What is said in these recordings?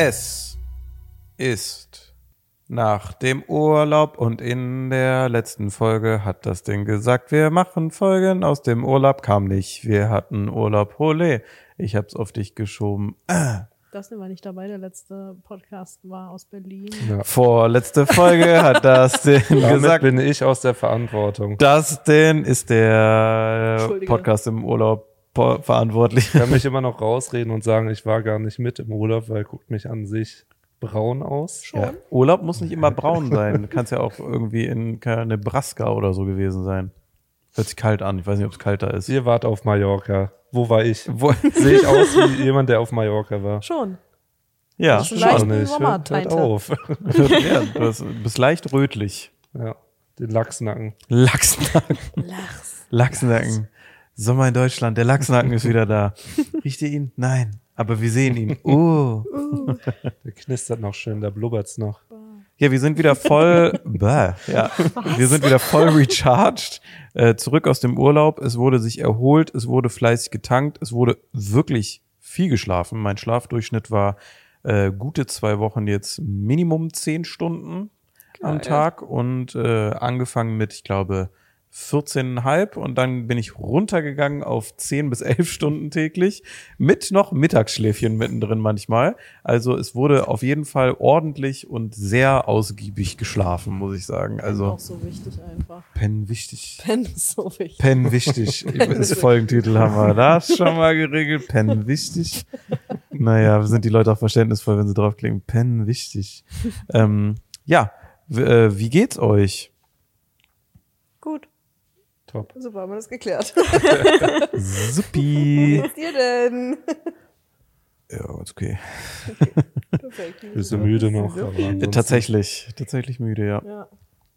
Es ist nach dem Urlaub und in der letzten Folge hat das Ding gesagt, wir machen Folgen aus dem Urlaub, kam nicht. Wir hatten Urlaub, hole. Ich hab's auf dich geschoben. Ah. Das war nicht dabei, der letzte Podcast war aus Berlin. Ja. Vorletzte Folge hat das den Damit gesagt. bin ich aus der Verantwortung. Das denn ist der. Podcast im Urlaub verantwortlich. Ich kann mich immer noch rausreden und sagen, ich war gar nicht mit im Urlaub, weil guckt mich an sich braun aus. Schon? Ja, Urlaub muss nicht immer braun sein. Du kannst ja auch irgendwie in Nebraska oder so gewesen sein. Hört sich kalt an. Ich weiß nicht, ob es kalt da ist. Ihr wart auf Mallorca. Wo war ich? Wo, Sehe ich aus wie jemand, der auf Mallorca war? Schon. ja, Schon schon. nicht. Hört, hört auf. ja, du bist leicht rötlich. Ja, den Lachsnacken. Lachsnacken. Lachs. Lachsnacken. Sommer in Deutschland. Der Lachsnacken ist wieder da. Riecht ihr ihn? Nein. Aber wir sehen ihn. Oh. Der knistert noch schön, da blubbert's noch. Ja, wir sind wieder voll, bäh, ja, wir sind wieder voll recharged, äh, zurück aus dem Urlaub. Es wurde sich erholt, es wurde fleißig getankt, es wurde wirklich viel geschlafen. Mein Schlafdurchschnitt war äh, gute zwei Wochen jetzt Minimum zehn Stunden am Geil. Tag und äh, angefangen mit, ich glaube, 14,5 und dann bin ich runtergegangen auf 10 bis 11 Stunden täglich mit noch Mittagsschläfchen mittendrin manchmal. Also es wurde auf jeden Fall ordentlich und sehr ausgiebig geschlafen, muss ich sagen. Also auch so wichtig einfach. Pen wichtig. Pen ist so wichtig. Pen wichtig. Das Folgentitel haben wir das schon mal geregelt. Pen wichtig. Naja, sind die Leute auch verständnisvoll, wenn sie draufklicken. Pen wichtig. Ähm, ja, äh, wie geht's euch? Top. Super, haben wir das geklärt. Suppi. geht's dir denn? Ja, ist okay. Perfekt. Bist du müde noch? tatsächlich, tatsächlich müde, ja. Ja.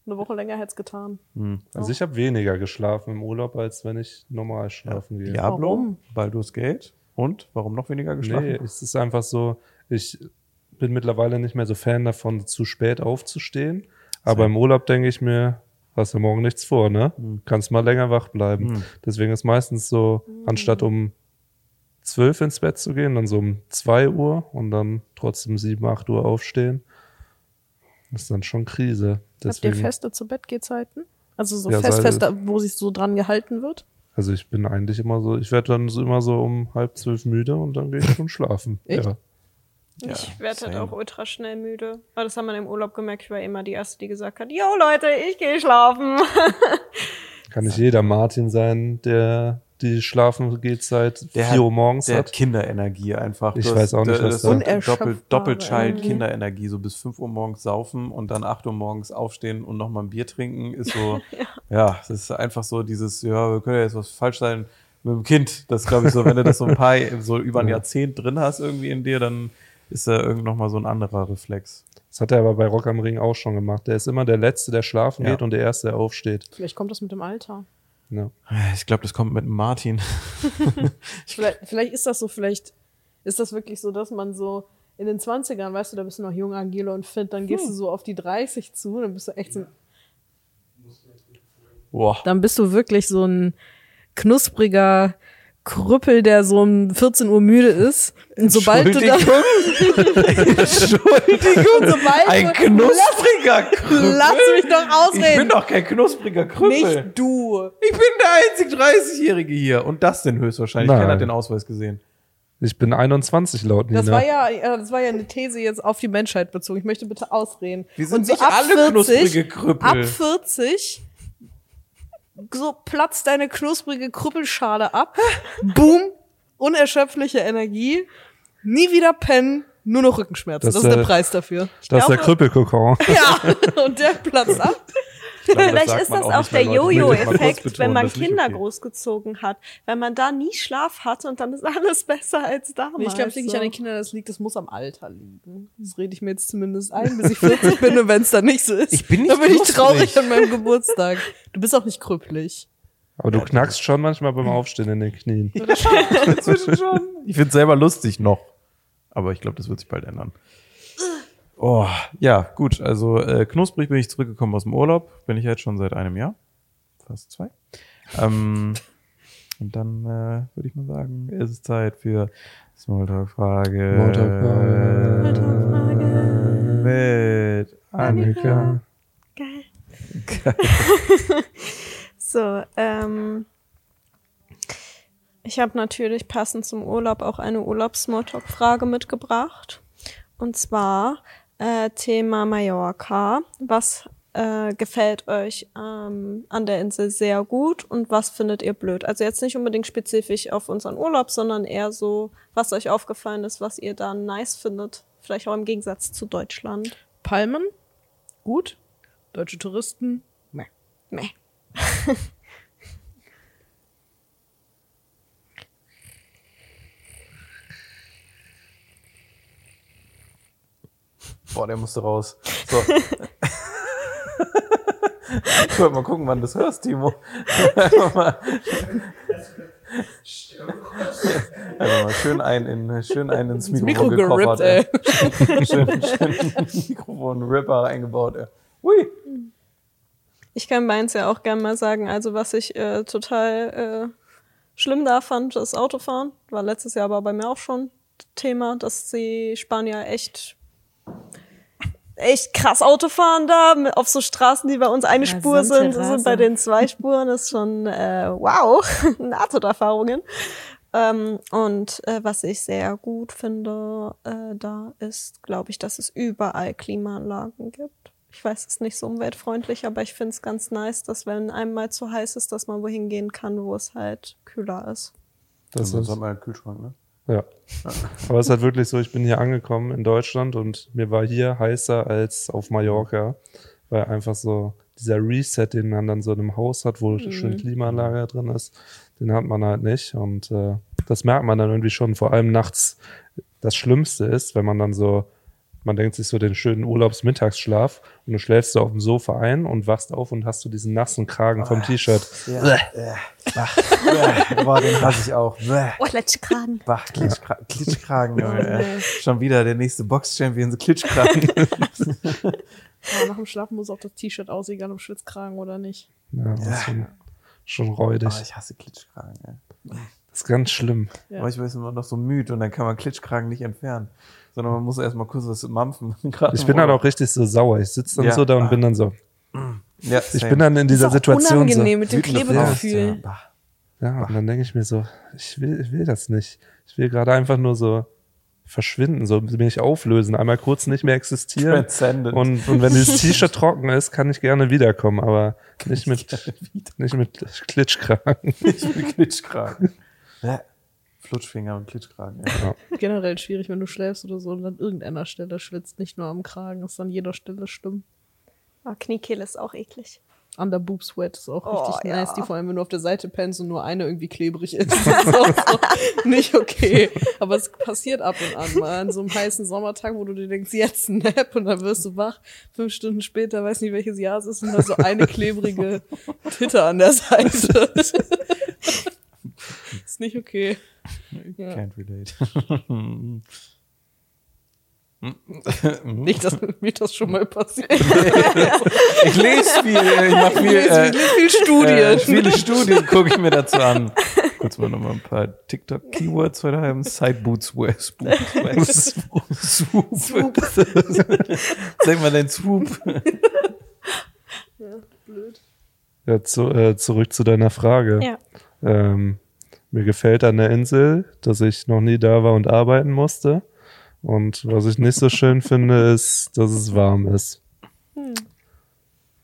Eine Woche länger hätte es getan. Hm. Also ich habe weniger geschlafen im Urlaub, als wenn ich normal schlafen gehe. Diablo, Warum? Baldur's Gate. Und? Warum noch weniger geschlafen? Nee, es ist einfach so, ich bin mittlerweile nicht mehr so Fan davon, zu spät aufzustehen. Aber im Urlaub denke ich mir, hast du morgen nichts vor, ne? Kannst mal länger wach bleiben. Hm. Deswegen ist meistens so, anstatt um zwölf ins Bett zu gehen, dann so um zwei Uhr und dann trotzdem sieben, acht Uhr aufstehen. Das ist dann schon Krise. Habt ihr Deswegen, feste zu Bettgehzeiten? Also so Ja, fest, fest, wo sich so dran gehalten wird? also ich bin eigentlich immer so, ich werde dann so immer so um halb zwölf müde und dann gehe ich schon schlafen. Echt? Ja. Ja, ich werde halt auch ultra schnell müde. Aber das haben wir im Urlaub gemerkt. Ich war immer die Erste, die gesagt hat, yo Leute, ich gehe schlafen. Kann nicht jeder Martin sein, der die schlafen geht seit Der 4 Uhr morgens Der hat hat. Kinderenergie einfach. Ich Du weiß auch nicht, das was ist da- so Unerschöpfbare Doppel, Doppelchild Energie. Kinderenergie, so bis 5 Uhr morgens saufen und dann 8 Uhr morgens aufstehen und nochmal ein Bier trinken, ist so, ja. das ist einfach so dieses, ja, wir können ja jetzt was falsch sein mit dem Kind. Das glaube ich so, wenn du das so ein paar, so über ein Ja. Jahrzehnt drin hast irgendwie in dir, dann ist da irgend noch mal so ein anderer Reflex. Das hat er aber bei Rock am Ring auch schon gemacht. Der ist immer der Letzte, der schlafen Ja. geht und der Erste, der aufsteht. Vielleicht kommt das mit dem Alter. Ja. Ich glaube, das kommt mit dem Martin. Vielleicht, vielleicht ist das so, vielleicht ist das wirklich so, dass man so in den 20ern, weißt du, da bist du noch jung, agil und fit, dann gehst du so auf die 30 zu, dann bist du echt so, Boah. dann bist du wirklich so ein knuspriger Krüppel, der so um 14 Uhr müde ist. Und sobald du dann, Entschuldigung. sobald Ein du, knuspriger Krüppel. lass mich doch Ich bin ausreden. doch kein knuspriger Krüppel. Nicht du. Ich bin der einzig 30-Jährige hier. Und das denn höchstwahrscheinlich. Nein. Keiner hat den Ausweis gesehen. Ich bin 21 laut Nina. Das war ja, ja, das war ja eine These jetzt auf die Menschheit bezogen. Ich möchte bitte ausreden. Wir sind Und so nicht ab alle 40, knusprige Krüppel. Ab 40 so platzt deine knusprige Krüppelschale ab. Boom, unerschöpfliche Energie. Nie wieder pennen, nur noch Rückenschmerzen. Das, Das, ist der äh, Preis dafür. das ist der Krüppelkokon. Ja, und der platzt ab. Glaube, Vielleicht ist das auch auch der Jojo-Effekt, wenn man das Kinder okay. großgezogen hat. Wenn man da nie Schlaf hatte und dann ist alles besser als damals. Nee, ich glaube, es liegt nicht an den Kindern, das liegt, das muss am Alter liegen. Das rede ich mir jetzt zumindest ein, bis ich 40 bin und wenn es dann nicht so ist. Ich bin nicht dann bin ich traurig an meinem Geburtstag. Du bist auch nicht krüppelig. Aber du knackst schon manchmal beim Aufstehen in den Knien. Ich finde es selber lustig noch. Aber ich glaube, das wird sich bald ändern. Oh, ja, gut. Also äh, knusprig bin ich zurückgekommen aus dem Urlaub. Bin ich jetzt schon seit einem Jahr. Fast zwei. Ähm, Und dann äh, würde ich mal sagen, ist es Zeit für Smalltalk-Frage. Smalltalk-Frage. Mit Annika. Geil. so, ähm, ich habe natürlich passend zum Urlaub auch eine Urlaubs-Smalltalk-Frage mitgebracht. Und zwar äh, Thema Mallorca. Was äh, gefällt euch ähm, an der Insel sehr gut und was findet ihr blöd? Also jetzt nicht unbedingt spezifisch auf unseren Urlaub, sondern eher so, was euch aufgefallen ist, was ihr da nice findet. Vielleicht auch im Gegensatz zu Deutschland. Palmen, gut. Deutsche Touristen, meh. Meh. Boah, der musste raus. So. ich wollte mal gucken, wann du das hörst, Timo. Einfach mal, Einfach mal schön ein in, schön ein ins Mikrofon Mikro gerippt, gekoffert, ey. schön, schön Mikrofon-Ripper eingebaut, ey. Hui. Ich kann meins ja auch gerne mal sagen. Also was ich äh, total äh, schlimm da fand, das Autofahren. War letztes Jahr aber bei mir auch schon Thema, dass die Spanier echt echt krass Auto fahren da auf so Straßen, die bei uns eine Ja, Spur sind, sind bei den zwei Spuren ist schon äh, wow, Nahtoderfahrungen. Ähm, und äh, was ich sehr gut finde, äh, da ist, glaube ich, dass es überall Klimaanlagen gibt. Ich weiß, es ist nicht so umweltfreundlich, aber ich finde es ganz nice, dass wenn einem mal zu heiß ist, dass man wohin gehen kann, wo es halt kühler ist. Das Also, ist, haben wir einen Kühlschrank, ne? Ja. Aber es ist halt wirklich so, ich bin hier angekommen in Deutschland und mir war hier heißer als auf Mallorca, weil einfach so dieser Reset, den man dann so in einem Haus hat, wo schön Klimaanlage drin ist, den hat man halt nicht und äh, das merkt man dann irgendwie schon, vor allem nachts. Das Schlimmste ist, wenn man dann so, man denkt sich so den schönen Urlaubsmittagsschlaf und du schläfst so auf dem Sofa ein und wachst auf und hast so diesen nassen Kragen vom T-Shirt. Ja. Äh, Ach, äh, Boah, den hasse ich auch. Bäh. Oh, Klatschkragen. Bach, Klitschkra Klitschkragen, Junge. ey. Schon wieder der nächste Box-Champion, so Klitschkragen. Aber nach dem Schlafen muss auch das T-Shirt aus, egal ob Schwitzkragen oder nicht. Ja, das ist schon, schon räudig. Oh, ich hasse Klitschkragen, ey. Das ist ganz schlimm. Ja. Aber ich weiß immer noch so müde und dann kann man Klitschkragen nicht entfernen. Sondern man muss erstmal kurz was mampfen. Gerade Ich bin halt Urlaub. auch richtig so sauer. Ich sitze dann Ja. so da und bin dann so. Ja, Ich same. bin dann in dieser ist auch Situation so. unangenehm mit dem. Klebegefühl. Ja. Ja, und dann denke ich mir so, ich will, ich will das nicht. Ich will gerade einfach nur so verschwinden, so mich auflösen, einmal kurz nicht mehr existieren. Und, und wenn dieses T-Shirt trocken ist, kann ich gerne wiederkommen, aber nicht mit, nicht mit Klitschkragen. ich will Klitschkragen. Ja. Flutschfinger und Klitschkragen. Ja. Generell schwierig, wenn du schläfst oder so und an irgendeiner Stelle schwitzt, nicht nur am Kragen, ist an jeder Stelle schlimm. Oh, Kniekehle ist auch eklig. Under Boob Sweat ist auch Oh, richtig ja. nice, die vor allem, wenn du auf der Seite pennst und nur eine irgendwie klebrig ist. Das ist auch so nicht okay. Aber es passiert ab und an mal an so einem heißen Sommertag, wo du dir denkst, jetzt ein Nap und dann wirst du wach. Fünf Stunden später, weiß nicht welches Jahr es ist, und da so eine klebrige Titte an der Seite. Ist nicht okay. Ja. Can't relate. Nicht, dass mir das schon mal passiert. Ich lese viel, ich mache viel, Ich äh, lese viel Studien. äh, viele Studien gucke ich mir dazu an. Kurz mal nochmal ein paar TikTok-Keywords heute haben. Sideboots, West, West, Swoop. Zeig mal deinen Swoop. Blöd. Ja, zu, äh, zurück zu deiner Frage. Ja. Ähm, mir gefällt an der Insel, dass ich noch nie da war und arbeiten musste. Und was ich nicht so schön finde, ist, dass es warm ist.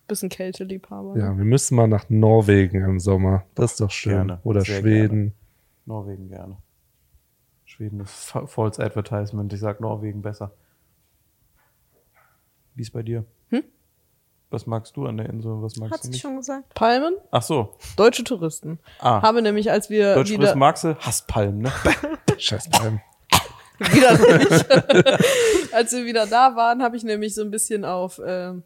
Bisschen Kälteliebhaber. ne? Ja, wir müssen mal nach Norwegen im Sommer. Das ist doch schön. Gerne, Oder sehr Schweden. Norwegen gerne. Schweden ist fa- False Advertisement. Ich sag Norwegen besser. Wie ist bei dir? Was magst du an der Insel? Was magst Hat du sie nicht? schon gesagt. Palmen, Ach so. deutsche Touristen. Ah. Habe nämlich, als wir Deutsch wieder, Tourist magst du? Hasst Palmen, ne? Scheiß Palmen. wieder nicht. als wir wieder da waren, habe ich nämlich so ein bisschen auf ähm,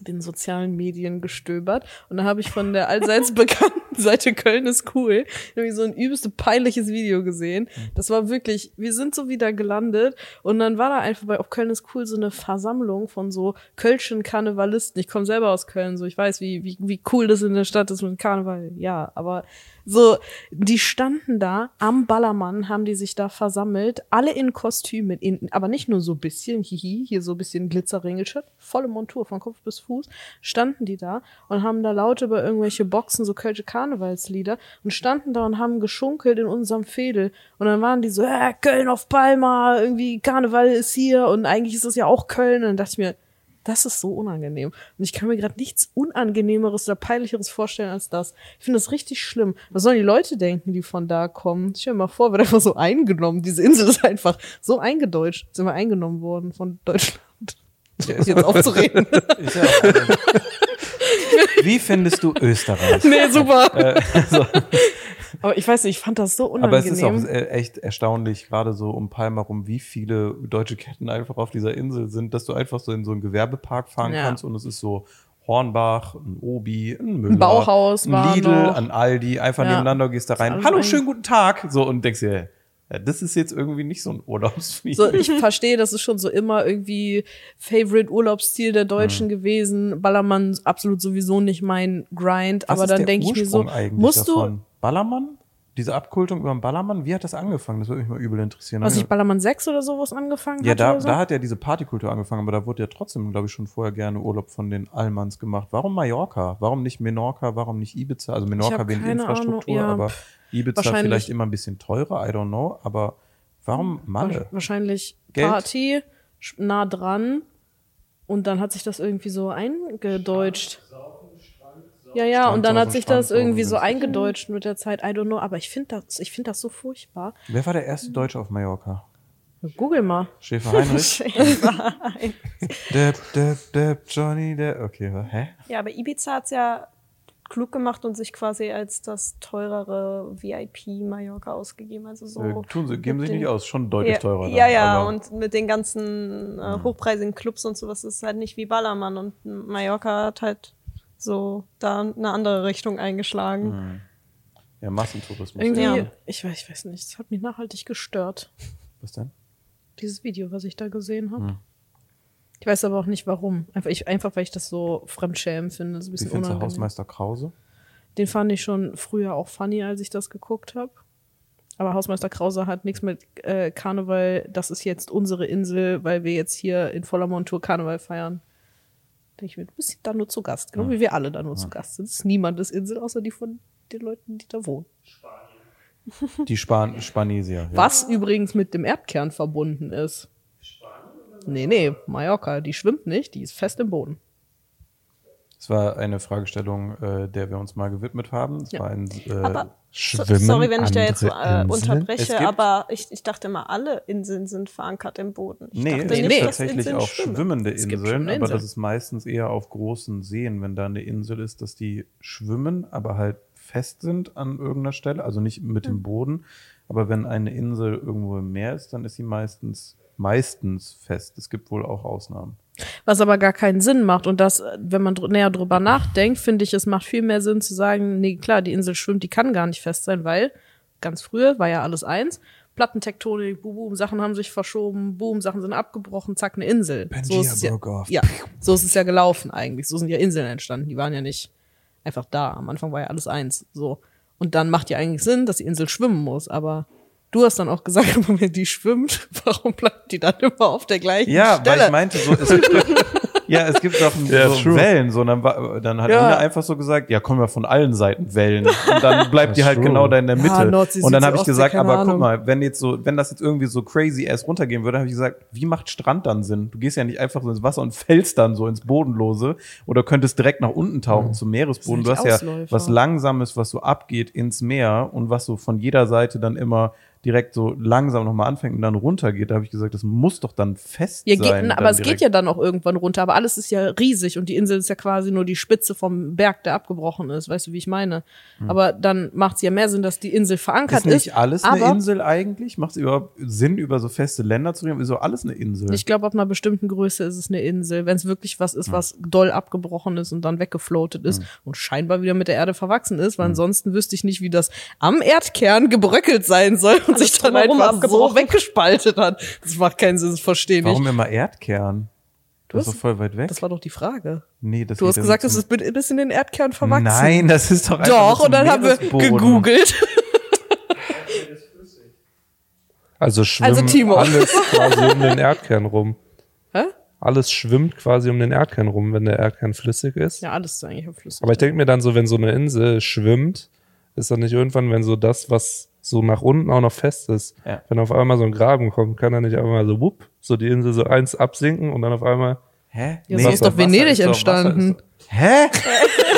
den sozialen Medien gestöbert und da habe ich von der allseits bekannten Seite Köln ist cool. Nämlich so ein übelste peinliches Video gesehen. Das war wirklich, wir sind so wieder gelandet und dann war da einfach bei auf Köln ist cool so eine Versammlung von so Kölschen Karnevalisten. Ich komme selber aus Köln, so ich weiß, wie, wie, wie cool das in der Stadt ist mit Karneval. Ja, aber so, die standen da am Ballermann, haben die sich da versammelt, alle in Kostümen, in, aber nicht nur so bisschen, hihi, hier so bisschen Glitzerringelshirt, volle Montur von Kopf bis Fuß, standen die da und haben da laut über irgendwelche Boxen so kölsche Karnevalslieder und standen da und haben geschunkelt in unserem Fädel. Und dann waren die so, äh, Köln auf Palma, irgendwie Karneval ist hier und eigentlich ist es ja auch Köln. Und dann dachte ich mir, das ist so unangenehm. Und ich kann mir gerade nichts Unangenehmeres oder Peinlicheres vorstellen als das. Ich finde das richtig schlimm. Was sollen die Leute denken, die von da kommen? Stell dir mal vor, wird einfach so eingenommen. Diese Insel ist einfach so eingedeutscht. Sind wir eingenommen worden von Deutschland. Jetzt aufzureden. Ja auch. Wie findest du Österreich? nee, super. Äh, so. Aber ich weiß nicht, ich fand das so Aber es unangenehm. ist auch äh, echt erstaunlich, gerade so um Palma rum, wie viele deutsche Ketten einfach auf dieser Insel sind, dass du einfach so in so einen Gewerbepark fahren Ja. kannst und es ist so Hornbach, ein Obi, ein Müller, Ein Bauhaus ein Lidl, noch. ein Aldi, einfach Ja. nebeneinander gehst da rein. Hallo, schönen guten Tag. So und denkst dir, ja, das ist jetzt irgendwie nicht so ein Urlaubsfeeling. So, ich verstehe, das ist schon so immer irgendwie Favorite Urlaubsziel der Deutschen gewesen. Ballermann absolut sowieso nicht mein Grind. Was aber dann denke ich mir so, musst du, davon? Ballermann? Diese Abkultung über den Ballermann, wie hat das angefangen? Das würde mich mal übel interessieren. was ich Ballermann 6 oder sowas angefangen Ja, hat da, oder so? da hat ja diese Partykultur angefangen, aber da wurde ja trotzdem, glaube ich, schon vorher gerne Urlaub von den Allmanns gemacht. Warum Mallorca? Warum nicht Menorca? Warum nicht Ibiza? Also Menorca wegen Infrastruktur, Ahnung, ja, aber Ibiza vielleicht immer ein bisschen teurer, I don't know. Aber warum Malle? Wahrscheinlich Geld? Party, nah dran. Und dann hat sich das irgendwie so eingedeutscht. Ja, ja, und dann hat sich das irgendwie so eingedeutscht mit der Zeit. I don't know, aber ich finde das, ich finde das so furchtbar. Wer war der erste Deutsche auf Mallorca? Google mal. Schäfer Heinrich? Depp, Depp, Depp, Johnny, Depp. Okay, wa- hä? Ja, aber Ibiza hat's ja klug gemacht und sich quasi als das teurere VIP Mallorca ausgegeben. Also so. Äh, tun sie, geben sich den- nicht aus, schon deutlich ja, teurer. Ja, dann, ja, aber- und mit den ganzen äh, hochpreisigen Clubs und sowas ist es halt nicht wie Ballermann und Mallorca hat halt so da eine andere Richtung eingeschlagen. Ja, Massentourismus. Irgendwie, Ja. ich, weiß, ich weiß nicht, es hat mich nachhaltig gestört. Was denn? Dieses Video, was ich da gesehen habe. Hm. Ich weiß aber auch nicht warum. Einfach, ich, einfach weil ich das so fremdschämen finde. So ein Wie bisschen findest du. Hausmeister Krause? Den fand ich schon früher auch funny, als ich das geguckt habe. Aber Hausmeister Krause hat nichts mit äh, Karneval. Das ist jetzt unsere Insel, weil wir jetzt hier in voller Montur Karneval feiern. Denke ich mir, du bist da nur zu Gast. Genau wie wir alle da nur zu Gast sind. Es ist niemandes Insel, außer die von den Leuten, die da wohnen. Die Span Spanesier. Ja. Was übrigens mit dem Erdkern verbunden ist. Nee, nee, Mallorca, die schwimmt nicht, die ist fest im Boden. Es war eine Fragestellung, äh, der wir uns mal gewidmet haben. Es Ja. war ein äh, Aber schwimmen sorry, wenn ich da jetzt so, äh, Inseln? Es unterbreche, gibt- aber ich, ich dachte immer, alle Inseln sind verankert im Boden. Ich Nee, dachte es gibt nee. tatsächlich Inseln auch schwimmen. schwimmende Inseln, schwimmende aber Inseln. das ist meistens eher auf großen Seen, wenn da eine Insel ist, dass die schwimmen, aber halt fest sind an irgendeiner Stelle, also nicht mit Hm. dem Boden. Aber wenn eine Insel irgendwo im Meer ist, dann ist sie meistens meistens fest. Es gibt wohl auch Ausnahmen. Was aber gar keinen Sinn macht. Und das, wenn man dr näher drüber nachdenkt, finde ich, es macht viel mehr Sinn zu sagen, nee, klar, die Insel schwimmt, die kann gar nicht fest sein, weil ganz früher war ja alles eins. Plattentektonik, boom, boom, Sachen haben sich verschoben, boom, Sachen sind abgebrochen, zack, eine Insel. Pangea ist es ja, ja, so ist es ja gelaufen eigentlich. So sind ja Inseln entstanden. Die waren ja nicht einfach da. Am Anfang war ja alles eins. So. Und dann macht ja eigentlich Sinn, dass die Insel schwimmen muss. Aber du hast dann auch gesagt, wenn die schwimmt, warum bleibt die dann immer auf der gleichen Ja, Stelle? weil ich meinte, so, es gibt, ja, es gibt doch Ja, so true. Wellen, so, dann, dann hat Ja. Ina einfach so gesagt, ja, kommen wir von allen Seiten Wellen. Und dann bleibt die halt true. genau da in der Ja, Mitte. Nordsee, und dann habe ich gesagt, aber guck Ahnung. mal, wenn jetzt so, wenn das jetzt irgendwie so crazy erst runtergehen würde, habe ich gesagt, wie macht Strand dann Sinn? Du gehst ja nicht einfach so ins Wasser und fällst dann so ins Bodenlose oder könntest direkt nach unten tauchen zum Meeresboden. Du hast ja was Langsames, was so abgeht ins Meer und was so von jeder Seite dann immer direkt so langsam nochmal anfängt und dann runtergeht, da habe ich gesagt, das muss doch dann fest Ja, sein. geht, aber dann es geht ja dann auch irgendwann runter. Aber alles ist ja riesig und die Insel ist ja quasi nur die Spitze vom Berg, der abgebrochen ist. Weißt du, wie ich meine? Aber dann macht es ja mehr Sinn, dass die Insel verankert Hm. Ist ist. nicht alles eine aber Insel eigentlich? Macht es überhaupt Sinn, über so feste Länder zu reden? Wieso alles eine Insel? Ich glaube, ab einer bestimmten Größe ist es eine Insel, wenn es wirklich was Hm. ist, was doll abgebrochen ist und dann weggefloatet ist und scheinbar wieder mit der Erde verwachsen ist, weil Hm. ansonsten wüsste ich nicht, wie das am Erdkern gebröckelt sein soll und sich dann drumherum einfach so weggespaltet hat. Das macht keinen Sinn, das verstehe ich Warum immer Erdkern? Das ist hast- doch voll weit weg. Das war doch die Frage. nee, das Du hast gesagt, es ist bis in den Erdkern verwachsen. Nein, das ist doch einfach Doch, und dann haben wir gegoogelt. Also schwimmt Also Timo. alles quasi um den Erdkern rum. Hä? Alles schwimmt quasi um den Erdkern rum, wenn der Erdkern flüssig ist. Ja, alles ist eigentlich flüssig. Aber ich denke mir dann so, wenn so eine Insel schwimmt, ist dann nicht irgendwann, wenn so das, was so nach unten auch noch fest ist, Ja. wenn auf einmal so ein Graben kommt, kann er nicht einfach mal so wupp, so die Insel so eins absinken und dann auf einmal Hä? Ja, so ist doch Venedig entstanden. Hä?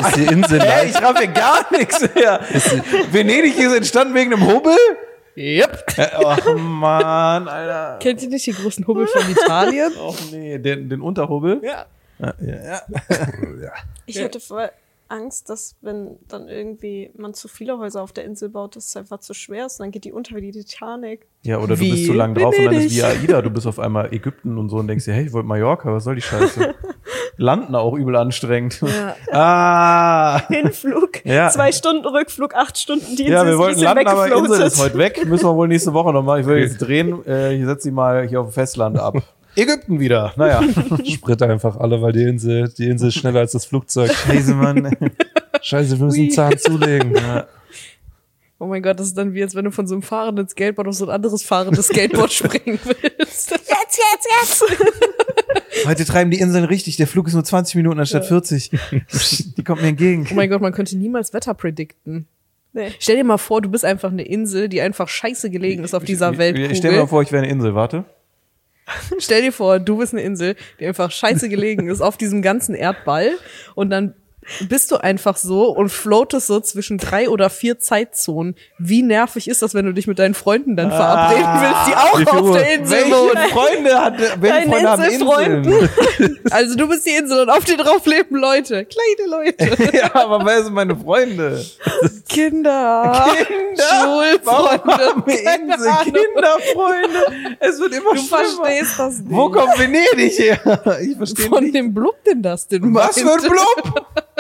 ist die Insel Hä? leicht. Ich raff hier gar nichts mehr. Venedig ist entstanden wegen einem Hubbel? Yep. Ach man, Alter. Kennt ihr nicht die großen Hubbel von Italien? Och nee, den, den Unterhubbel? ja. Ja, ja, ja. Ich hätte voll Angst, dass wenn dann irgendwie man zu viele Häuser auf der Insel baut, dass es einfach zu schwer ist und dann geht die unter wie die Titanic. ja oder du Wie bist zu lang drauf und dann ist wie Venedig. AIDA, du bist auf einmal Ägypten und so und denkst dir, hey, ich wollte Mallorca, was soll die Scheiße? Landen auch übel anstrengend. Ja. Ah! Hinflug, Ja. zwei Stunden Rückflug, acht Stunden die Insel Ja, wir wollten landen, aber Insel ist heute weg. Müssen wir wohl nächste Woche noch machen. Ich will jetzt drehen. Äh, ich setze sie mal hier auf dem Festland ab. Ägypten wieder. Naja. Sprit einfach alle, weil die Insel, die Insel ist schneller als das Flugzeug. Scheiße, Mann. Scheiße, wir müssen einen Zahn zulegen. Ja. Oh mein Gott, das ist dann wie jetzt, wenn du von so einem fahrenden Skateboard auf so ein anderes fahrendes Skateboard springen willst. Jetzt, jetzt, jetzt! Heute treiben die Inseln richtig. Der Flug ist nur 20 Minuten anstatt 40. Die kommt mir entgegen. Oh mein Gott, man könnte niemals Wetter predikten. Nee. Stell dir mal vor, du bist einfach eine Insel, die einfach scheiße gelegen ist auf dieser Weltkugel. Ich stell mir mal vor, ich wäre eine Insel. Warte. Stell dir vor, du bist eine Insel, die einfach scheiße gelegen ist auf diesem ganzen Erdball und dann bist du einfach so und floatest so zwischen drei oder vier Zeitzonen. Wie nervig ist das, wenn du dich mit deinen Freunden dann verabreden willst, die auch auf Uhr? der Insel wohnen? Freunde hat, welche Freunde haben. Inseln? Also du bist die Insel und auf dir drauf leben Leute, kleine Leute, ja, aber wer sind meine Freunde? Kinder, Kinder? Schulfreunde, Insel? Kinderfreunde? Es wird immer Du schlimmer. verstehst das nicht. Wo kommt Venedig her? Ich verstehe Von nicht. dem Blub denn das denn Was für ein? Blub?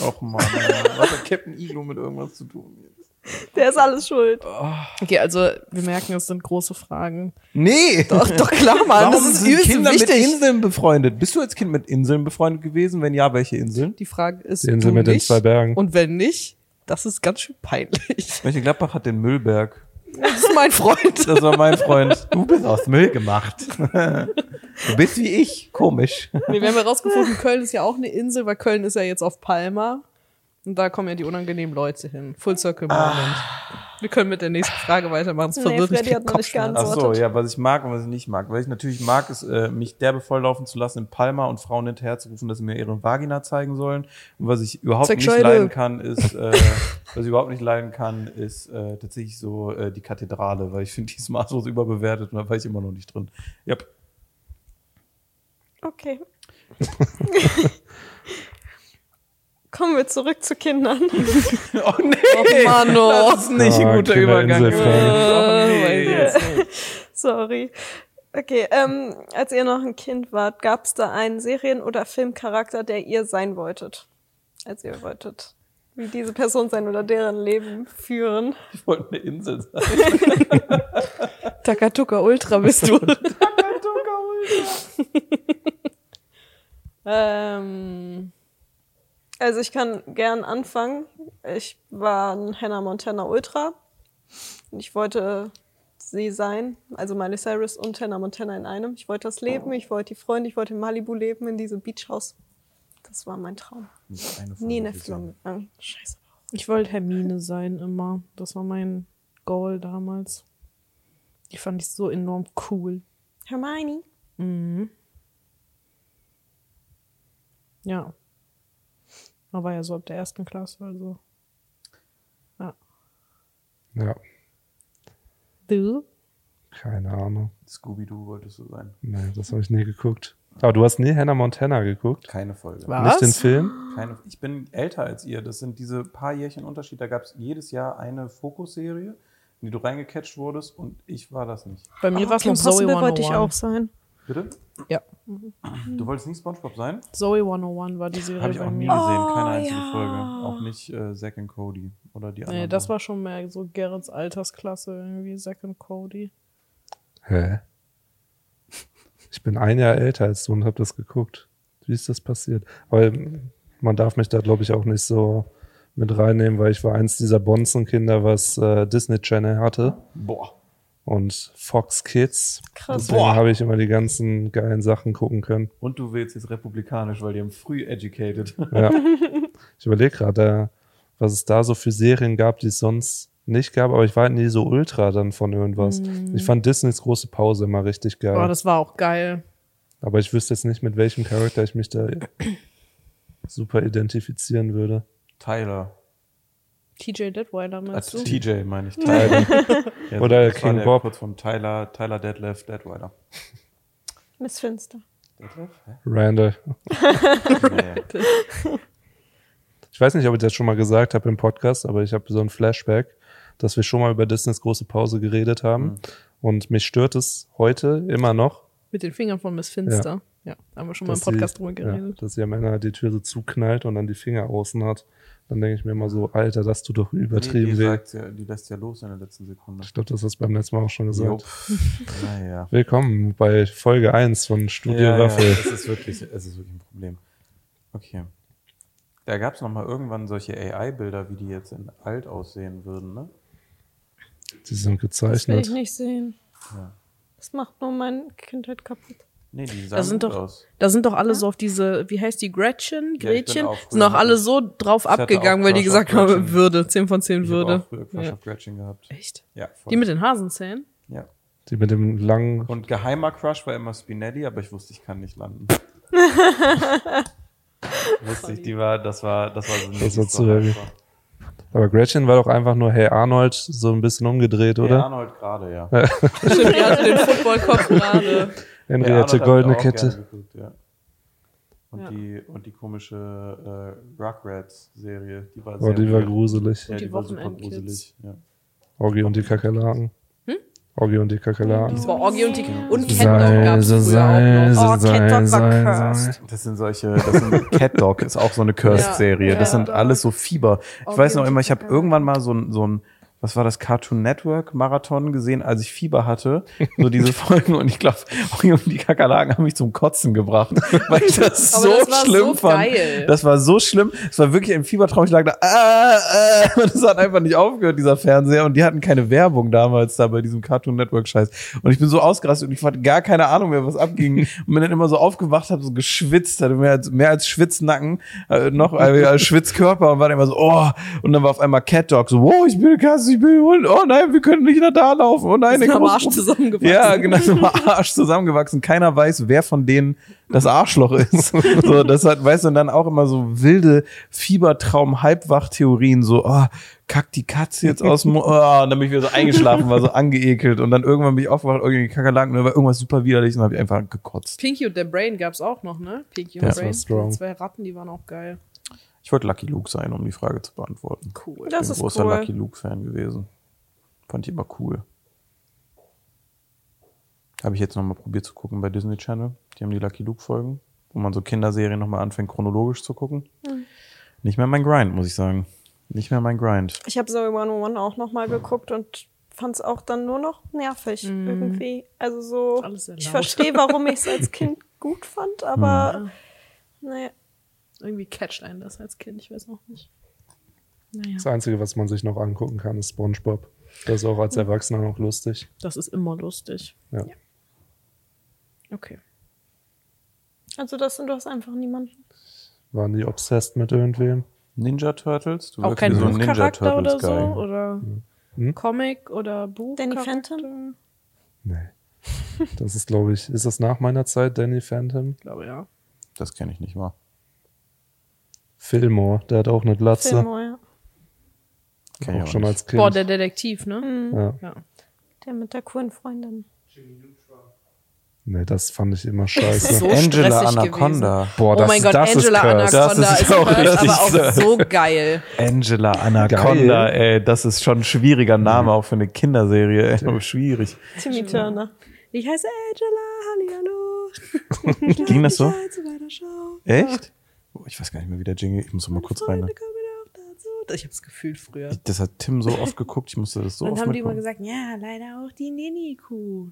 Och man, was hat Captain Iglo mit irgendwas zu tun? Der ist alles schuld. Okay, also wir merken, es sind große Fragen. Nee. Doch, doch klar, Mann, Warum das ist sind übelst Kinder mit wichtig. Inseln befreundet? Bist du als Kind mit Inseln befreundet gewesen? Wenn ja, welche Inseln? Die Frage ist, Die Insel du mit den nicht? zwei Bergen. Und wenn nicht, das ist ganz schön peinlich. Mönchengladbach hat den Müllberg. Das ist mein Freund. Das war mein Freund. Du bist aus Müll gemacht. Du bist wie ich. Komisch. Nee, wir haben herausgefunden, Köln ist ja auch eine Insel, weil Köln ist ja jetzt auf Palma. Und da kommen ja die unangenehmen Leute hin. Full Circle Moment. Wir können mit der nächsten Frage weitermachen. Nee, verwirrt mich Freddy hat noch nicht. Ach so, ja, was ich mag und was ich nicht mag. Was ich natürlich mag, ist, äh, mich derbe volllaufen zu lassen in Palma und Frauen hinterherzurufen, dass sie mir ihre Vagina zeigen sollen. Und was ich überhaupt Zeig nicht leiden kann, ist, äh, was ich überhaupt nicht leiden kann, ist äh, tatsächlich so äh, die Kathedrale, weil ich finde, die ist maßlos überbewertet und da war ich immer noch nicht drin. Yep. Okay. Kommen wir zurück zu Kindern. Oh nee! Oh Mann, oh. Das ist nicht Ah, ein guter Übergang. Oh nee. Sorry. Okay, ähm, als ihr noch ein Kind wart, gab es da einen Serien- oder Filmcharakter, der ihr sein wolltet? Als ihr wolltet, wie diese Person sein oder deren Leben führen? Ich wollte eine Insel sein. Takatuka Ultra bist du. Ähm, also ich kann gern anfangen. Ich war ein Hannah Montana Ultra. Und ich wollte sie sein, also Miley Cyrus und Hannah Montana in einem. Ich wollte das leben, ich wollte die Freunde, ich wollte in Malibu leben, in diesem Beachhaus. Das war mein Traum. Nie eine Film. Ah, scheiße. Ich wollte Hermine sein immer. Das war mein Goal damals. Die fand ich so enorm cool. Hermione. Ja. Aber ja so ab der ersten Klasse, also. Ja. Ja. Du? Keine Ahnung. Scooby-Doo wolltest du sein. Nee, das habe ich nie geguckt. Aber du hast nie Hannah Montana geguckt? Keine Folge. Was? Nicht den Film? Keine, ich bin älter als ihr. Das sind diese paar Jährchen Unterschied. Da gab es jedes Jahr eine Fokusserie, in die du reingecatcht wurdest und ich war das nicht. Bei mir Oh, war es noch Zoe Possible 101. wollte ich auch sein. Bitte? Ja. Du wolltest nicht Spongebob sein? Zoe 101 war die Serie Habe ich auch nie mir. gesehen. Oh, Keine einzige ja. Folge. Auch nicht äh, Zack und Cody oder die anderen. Nee, das war schon mehr so Gerrits Altersklasse, irgendwie Zack und Cody. Hä? Ich bin ein Jahr älter als du und habe das geguckt. Wie ist das passiert? Aber man darf mich da, glaube ich, auch nicht so mit reinnehmen, weil ich war eins dieser Bonzenkinder, was äh, Disney Channel hatte Boah. Und Fox Kids. Krass. Deswegen habe ich immer die ganzen geilen Sachen gucken können. Und du wählst jetzt republikanisch, weil die haben früh educated. Ja. ich überlege gerade, was es da so für Serien gab, die es sonst nicht gab, aber ich war halt nie so ultra dann von irgendwas. Ich fand Disneys große Pause immer richtig geil. Boah, das war auch geil. Aber ich wüsste jetzt nicht, mit welchem Charakter ich mich da super identifizieren würde. Tyler. TJ Detweiler meinst Äh, du? TJ meine ich. Tyler. Ja, Oder das war King der Bob. Kurz vom Tyler, Tyler Detlef, Detweiler. Miss Finster. Detlef? Hä? Randall. Ich weiß nicht, ob ich das schon mal gesagt habe im Podcast, aber ich habe so ein Flashback, dass wir schon mal über Disneys große Pause geredet haben. Mhm. Und mich stört es heute immer noch, Mit den Fingern von Miss Finster. Ja, haben wir schon mal im dass, sie, Podcast drüber ja, geredet. dass sie am Ende halt die Tür so zuknallt und dann die Finger außen hat. Dann denke ich mir immer so, Alter, das tut doch Nee, übertrieben die, weh. sagt ja, die lässt ja los in der letzten Sekunde. Ich glaube, das hast du beim letzten Mal auch schon gesagt. Naja. Willkommen bei Folge 1 von Studio Ja, ja, Waffel. es ist wirklich, es ist wirklich ein Problem. Okay. Da gab es noch mal irgendwann solche AI-Bilder, wie die jetzt in alt aussehen würden, ne? Die sind Das will gezeichnet. ich nicht sehen. Ja. Das macht nur meine Kindheit kaputt. Nee, die sahen Da sind gut doch, aus. da sind doch alle so auf diese, wie heißt die, Gretchen? Ja, ich Gretchen? auch sind doch früher- alle so drauf abgegangen, auch weil die gesagt haben. Würde, 10 von 10 Ich habe Würde. auch früher Crush Ja. auf Gretchen gehabt. Echt? Ja, voll. Die mit den Hasenzähnen? ja. Die mit dem langen. Und geheimer Crush war immer Spinelli, aber ich wusste, ich kann nicht landen. wusste ich, die war, das war, das war so Das war zu heavy. Aber Gretchen war doch einfach nur Hey Arnold so ein bisschen umgedreht, Ja, oder? Arnold gerade, ja. Stimmt, die hatte den Footballkopf gerade. Ja, Henriette ich Goldene Kette. geguckt, ja. Und, Ja. Die, und die komische äh, Rugrats-Serie, die war Oh, sehr die war gruselig. Ja, die die, war super Wochenendkids. gruselig. Ja. Oggi und die Kakerlaken. Hm? Oggi und die Kakerlaken. Das war Orgi und die und Sei, Cat gab's sei, früher auch noch. Oh, Cat Dog war cursed. Das sind solche, das sind Cat Dog ist auch so eine Cursed-Serie. Ja, das ja. sind alles so Fieber. Ich Oggi weiß noch und immer, ich habe irgendwann mal so ein, so ein, was war das, Cartoon Network Marathon gesehen, als ich Fieber hatte. So diese Folgen und ich glaube, die Kakerlaken haben mich zum Kotzen gebracht, weil ich das so das schlimm so fand. Geil. Das war so schlimm. Es war wirklich ein Fiebertraum. Ich lag da, äh, äh, und es hat einfach nicht aufgehört, dieser Fernseher. Und die hatten keine Werbung damals da bei diesem Cartoon Network Scheiß. Und ich bin so ausgerastet und ich hatte gar keine Ahnung mehr, was abging. Und bin dann immer so aufgewacht, habe so geschwitzt, hatte mehr als, mehr als Schwitznacken, äh, noch äh, Schwitzkörper und war dann immer so, oh. Und dann war auf einmal Cat Dog so, wow, ich bin krass 30 Millionen, oh nein, wir können nicht nach da laufen, oh nein. Ist am Arsch zusammengewachsen. Ja, genau, ist am Arsch zusammengewachsen. Keiner weiß, wer von denen das Arschloch ist. so, das hat, weißt du, und dann auch immer so wilde Fiebertraum, Halbwachtheorien, so, oh, kack die Katze jetzt aus dem, oh, und dann bin ich wieder so eingeschlafen, war so angeekelt und dann irgendwann bin ich aufgewacht, irgendwie Kakerlaken, da war irgendwas super widerlich und dann hab ich einfach gekotzt. Pinky und der Brain gab's auch noch, ne? Pinky und ja, Brain. Zwei Ratten, die waren auch geil. Ich wollte Lucky Luke sein, um die Frage zu beantworten. Cool. Das ich bin ist ein großer cool. Lucky Luke-Fan gewesen. Fand ich immer cool. Habe ich jetzt nochmal probiert zu gucken bei Disney Channel. Die haben die Lucky Luke-Folgen, wo man so Kinderserien nochmal anfängt, chronologisch zu gucken. Nicht mehr mein Grind, muss ich sagen. Nicht mehr mein Grind. Ich habe Zoe 101 auch noch mal geguckt und fand es auch dann nur noch nervig irgendwie. Also so, ich verstehe, warum ich es als Kind gut fand, aber nee. Irgendwie catcht einen das als Kind, ich weiß noch nicht. Naja, Das Einzige, was man sich noch angucken kann, ist SpongeBob. Das ist auch als Erwachsener noch lustig. das ist immer lustig. Ja. Okay. Also das du hast einfach niemanden. Waren die obsessed mit irgendwem? Ninja Turtles? Du Auch kein so Ninja Buchcharakter oder Turtles so? Guy. Oder Hm? Comic oder Buch? Danny Phantom? Nee. Das ist, glaube ich, ist das nach meiner Zeit Danny Phantom? Ich glaube, ja. Das kenne ich nicht mal. Fillmore, der hat auch eine Glatze. Fillmore, ja. Kenn Auch auch schon als Kind. Boah, der Detektiv, ne? ja. Ja. Der mit der coolen Freundin. Nee, das fand ich immer scheiße. So Angela Anaconda. Boah, oh mein Gott, das Angela ist. Anaconda Das ist, ist auch cursed, aber auch so. geil. Angela Anaconda, ey, das ist schon ein schwieriger Name, auch für eine Kinderserie. Ey, schwierig. Timmy Turner. Ich heiße Angela, hallihallo. Ging das so? Echt? Oh, ich weiß gar nicht mehr, wie der Jingle. Ich muss mal kurz rein. Freunde kommen auch dazu. Ich hab's gefühlt früher. Das hat Tim so oft geguckt, ich musste das so Und oft haben die immer gesagt, ja, leider auch die Nini-Kuh.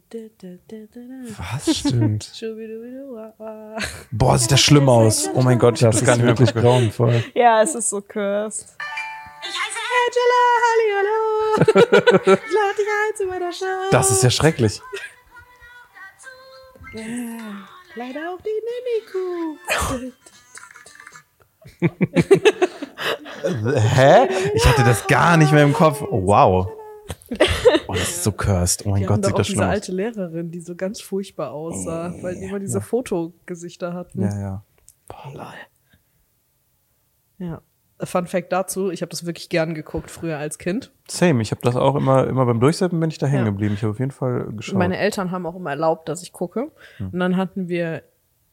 Was? Stimmt. Boah, sieht das schlimm aus. Oh mein Gott, ich Das das gar ist nicht wirklich grauenvoll. Ja, es ist so cursed. Angela, hallihallo. ich lade dich ein zu meiner Show. Das ist ja schrecklich. Leider auch die Nini-Kuh. Hä? Ich hatte das gar nicht mehr im Kopf. Oh, wow. Oh, das ist so cursed. Oh mein Wir Gott, sieht das diese schlimm aus. alte Lehrerin, die so ganz furchtbar aussah, weil die immer diese Fotogesichter hatten. Ja, ja. Ja. Fun Fact dazu, ich habe das wirklich gern geguckt früher als Kind. Same, ich habe das auch immer, immer beim Durchsetzen bin ich da hängen Ja. geblieben. Ich habe auf jeden Fall geschaut. Meine Eltern haben auch immer erlaubt, dass ich gucke. Und dann hatten wir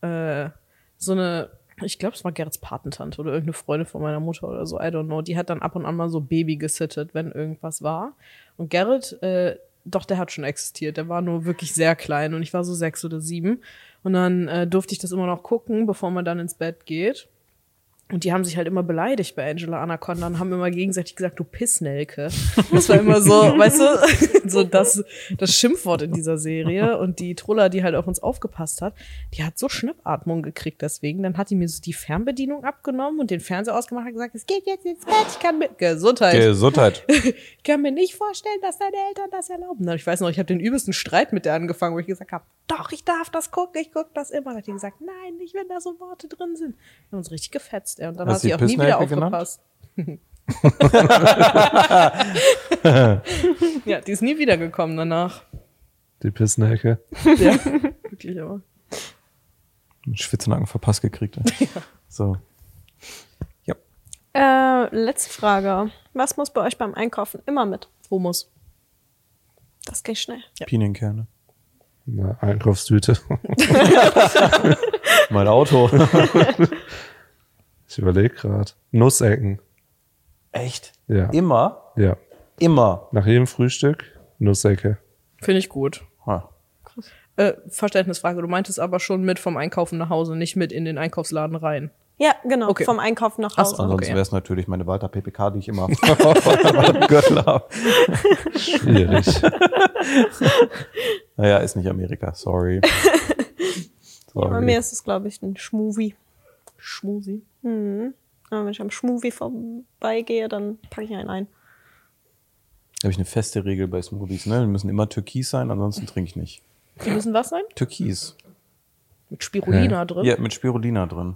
äh, so eine, ich glaube, es war Gerrits Patentante oder irgendeine Freundin von meiner Mutter oder so, I don't know. Die hat dann ab und an mal so Baby gesittet, wenn irgendwas war. Und Gerrit, äh, doch, der hat schon existiert. Der war nur wirklich sehr klein und ich war so sechs oder sieben. Und dann äh, durfte ich das immer noch gucken, bevor man dann ins Bett geht. Und die haben sich halt immer beleidigt bei Angela Anaconda und haben immer gegenseitig gesagt, du Pissnelke. Das war immer so, weißt du, so das, das Schimpfwort in dieser Serie. Und die Troller, die halt auf uns aufgepasst hat, die hat so Schnappatmung gekriegt deswegen. Dann hat die mir so die Fernbedienung abgenommen und den Fernseher ausgemacht und gesagt, es geht jetzt ins Bett, ich kann mit Gesundheit. Gesundheit. Ich kann mir nicht vorstellen, dass deine Eltern das erlauben. Ich weiß noch, ich habe den übelsten Streit mit der angefangen, wo ich gesagt habe, doch, ich darf das gucken, ich guck das immer. Dann hat die gesagt, nein, nicht, wenn da so Worte drin sind. Wir haben uns richtig gefetzt. Ey. Und dann Hast hat sie du auch nie wieder aufgepasst. ja, die ist nie wiedergekommen danach. Die Pissnelke. Ja, wirklich aber. Einen Schwitznacken verpasst gekriegt. ey. So. Ja. Äh, letzte Frage. Was muss bei euch beim Einkaufen immer mit? Humus. Das geht schnell. Pinienkerne. Eine Einkaufstüte. Mein Auto. Ich überlege gerade. Nussecken. Echt? Ja. Immer? Ja. Immer. Nach jedem Frühstück Nussecke. Finde ich gut. Ha. Äh, Verständnisfrage, du meintest aber schon mit vom Einkaufen nach Hause, nicht mit in den Einkaufsladen rein. Ja, genau. Okay. Vom Einkaufen nach Ach so, Hause. Ansonsten Okay. wäre es natürlich meine Walter PPK, die ich immer am Gürtel habe. Schwierig. Naja, ist nicht Amerika, sorry. Bei sorry. mir ist es, glaube ich, ein Schmovie. Schmusi. Aber wenn ich am Schmovie vorbeigehe, dann packe ich einen ein. Da habe ich eine feste Regel bei Smoothies, ne? Die müssen immer türkis sein, ansonsten trinke ich nicht. Die müssen was sein? Türkis. Mit Spirulina Ja. drin. Ja, mit Spirulina drin.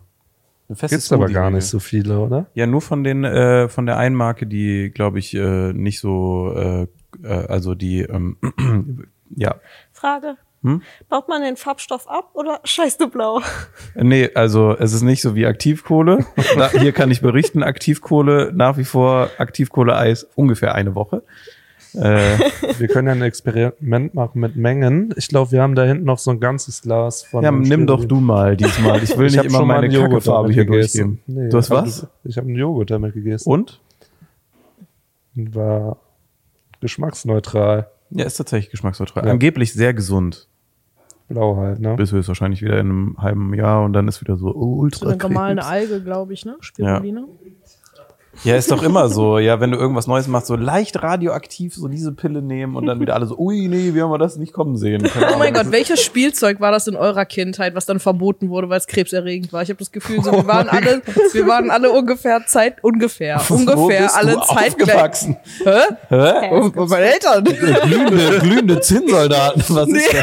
Eine feste Gibt's aber gar nicht so viele, oder? Ja, nur von den äh, von der einen Marke, die glaube ich äh, nicht so, äh, äh, also die, ähm, ja, Frage. Hm? Baut man den Farbstoff ab oder scheißt du blau? nee, also es ist nicht so wie Aktivkohle. da, hier kann ich berichten, Aktivkohle nach wie vor Aktivkohle-Eis ungefähr eine Woche. Äh, Wir können ja ein Experiment machen mit Mengen. Ich glaube, wir haben da hinten noch so ein ganzes Glas von. ja, nimm doch du mal diesmal. Ich will Ich nicht immer meine einen Joghurt Kackefarbe damit hier gegessen. durchgeben. Nee, du hast was? Ich habe einen Joghurt damit gegessen. Und? War geschmacksneutral. Ja, ist tatsächlich geschmacksneutral. Ja. Angeblich sehr gesund. Blau halt, ne? Bis höchstwahrscheinlich wieder in einem halben Jahr und dann ist wieder so ultra. So eine normale. Alge, glaube ich, ne? Spirulina. Ja, ist doch immer so. Ja, wenn du irgendwas Neues machst, so leicht radioaktiv so diese Pille nehmen und dann wieder alle so, ui, nee, wie haben wir das nicht kommen sehen? Keine Oh mein. Gott, welches Spielzeug war das in eurer Kindheit, was dann verboten wurde, weil es krebserregend war? Ich habe das Gefühl, so, wir waren alle, wir waren alle ungefähr Zeit, ungefähr, Wo ungefähr bist alle zeitgleich. Hä? Hä? Wo meine Eltern. glühende, glühende Zinnsoldaten. Was Nee, ist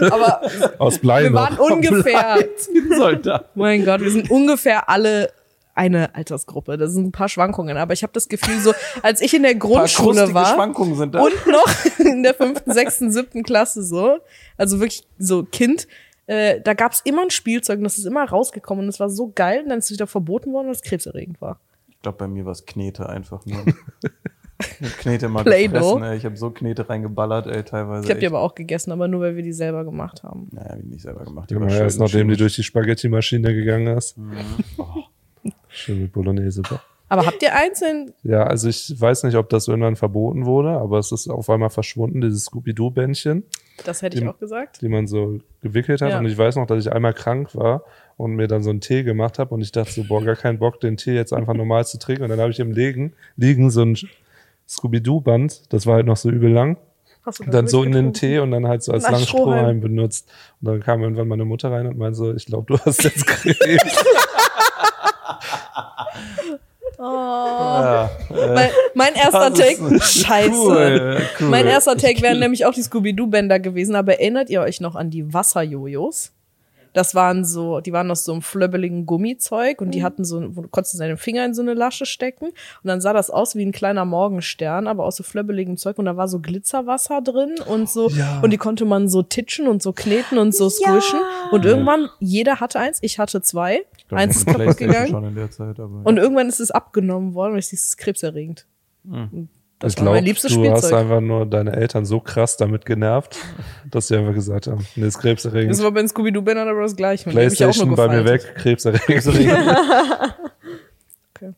das? aber Aus Blei wir noch. waren ungefähr, Zinnsoldaten. mein Gott, wir sind ungefähr alle eine Altersgruppe. Das sind ein paar Schwankungen, aber ich habe das Gefühl, so als ich in der Grundschule war Schwankungen sind da. und noch in der fünften, sechsten, siebten Klasse so, also wirklich so Kind, äh, da gab's immer ein Spielzeug und das ist immer rausgekommen und es war so geil und dann ist es wieder verboten worden, weil es krebserregend war. ich glaube, bei mir war es Knete einfach nur. Ich hab Knete mal gefressen, ey. Ich habe so Knete reingeballert, ey, teilweise. Ich habe die echt. aber auch gegessen, aber nur weil wir die selber gemacht haben. Naja, ich nicht selber gemacht. Die war erst nachdem die chemisch. durch die Spaghetti-Maschine gegangen ist. Mhm. Schön mit Bolognese. Aber habt ihr einzeln? Ja, also ich weiß nicht, ob das irgendwann verboten wurde, aber es ist auf einmal verschwunden, dieses Scooby-Doo-Bändchen, Das hätte ich Die- auch gesagt. die man so gewickelt hat. Ja. Und ich weiß noch, dass ich einmal krank war und mir dann so einen Tee gemacht habe und ich dachte so, boah, gar keinen Bock, den Tee jetzt einfach normal zu trinken. Und dann habe ich im Liegen, liegen so ein Scooby-Doo-Band, das war halt noch so übel lang. Hast du Und dann so in den? Tee und dann halt so als Als langen Strohhalm. Strohhalm benutzt. Und dann kam irgendwann meine Mutter rein und meinte so, ich glaube, du hast jetzt Krebs. Oh. Ja, äh, Mein, mein erster Take, scheiße. Cool, cool. Mein erster Take wären nämlich auch die Scooby-Doo-Bänder gewesen, aber erinnert ihr euch noch an die Wasserjojos? Das waren so, die waren aus so einem flöbbeligen Gummizeug und die hatten so, wo du konntest deine Finger in so eine Lasche stecken und dann sah das aus wie ein kleiner Morgenstern, aber aus so flöbbeligem Zeug und da war so Glitzerwasser drin und so Ja. und die konnte man so titschen und so kneten und so squishen und irgendwann, jeder hatte eins, ich hatte zwei, glaub, eins ist kaputt gegangen Schon in der Zeit, aber und irgendwann ist es abgenommen worden und ich das ist krebserregend. Und Das ich war mein glaube, liebstes du hast Spielzeug. einfach nur deine Eltern so krass damit genervt, dass sie einfach gesagt haben, nee, ist Das krebserregend. war bei den Scooby-Doo-Bändern aber das Gleiche. Und die hab ich auch Playstation nur bei mir weg, krebserregend. Okay.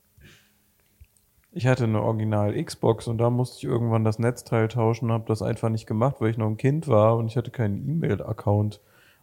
Ich hatte eine Original Xbox und da musste ich irgendwann das Netzteil tauschen, habe das einfach nicht gemacht, weil ich noch ein Kind war und ich hatte keinen E-Mail-Account.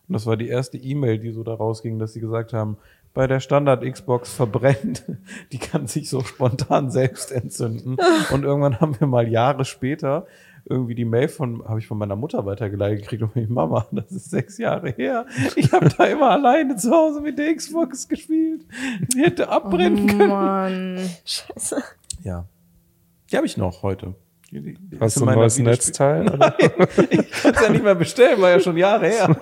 Und das war die erste E-Mail, die so da rausging, dass sie gesagt haben, bei der Standard Xbox verbrennt, die kann sich so spontan selbst entzünden. Und irgendwann haben wir mal Jahre später irgendwie die Mail von, habe ich von meiner Mutter weitergeleitet gekriegt und ich, Mama, das ist sechs Jahre her. Ich habe da immer alleine zu Hause mit der Xbox gespielt. Die hätte abbrennen können. Oh Mann. Scheiße. Ja. Die habe ich noch heute. Die, die, die Hast du in ein neues Netzteil? Oder? Ich kann es ja nicht mehr bestellen, war ja schon Jahre her.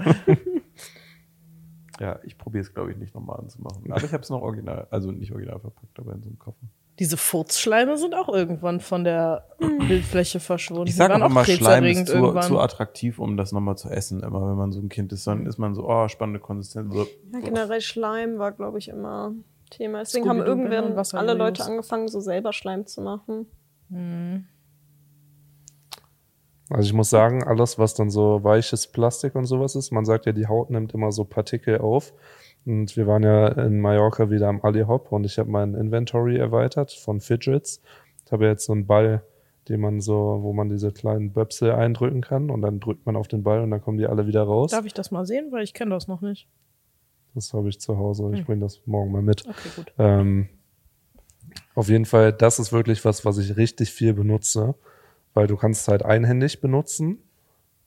Ja, ich probiere es, glaube ich, nicht nochmal anzumachen. Aber ich habe es noch original, also nicht original verpackt, aber in so einem Koffer. Diese Furzschleime sind auch irgendwann von der Bildfläche verschwunden. Ich sage auch immer, Schleim ist zu, zu attraktiv, um das nochmal zu essen. Immer wenn man so ein Kind ist, dann ist man so, oh, spannende Konsistenz. So. Ja, generell Schleim war, glaube ich, immer Thema. Deswegen haben irgendwann alle Leute angefangen, so selber Schleim zu machen. Also ich muss sagen, alles, was dann so weiches Plastik und sowas ist, man sagt ja, die Haut nimmt immer so Partikel auf. Und wir waren ja in Mallorca wieder am Ali Hop und ich habe mein Inventory erweitert von Fidgets. Ich habe jetzt so einen Ball, den man so, wo man diese kleinen Böpsel eindrücken kann und dann drückt man auf den Ball und dann kommen die alle wieder raus. Darf ich das mal sehen? Weil ich kenne das noch nicht. Das habe ich zu Hause. Ich bringe das morgen mal mit. Okay, gut. Ähm, auf jeden Fall, das ist wirklich was, was ich richtig viel benutze, weil du kannst es halt einhändig benutzen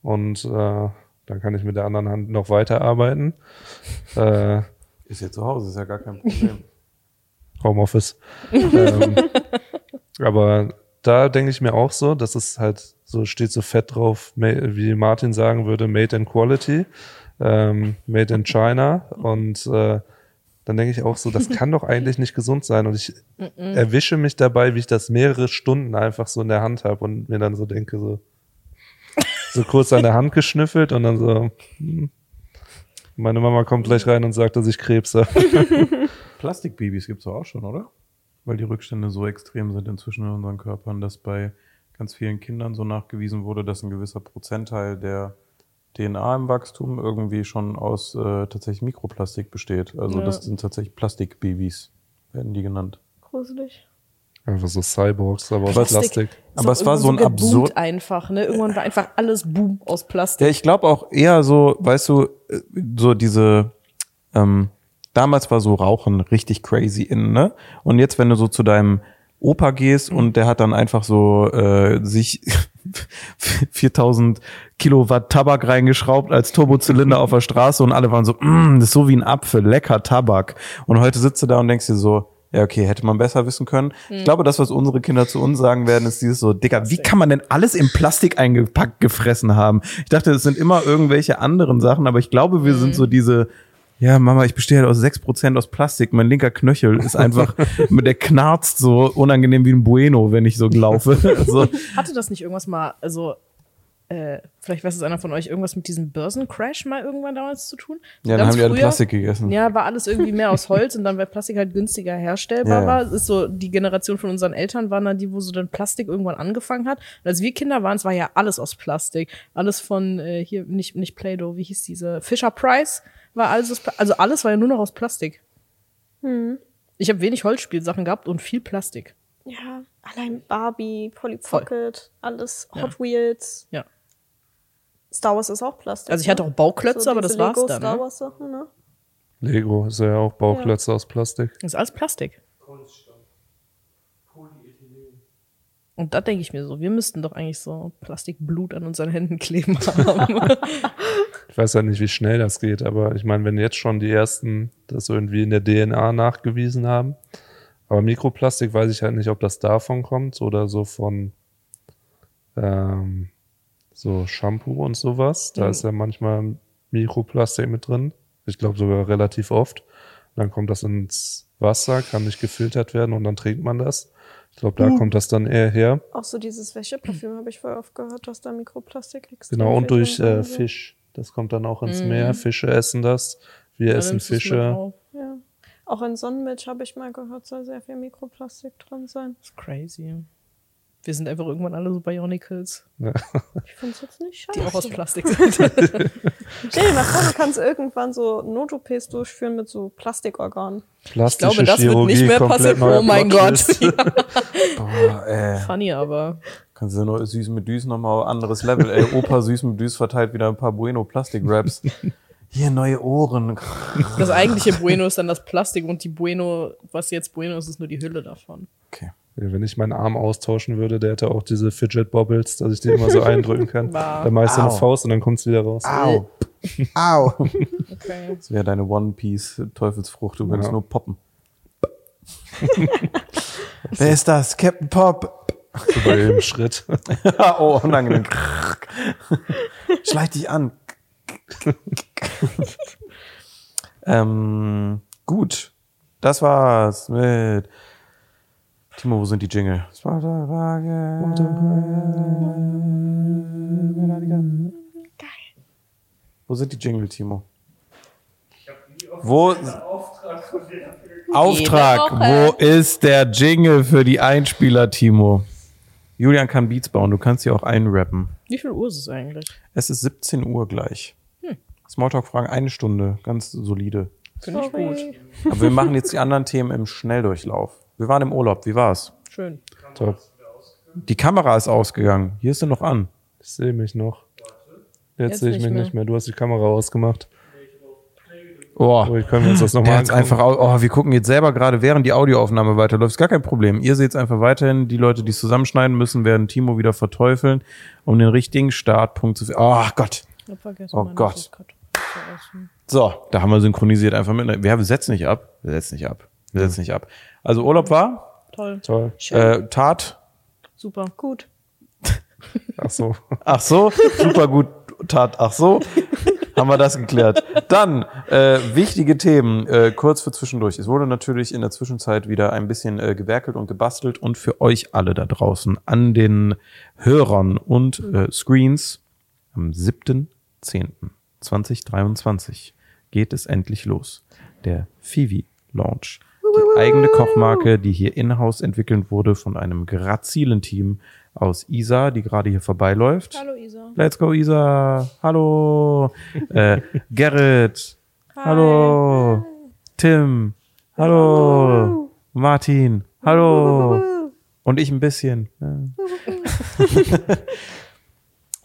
und äh, dann kann ich mit der anderen Hand noch weiterarbeiten. Äh, Ist ja zu Hause, ist ja gar kein Problem. Homeoffice. ähm, aber da denke ich mir auch so, das ist halt so, steht so fett drauf, wie Martin sagen würde, made in quality, ähm, made in China und äh, dann denke ich auch so, das kann doch eigentlich nicht gesund sein und ich erwische mich dabei, wie ich das mehrere Stunden einfach so in der Hand habe und mir dann so denke, so, so kurz an der Hand geschnüffelt und dann so, hm. meine Mama kommt gleich rein und sagt, dass ich Krebs habe. Plastikbabys gibt's doch auch schon, oder? Weil die Rückstände so extrem sind inzwischen in unseren Körpern, dass bei ganz vielen Kindern so nachgewiesen wurde, dass ein gewisser Prozentteil der DNA im Wachstum irgendwie schon aus äh, tatsächlich Mikroplastik besteht. Also Ja. das sind tatsächlich Plastikbabys, werden die genannt. Gruselig. Einfach so Cyborgs, aber aus Plastik. Plastik. Aber es war so ein absurd. einfach, ne? Irgendwann war einfach alles Boom aus Plastik. Ja, ich glaube auch eher so, weißt du, äh, so diese, ähm, damals war so Rauchen richtig crazy in, ne? Und jetzt, wenn du so zu deinem Opa gehst und der hat dann einfach so äh, sich 4000 Kilowatt Tabak reingeschraubt als Turbozylinder auf der Straße und alle waren so, mm, das ist so wie ein Apfel, lecker Tabak. Und heute sitzt du da und denkst dir so, ja, okay, hätte man besser wissen können. Ich glaube, das, was unsere Kinder zu uns sagen werden, ist dieses so, Digga, wie kann man denn alles in Plastik eingepackt gefressen haben? Ich dachte, es sind immer irgendwelche anderen Sachen, aber ich glaube, wir sind so diese, ja, Mama, ich bestehe halt aus 6% aus Plastik. Mein linker Knöchel ist einfach, der knarzt so unangenehm wie ein Bueno, wenn ich so laufe. Also, Hatte das nicht irgendwas mal, also äh, vielleicht weiß es einer von euch, irgendwas mit diesem Börsencrash mal irgendwann damals zu tun? Ja, dann haben die alle früher- Plastik gegessen. Ja, war alles irgendwie mehr aus Holz und dann, weil Plastik halt günstiger herstellbar Ja, ja. war, ist so, die Generation von unseren Eltern waren dann die, wo so dann Plastik irgendwann angefangen hat. Und als wir Kinder waren, es war ja alles aus Plastik. Alles von, äh, hier, nicht, nicht Play-Doh, wie hieß diese, Fisher Price war alles aus, also alles war ja nur noch aus Plastik. Ich habe wenig Holzspielsachen gehabt und viel Plastik. Ja, allein Barbie, Polly Voll. Pocket, alles Ja. Hot Wheels. Ja. Star Wars ist auch Plastik. Also ich hatte ne? auch Bauklötze, aber diese das war's Lego dann, Star ne? Wars Sachen, ne? Lego ist ja auch Bauklötze aus Plastik. Das ist alles Plastik. Und da denke ich mir so, wir müssten doch eigentlich so Plastikblut an unseren Händen kleben haben. Ich weiß ja nicht, wie schnell das geht, aber ich meine, wenn jetzt schon die ersten das irgendwie in der DNA nachgewiesen haben, aber Mikroplastik weiß ich halt nicht, ob das davon kommt oder so von ähm, so Shampoo und sowas. Da Mhm. ist ja manchmal Mikroplastik mit drin. Ich glaube sogar relativ oft. Dann kommt das ins Wasser, kann nicht gefiltert werden und dann trinkt man das. Ich glaube, da kommt das dann eher her. Auch so dieses Wäscheparfüm habe ich voll oft gehört, dass da Mikroplastik extrem Genau, und durch äh. Fisch. Das kommt dann auch ins Meer. Fische essen das. Wir Da essen Fische. Ja. Auch in Sonnenmilch habe ich mal gehört, soll sehr viel Mikroplastik drin sein. Das ist crazy. Wir sind einfach irgendwann alle so Bionicles, Ich finde es jetzt nicht scheiße. die auch aus Plastik sind. Stell dir mal vor, du kannst irgendwann so Not-OPs durchführen mit so Plastikorganen. Plastische Ich glaube, das wird Chirurgie, nicht mehr komplett passieren. Oh mein Gott. Boah, ey. Funny, aber Kannst du nur süß mit Düs nochmal anderes Level. Ey, Opa süß mit Düs verteilt wieder ein paar Bueno Plastik Raps. Hier neue Ohren. das eigentliche Bueno ist dann das Plastik und die Bueno, was jetzt Bueno ist, ist nur die Hülle davon. Okay. Wenn ich meinen Arm austauschen würde, der hätte auch diese Fidget Bobbles, dass ich die immer so eindrücken kann. Wow. Dann mach ich so eine Au. Faust und dann kommt's wieder raus. Au. Au. Okay. Das wäre deine One Piece Teufelsfrucht. Du könntest Ja. nur poppen. Wer ist das? Captain Pop. Bei jedem Schritt. oh, unangenehm. Schleich dich an. ähm, gut. Das war's mit Timo, wo sind die Jingle? Wo sind die Jingle, Timo? Wo Auftrag, wo ist der Jingle für die Einspieler, Timo? Julian kann Beats bauen, du kannst sie auch einrappen. Wie viel Uhr ist es eigentlich? Es ist 17 Uhr gleich. Smalltalk-Fragen eine Stunde, ganz solide. Finde ich gut. Aber wir machen jetzt die anderen Themen im Schnelldurchlauf. Wir waren im Urlaub, wie war's? Schön. Top. Die Kamera ist ausgegangen. Hier ist sie noch an. Ich sehe mich noch. Jetzt, Jetzt sehe ich mich mehr. nicht mehr. Du hast die Kamera ausgemacht. Oh, Oh, können wir uns das nochmal hat's einfach, oh, wir gucken jetzt selber gerade, während die Audioaufnahme weiterläuft. Ist gar kein Problem. Ihr seht's einfach weiterhin. Die Leute, die es zusammenschneiden müssen, werden Timo wieder verteufeln, um den richtigen Startpunkt zu finden. Oh Gott. Oh Gott. So, da haben wir synchronisiert einfach mit. Wir, wir setzen nicht ab. Wir setzen nicht ab. Wir setzen nicht ab. Also Urlaub war, Toll. Toll. äh, Tat. Super. Gut. Ach so. Ach so, super gut Tat. Ach so, haben wir das geklärt. Dann äh, wichtige Themen äh, kurz für zwischendurch. Es wurde natürlich in der Zwischenzeit wieder ein bisschen äh, gewerkelt und gebastelt und für euch alle da draußen an den Hörern und äh, Screens am 7.10.2023 geht es endlich los. Der Fivi Launch. Die eigene Kochmarke, die hier in-house entwickelt wurde von einem grazilen Team aus Isa, die gerade hier vorbeiläuft. Hallo Isa. Let's go, Isa. Hallo. Äh, Gerrit. Hallo. Tim. Hallo. Martin. Hallo. Und ich ein bisschen. Ja.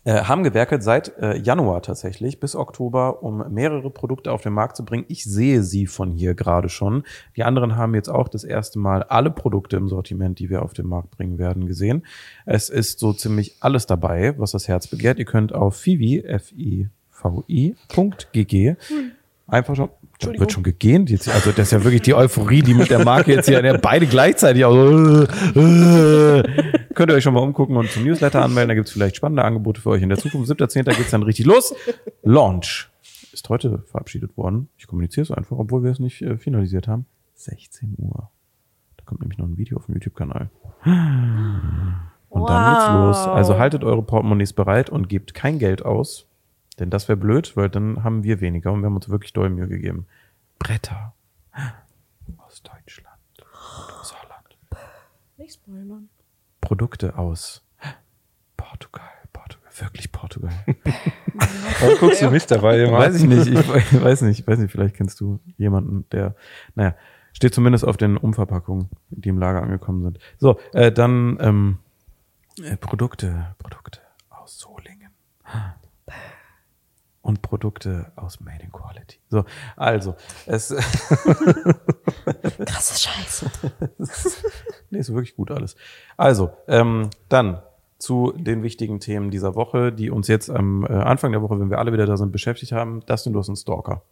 Äh, haben gewerkelt seit äh, Januar tatsächlich bis Oktober, um mehrere Produkte auf den Markt zu bringen. Ich sehe sie von hier gerade schon. Die anderen haben jetzt auch das erste Mal alle Produkte im Sortiment, die wir auf den Markt bringen werden, gesehen. Es ist so ziemlich alles dabei, was das Herz begehrt. Ihr könnt auf fivi, f i v i.gg einfach schon wird schon gegähnt jetzt. Also das ist ja wirklich die Euphorie, die mit der Marke jetzt hier ja, beide gleichzeitig auch so, äh, äh. Könnt ihr euch schon mal umgucken und zum Newsletter anmelden. Da gibt's vielleicht spannende Angebote für euch in der Zukunft. 7.10. geht's dann richtig los. Launch ist heute verabschiedet worden. Ich kommuniziere es einfach, obwohl wir es nicht äh, finalisiert haben. 16 Uhr. Da kommt nämlich noch ein Video auf dem YouTube-Kanal. Und Und dann geht's los. Wow. Also haltet eure Portemonnaies bereit und gebt kein Geld aus. Denn das wäre blöd, weil dann haben wir weniger und wir haben uns wirklich doll Mühe gegeben. Bretter aus Deutschland, aus Holland. Nicht spoilern. Produkte aus Portugal, Portugal, wirklich Portugal. Warum guckst du mich dabei immer? weiß ich nicht, ich we- weiß nicht, ich weiß nicht, vielleicht kennst du jemanden, der, naja, steht zumindest auf den Umverpackungen, die im Lager angekommen sind. So, äh, dann ähm, äh, Produkte, Produkte aus Solingen. Und Produkte aus Made in Quality. So, also, es, Krasse Scheiße. Nee, ist wirklich gut alles. Also, ähm, dann zu den wichtigen Themen dieser Woche, die uns jetzt am äh, Anfang der Woche, wenn wir alle wieder da sind, beschäftigt haben. Dustin, du hast einen Stalker.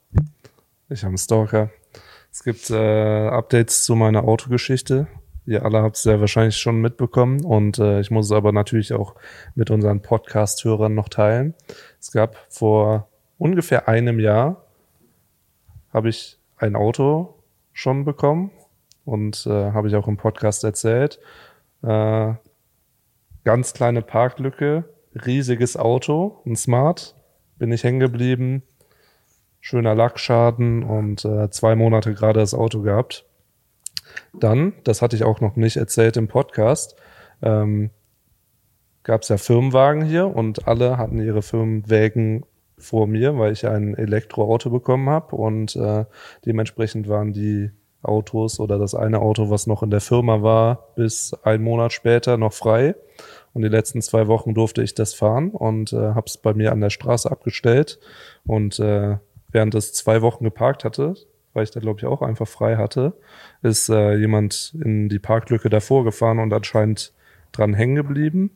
Ich habe einen Stalker. Es gibt äh, Updates zu meiner Autogeschichte. Ihr alle habt es ja wahrscheinlich schon mitbekommen und äh, ich muss es aber natürlich auch mit unseren Podcast-Hörern noch teilen. Es gab vor ungefähr einem Jahr habe ich ein Auto schon bekommen und äh, habe ich auch im Podcast erzählt. Äh, ganz kleine Parklücke, riesiges Auto, ein Smart, bin ich hängen geblieben, schöner Lackschaden und äh, zwei Monate gerade das Auto gehabt. Dann, das hatte ich auch noch nicht erzählt im Podcast, ähm, gab es ja Firmenwagen hier und alle hatten ihre Firmenwägen vor mir, weil ich ein Elektroauto bekommen habe und äh, dementsprechend waren die Autos oder das eine Auto, was noch in der Firma war, bis einen Monat später noch frei. Und die letzten zwei Wochen durfte ich das fahren und äh, habe es bei mir an der Straße abgestellt. Und äh, während es zwei Wochen geparkt hatte, weil ich da glaube ich auch einfach frei hatte, ist äh, jemand in die Parklücke davor gefahren und anscheinend dran hängen geblieben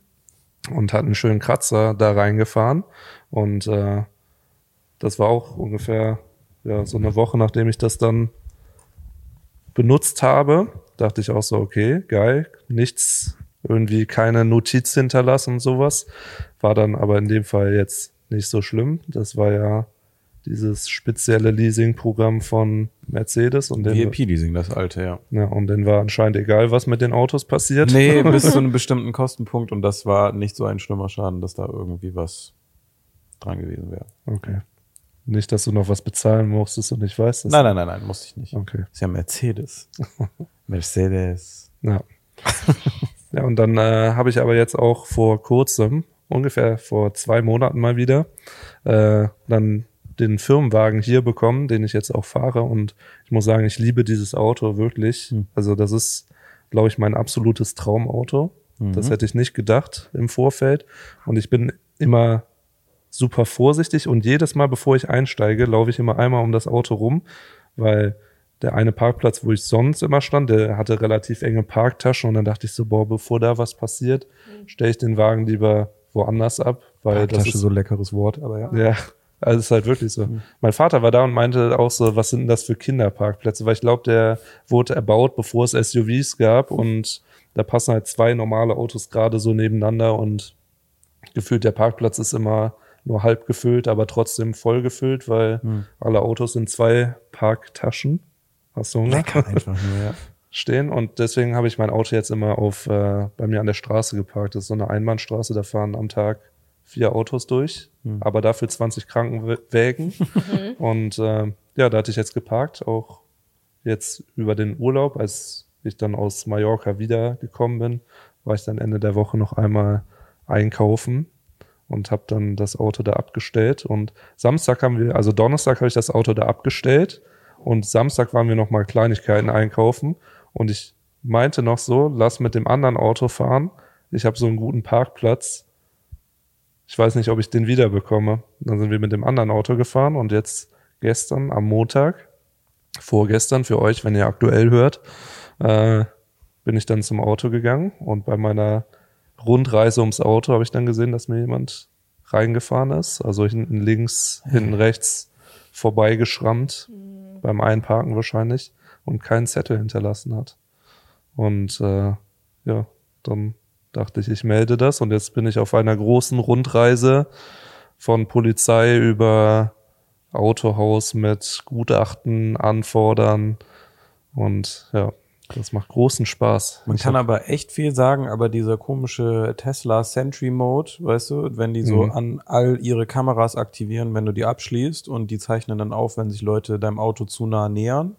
und hat einen schönen Kratzer da reingefahren. Und äh, das war auch ungefähr ja, so eine Woche, nachdem ich das dann benutzt habe, dachte ich auch so, okay, geil, nichts, irgendwie keine Notiz hinterlassen und sowas. War dann aber in dem Fall jetzt nicht so schlimm. Das war ja dieses spezielle Leasing-Programm von Mercedes und den, VIP-Leasing, das alte, ja. ja, und den war anscheinend egal, was mit den Autos passiert. Nee, bis zu einem bestimmten Kostenpunkt und das war nicht so ein schlimmer Schaden, dass da irgendwie was dran gewesen wäre. Okay. Nicht, dass du noch was bezahlen musstest und ich weiß das. Nein, nein, nein, nein, musste ich nicht. Okay. Ist ja Mercedes. Mercedes. Ja. ja, und dann äh, habe ich aber jetzt auch vor kurzem, ungefähr vor zwei Monaten mal wieder, äh, dann den Firmenwagen hier bekommen, den ich jetzt auch fahre. Und ich muss sagen, ich liebe dieses Auto wirklich. Hm. Also das ist, glaube ich, mein absolutes Traumauto. Das Mhm. hätte ich nicht gedacht im Vorfeld. Und ich bin immer super vorsichtig und jedes Mal, bevor ich einsteige, laufe ich immer einmal um das Auto rum, weil der eine Parkplatz, wo ich sonst immer stand, der hatte relativ enge Parktaschen und dann dachte ich so, boah, bevor da was passiert, stelle ich den Wagen lieber woanders ab, weil das Parktasche, ist so leckeres Wort, aber ja. ja, also es ist halt wirklich so. Mein Vater war da und meinte auch so, was sind denn das für Kinderparkplätze? Weil ich glaube, der wurde erbaut, bevor es SUVs gab und da passen halt zwei normale Autos gerade so nebeneinander und gefühlt der Parkplatz ist immer nur halb gefüllt, aber trotzdem voll gefüllt, weil alle Autos in zwei Parktaschen, hast du Hunger? Lecker einfach nur, ja. stehen und deswegen habe ich mein Auto jetzt immer auf äh, bei mir an der Straße geparkt. Das ist so eine Einbahnstraße, da fahren am Tag vier Autos durch, aber dafür 20 Krankenwägen. und äh, ja, da hatte ich jetzt geparkt, auch jetzt über den Urlaub, als ich dann aus Mallorca wiedergekommen bin, war ich dann Ende der Woche noch einmal einkaufen und habe dann das Auto da abgestellt. Und Samstag haben wir, also Donnerstag habe ich das Auto da abgestellt und Samstag waren wir noch mal Kleinigkeiten einkaufen und ich meinte noch so, lass mit dem anderen Auto fahren. Ich habe so einen guten Parkplatz. Ich weiß nicht, ob ich den wiederbekomme. Dann sind wir mit dem anderen Auto gefahren und jetzt gestern am Montag, vorgestern für euch, wenn ihr aktuell hört, äh, bin ich dann zum Auto gegangen und bei meiner Rundreise ums Auto habe ich dann gesehen, dass mir jemand reingefahren ist. Also hinten links, hinten rechts vorbeigeschrammt, beim Einparken wahrscheinlich, und keinen Zettel hinterlassen hat. Und äh, ja, dann dachte ich, ich melde das und jetzt bin ich auf einer großen Rundreise von Polizei über Autohaus mit Gutachten anfordern und ja, Das macht großen Spaß. Man Ich kann aber echt viel sagen, aber dieser komische Tesla Sentry Mode, weißt du, wenn die so Mhm. an all ihre Kameras aktivieren, wenn du die abschließt und die zeichnen dann auf, wenn sich Leute deinem Auto zu nah nähern.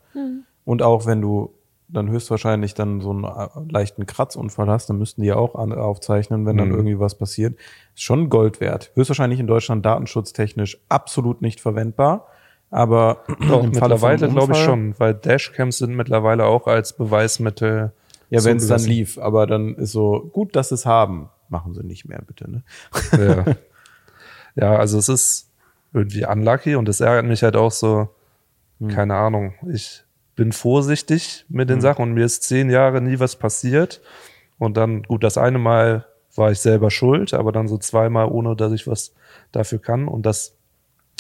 Und auch wenn du dann höchstwahrscheinlich dann so einen äh, leichten Kratzunfall hast, dann müssten die ja auch an, aufzeichnen, wenn dann Mhm. irgendwie was passiert. Ist schon Gold wert. Höchstwahrscheinlich in Deutschland datenschutztechnisch absolut nicht verwendbar. Aber Doch, mittlerweile glaube ich schon, weil Dashcams sind mittlerweile auch als Beweismittel. Ja, wenn es dann lief, aber dann ist so, gut, dass sie es haben. Machen sie nicht mehr, bitte, ne? Ja. ja, also es ist irgendwie unlucky und es ärgert mich halt auch so, Hm. keine Ahnung, ich bin vorsichtig mit den Sachen und mir ist zehn Jahre nie was passiert. Und dann, gut, das eine Mal war ich selber schuld, aber dann so zweimal, ohne dass ich was dafür kann. Und das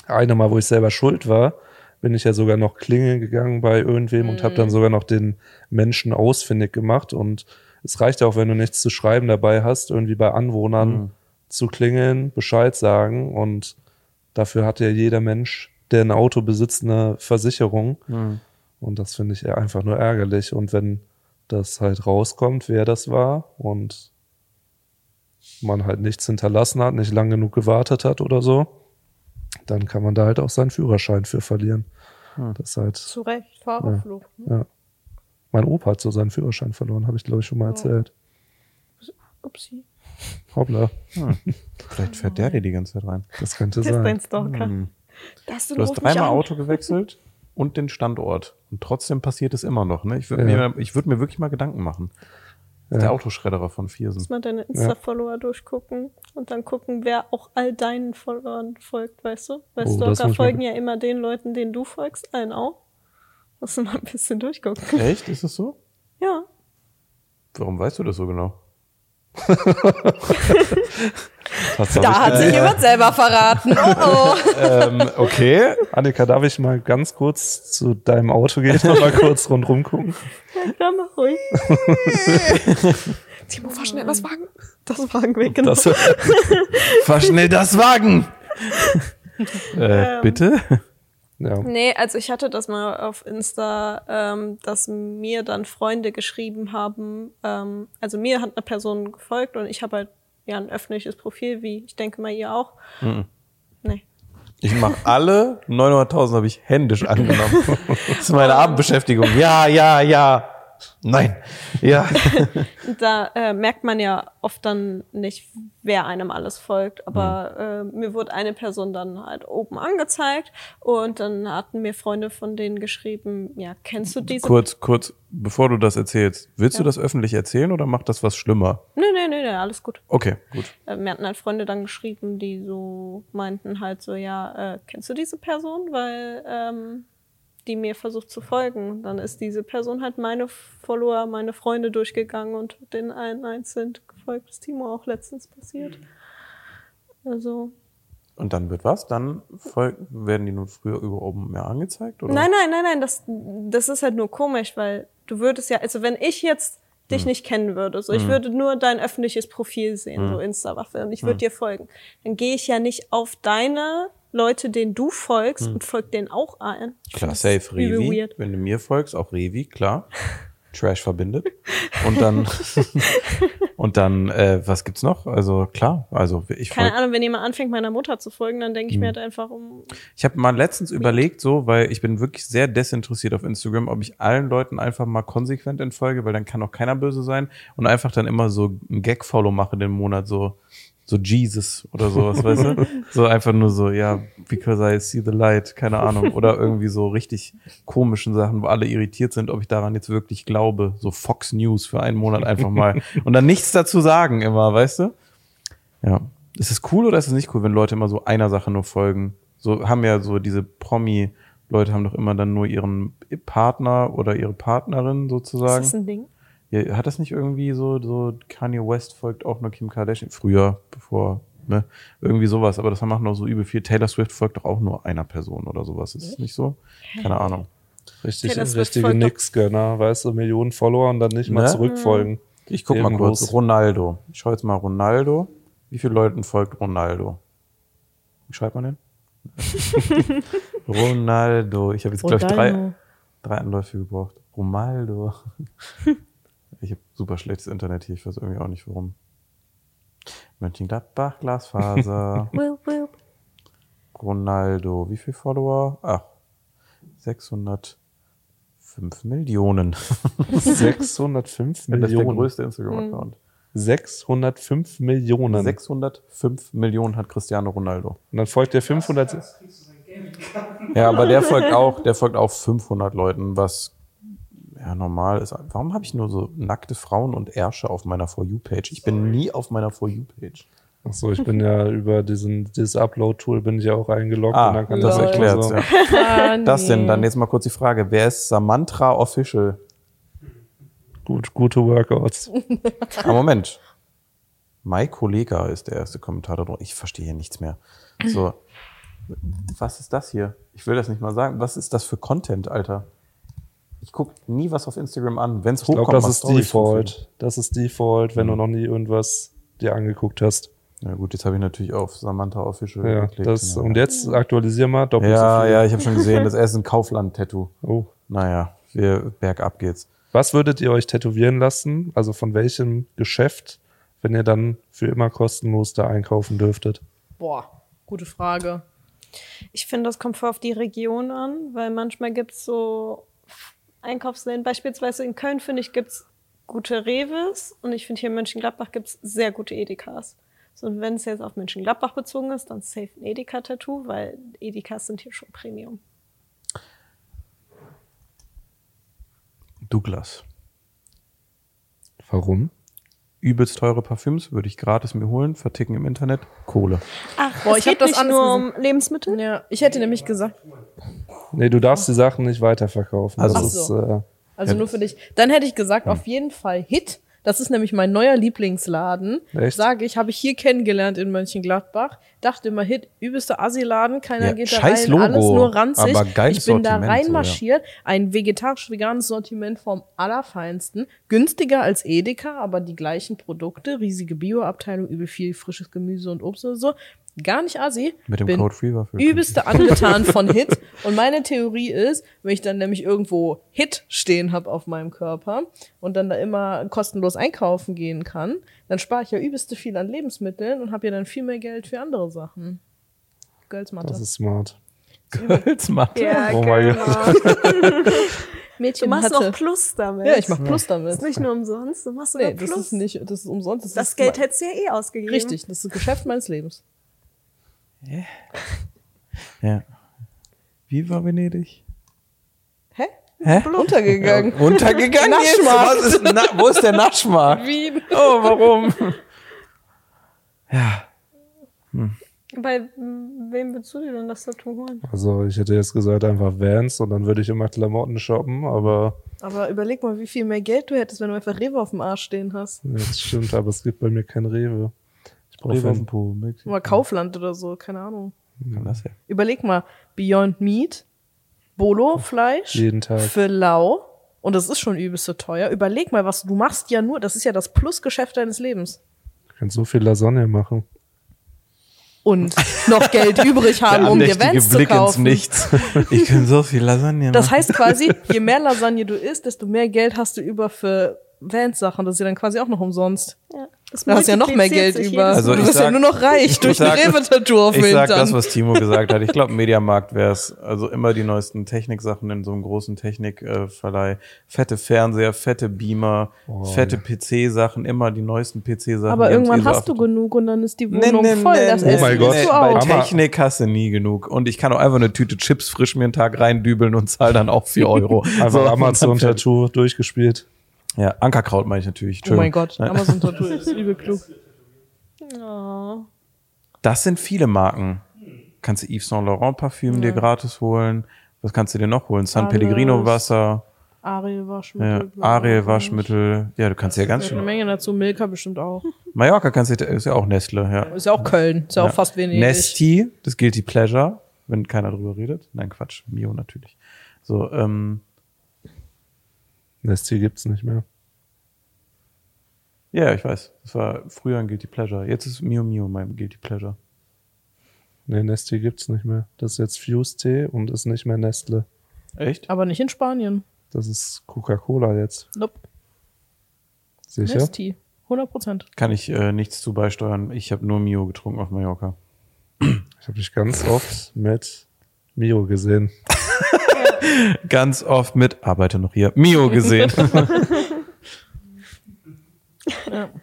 eine Mal, wo ich selber schuld war, bin ich ja sogar noch klingeln gegangen bei irgendwem und habe dann sogar noch den Menschen ausfindig gemacht. Und es reicht ja auch, wenn du nichts zu schreiben dabei hast, irgendwie bei Anwohnern zu klingeln, Bescheid sagen. Und dafür hat ja jeder Mensch, der ein Auto besitzt, eine Versicherung. Und das finde ich einfach nur ärgerlich. Und wenn das halt rauskommt, wer das war und man halt nichts hinterlassen hat, nicht lang genug gewartet hat oder so, dann kann man da halt auch seinen Führerschein für verlieren. Das ist halt, Zu Recht. Fahrerflucht. Ne? ja. Mein Opa hat so seinen Führerschein verloren, habe ich glaube ich schon mal erzählt. Upsi. Hoppla, Vielleicht fährt der dir die ganze Zeit rein. das könnte Das ist dein sein. Stalker. Hm. Das Du hast dreimal Auto gewechselt und den Standort. Und trotzdem passiert es immer noch. Ne? Ich würde Ja. mir, ich würd mir wirklich mal Gedanken machen. Ja. Der Autoschredderer von Viersen. Muss mal deine Insta-Follower durchgucken und dann gucken, wer auch all deinen Followern folgt, weißt du? Weil Oh, Stalker muss folgen ja immer den Leuten, denen du folgst, allen auch. Musst du mal ein bisschen durchgucken. Echt? Ist es so? Ja. Warum weißt du das so genau? Da hat sich jemand selber verraten. Oh oh. ähm, okay. Annika, darf ich mal ganz kurz zu deinem Auto gehen und mal kurz rundrum gucken? Ja, klar, mach ruhig. Timo, fahr schnell das Wagen. Das Wagen weg, genau. Das, Fahr schnell das Wagen! äh, bitte? ja. Nee, also ich hatte das mal auf Insta, ähm, dass mir dann Freunde geschrieben haben, ähm, also mir hat eine Person gefolgt und ich habe halt ja ein öffentliches Profil, wie ich denke mal ihr auch. Nee. Ich mache alle 900.000 habe ich händisch angenommen. Das ist meine Abendbeschäftigung. Ja, ja, ja. Nein. Ja. Da äh, merkt man ja oft dann nicht, wer einem alles folgt. Aber äh, mir wurde eine Person dann halt oben angezeigt und dann hatten mir Freunde von denen geschrieben, ja, kennst du diese? Kurz, kurz, bevor du das erzählst, willst du das öffentlich erzählen oder macht das was schlimmer? Nee, nee, nee, nee, alles gut. Okay, gut. Äh, mir hatten halt Freunde dann geschrieben, die so meinten halt so, ja, äh, kennst du diese Person? Weil ähm, die mir versucht zu folgen. Dann ist diese Person halt meine Follower, meine Freunde durchgegangen und den einen einzeln gefolgt. Das ist Timo auch letztens passiert. Also. Und dann wird was? Dann werden die nur früher über oben mehr angezeigt? Oder? Nein, nein, nein, nein, das, das ist halt nur komisch, weil du würdest ja, also wenn ich jetzt dich nicht kennen würde, so ich würde nur dein öffentliches Profil sehen, so Insta-Waffe, und ich würde dir folgen, dann gehe ich ja nicht auf deine Leute, denen du folgst, und folge denen auch. Ich Klar, safe Revi. weird. Wenn du mir folgst, auch Revi, klar. Trash verbindet. Und dann, und dann, äh, was gibt's noch? Also klar, also ich Keine Ahnung, wenn jemand anfängt, meiner Mutter zu folgen, dann denke ich mir halt einfach um. ich habe mal letztens überlegt, so, weil ich bin wirklich sehr desinteressiert auf Instagram, ob ich allen Leuten einfach mal konsequent entfolge, weil dann kann auch keiner böse sein und einfach dann immer so ein Gag-Follow mache den Monat, so, so Jesus oder sowas, weißt du? So einfach nur so, ja, because I see the light, keine Ahnung. Oder irgendwie so richtig komischen Sachen, wo alle irritiert sind, ob ich daran jetzt wirklich glaube. So Fox News für einen Monat einfach mal. Und dann nichts dazu sagen immer, weißt du? Ja. Ist es cool oder ist es nicht cool, wenn Leute immer so einer Sache nur folgen? So haben ja so diese Promi, Leute haben doch immer dann nur ihren Partner oder ihre Partnerin Ist sozusagen. das ein Ding? Ja, hat das nicht irgendwie so, so Kanye West folgt auch nur Kim Kardashian? Früher, bevor, ne? Irgendwie sowas, aber das machen doch so übel viel. Taylor Swift folgt doch auch nur einer Person oder sowas. Ist es nicht so? Keine Ahnung. Richtig, Taylor Swift richtige Nix-Gönner, weißt du, Millionen Follower und dann nicht mal Ne? zurückfolgen. Ich guck mal Irgendwas. kurz. Ronaldo. Ich schau jetzt mal Ronaldo. Wie viele Leuten folgt Ronaldo? Wie schreibt man den? Ronaldo. Ich habe jetzt, glaube ich, drei. Drei Anläufe gebraucht. Romaldo. ich habe super schlechtes Internet hier, ich weiß irgendwie auch nicht warum. Mönchengladbach, Glasfaser. Will, will. Ronaldo, wie viel Follower? Ach, 605 Millionen. 605 Das ist der Millionen. größte Instagram-Account. 605 Millionen. 605 Millionen hat Cristiano Ronaldo. Und dann folgt der 500. Ja, aber der folgt auch, der folgt auch 500 Leuten, was ja normal ist. Warum habe ich nur so nackte Frauen und Ärsche auf meiner For You Page? Ich bin nie auf meiner For You Page. Achso, ich bin ja über diesen, dieses Upload-Tool bin ich ja auch eingeloggt. Ah, und dann kann das erklärt so. ja. Ah, Das denn, dann jetzt mal kurz die Frage, wer ist Samantha Official? Gut, gute Workouts. Ah, Moment. Mai Kollega ist der erste Kommentator. drunter. Ich verstehe hier nichts mehr. So, was ist das hier? Ich will das nicht mal sagen. Was ist das für Content, Alter? Ich gucke nie was auf Instagram an. Wenn es Ich glaube, hochkommt, das ist Stories Default. Das ist Default, wenn Mhm. du noch nie irgendwas dir angeguckt hast. Ja gut, jetzt habe ich natürlich auf Samantha Official Ja, geklickt. das, Ja. und jetzt aktualisier mal doppelt ja, so ja, ich habe schon gesehen, das ist ein Kaufland-Tattoo. Oh. Naja, wir, bergab geht's. Was würdet ihr euch tätowieren lassen? Also von welchem Geschäft, wenn ihr dann für immer kostenlos da einkaufen dürftet? Boah, gute Frage. Ich finde, das kommt voll auf die Region an, weil manchmal gibt es so Einkaufsläden. Beispielsweise in Köln, finde ich, gibt es gute Reves und ich finde hier in Mönchengladbach gibt es sehr gute Edekas. So, und wenn es jetzt auf Mönchengladbach bezogen ist, dann safe ein Edeka-Tattoo, weil Edekas sind hier schon Premium. Douglas. Warum? Übelst teure Parfüms würde ich gratis mir holen, verticken im Internet, Kohle. Ach, Boah, es ich hab geht das nicht nur um Lebensmittel? Ja, ich hätte nämlich gesagt, Nee, du darfst die Sachen nicht weiterverkaufen. Also- ist, äh, also Ja. nur für dich. Dann hätte ich gesagt, auf jeden Fall Hit. Das ist nämlich mein neuer Lieblingsladen. Echt? Sage ich, habe ich hier kennengelernt in Mönchengladbach. Dachte immer, Hit, übelster Assi-Laden, keiner Ja, geht da rein, Logo, alles nur ranzig. aber geiles ich bin da Sortiment, so, reinmarschiert, ein vegetarisch-veganes Sortiment vom Allerfeinsten. Günstiger als Edeka, aber die gleichen Produkte, riesige Bio-Abteilung, übel viel frisches Gemüse und Obst und so. Gar nicht Assi. Mit dem bin Code Free Waffel. übelste angetan von Hit. Und meine Theorie ist, wenn ich dann nämlich irgendwo Hit stehen habe auf meinem Körper und dann da immer kostenlos einkaufen gehen kann, dann spare ich ja übelste viel an Lebensmitteln und habe ja dann viel mehr Geld für andere Sachen. Geldmathe. das ist smart. Holzmatte. Ja, Oh mein genau. Du Mädchen machst hatte. noch Plus damit. Ja, ich mach Plus Das damit. ist nicht nur umsonst, du machst sogar Nee, das Plus. ist nicht, das ist umsonst. Das, das ist Geld hättest du ja eh ausgegeben. Richtig, das ist das Geschäft meines Lebens. Ja. Wie war Venedig? Hä? Hä? Untergegangen. Untergegangen jetzt? Naschmarkt. Was ist, na, wo ist der Naschmarkt? Wien. Oh, warum? Ja. Bei m, wem willst du dir denn das Tattoo holen? Also ich hätte jetzt gesagt einfach Vans und dann würde ich immer Klamotten shoppen, aber Aber überleg mal, wie viel mehr Geld du hättest, wenn du einfach Rewe auf dem Arsch stehen hast. das stimmt, aber es gibt bei mir kein Rewe. Rewe Po, Mexiko. Mal Kaufland oder so, keine Ahnung. Kann das ja. Überleg mal, Beyond Meat, Bolo-Fleisch jeden Tag. für lau. Und das ist schon übelst so teuer. Überleg mal, was du machst ja nur, das ist ja das Plusgeschäft deines Lebens. Ich kann so viel Lasagne machen. Und noch Geld übrig haben, um dir Vans zu kaufen. Nichts. Ich kann so viel Lasagne Das machen. heißt quasi, je mehr Lasagne du isst, desto mehr Geld hast du über für Vans-Sachen. Das ist ja dann quasi auch noch umsonst. Ja, das Da hast du ja noch mehr Geld über. Also du ich bist ja sag- nur noch reich ich durch sag- ein Rewe-Tattoo auf dem Ich sag das, was Timo gesagt hat. Ich glaube, Mediamarkt wäre es. Also immer die neuesten Techniksachen in so einem großen Technikverleih. Fette Fernseher, fette Beamer, fette PC-Sachen, immer die neuesten PC-Sachen. Aber irgendwann hast du genug und dann ist die Nee, Wohnung nee, voll. nee, das nee, Oh mein Gott. Bei. Technik hast du nie genug. Und ich kann auch einfach eine Tüte Chips frisch mir einen Tag reindübeln und zahl dann auch 4 Euro. Einfach. Amazon-Tattoo durchgespielt. Ja, Ankerkraut meine ich natürlich. Oh mein. Gott, Amazon-Tattoo ist übel klug. Oh. Das sind viele Marken. Kannst du Yves Saint Laurent Parfüm dir gratis holen. Was kannst du dir noch holen? San Alles. Pellegrino Wasser, Ariel ja, Waschmittel. Ariel Waschmittel. Ja, du kannst ja ganz Eine schön. Menge dazu, Milka bestimmt auch. Mallorca kannst du, ist ja auch Nestle, ja. Ist ja auch Köln, ist ja, auch fast wenig. Nesti, das Guilty Pleasure, wenn keiner drüber redet. Nein, Quatsch, Mio natürlich. So, ähm, Nestle gibt's nicht mehr. ja, ich weiß. Das war früher ein Guilty Pleasure. Jetzt ist Mio Mio mein Guilty Pleasure. Nee, Nestle gibt's nicht mehr. Das ist jetzt Fuse Tee und ist nicht mehr Nestle. Echt? Aber nicht in Spanien. Das ist Coca-Cola jetzt. Nope. Sicher? Nesti. 100 Prozent. Kann ich äh, nichts zu beisteuern. Ich habe nur Mio getrunken auf Mallorca. Ich habe dich ganz oft mit Mio gesehen. Ganz oft mit, arbeite noch hier, Mio gesehen. Ja.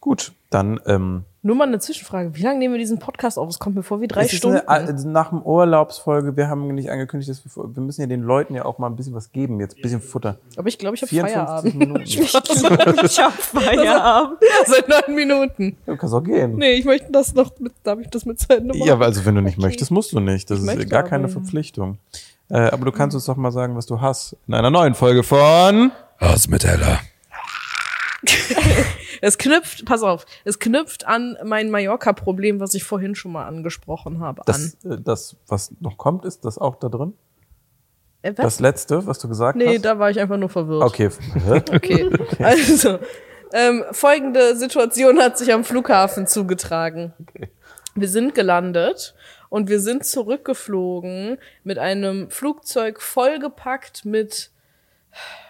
Gut, dann ähm, Nur mal eine Zwischenfrage. Wie lange nehmen wir diesen Podcast auf? Es kommt mir vor wie drei es ist Stunden. Eine, äh, nach dem Urlaubsfolge, wir haben nicht angekündigt, dass wir, wir müssen ja den Leuten ja auch mal ein bisschen was geben, jetzt ein bisschen Futter. Aber ich glaube, ich habe 54 Feierabend. Minuten. Ich hab Feierabend. Seit neun Minuten. Du kannst auch gehen. Nee, ich möchte das noch mit, darf ich das mit zu Ende machen? Ja, aber also wenn du nicht möchtest, musst du nicht. Das Ich ist gar keine aber. Verpflichtung. Äh, aber du kannst uns doch mal sagen, was du hast. In einer neuen Folge von Was mit Ella? Es knüpft, pass auf, es knüpft an mein Mallorca-Problem, was ich vorhin schon mal angesprochen habe, an. das, äh, das, was noch kommt, ist das auch da drin? Äh? Das letzte, was du gesagt nee, hast? da war ich einfach nur verwirrt. Okay. Okay, also, ähm, folgende Situation hat sich am Flughafen zugetragen. Wir sind gelandet und wir sind zurückgeflogen mit einem Flugzeug vollgepackt mit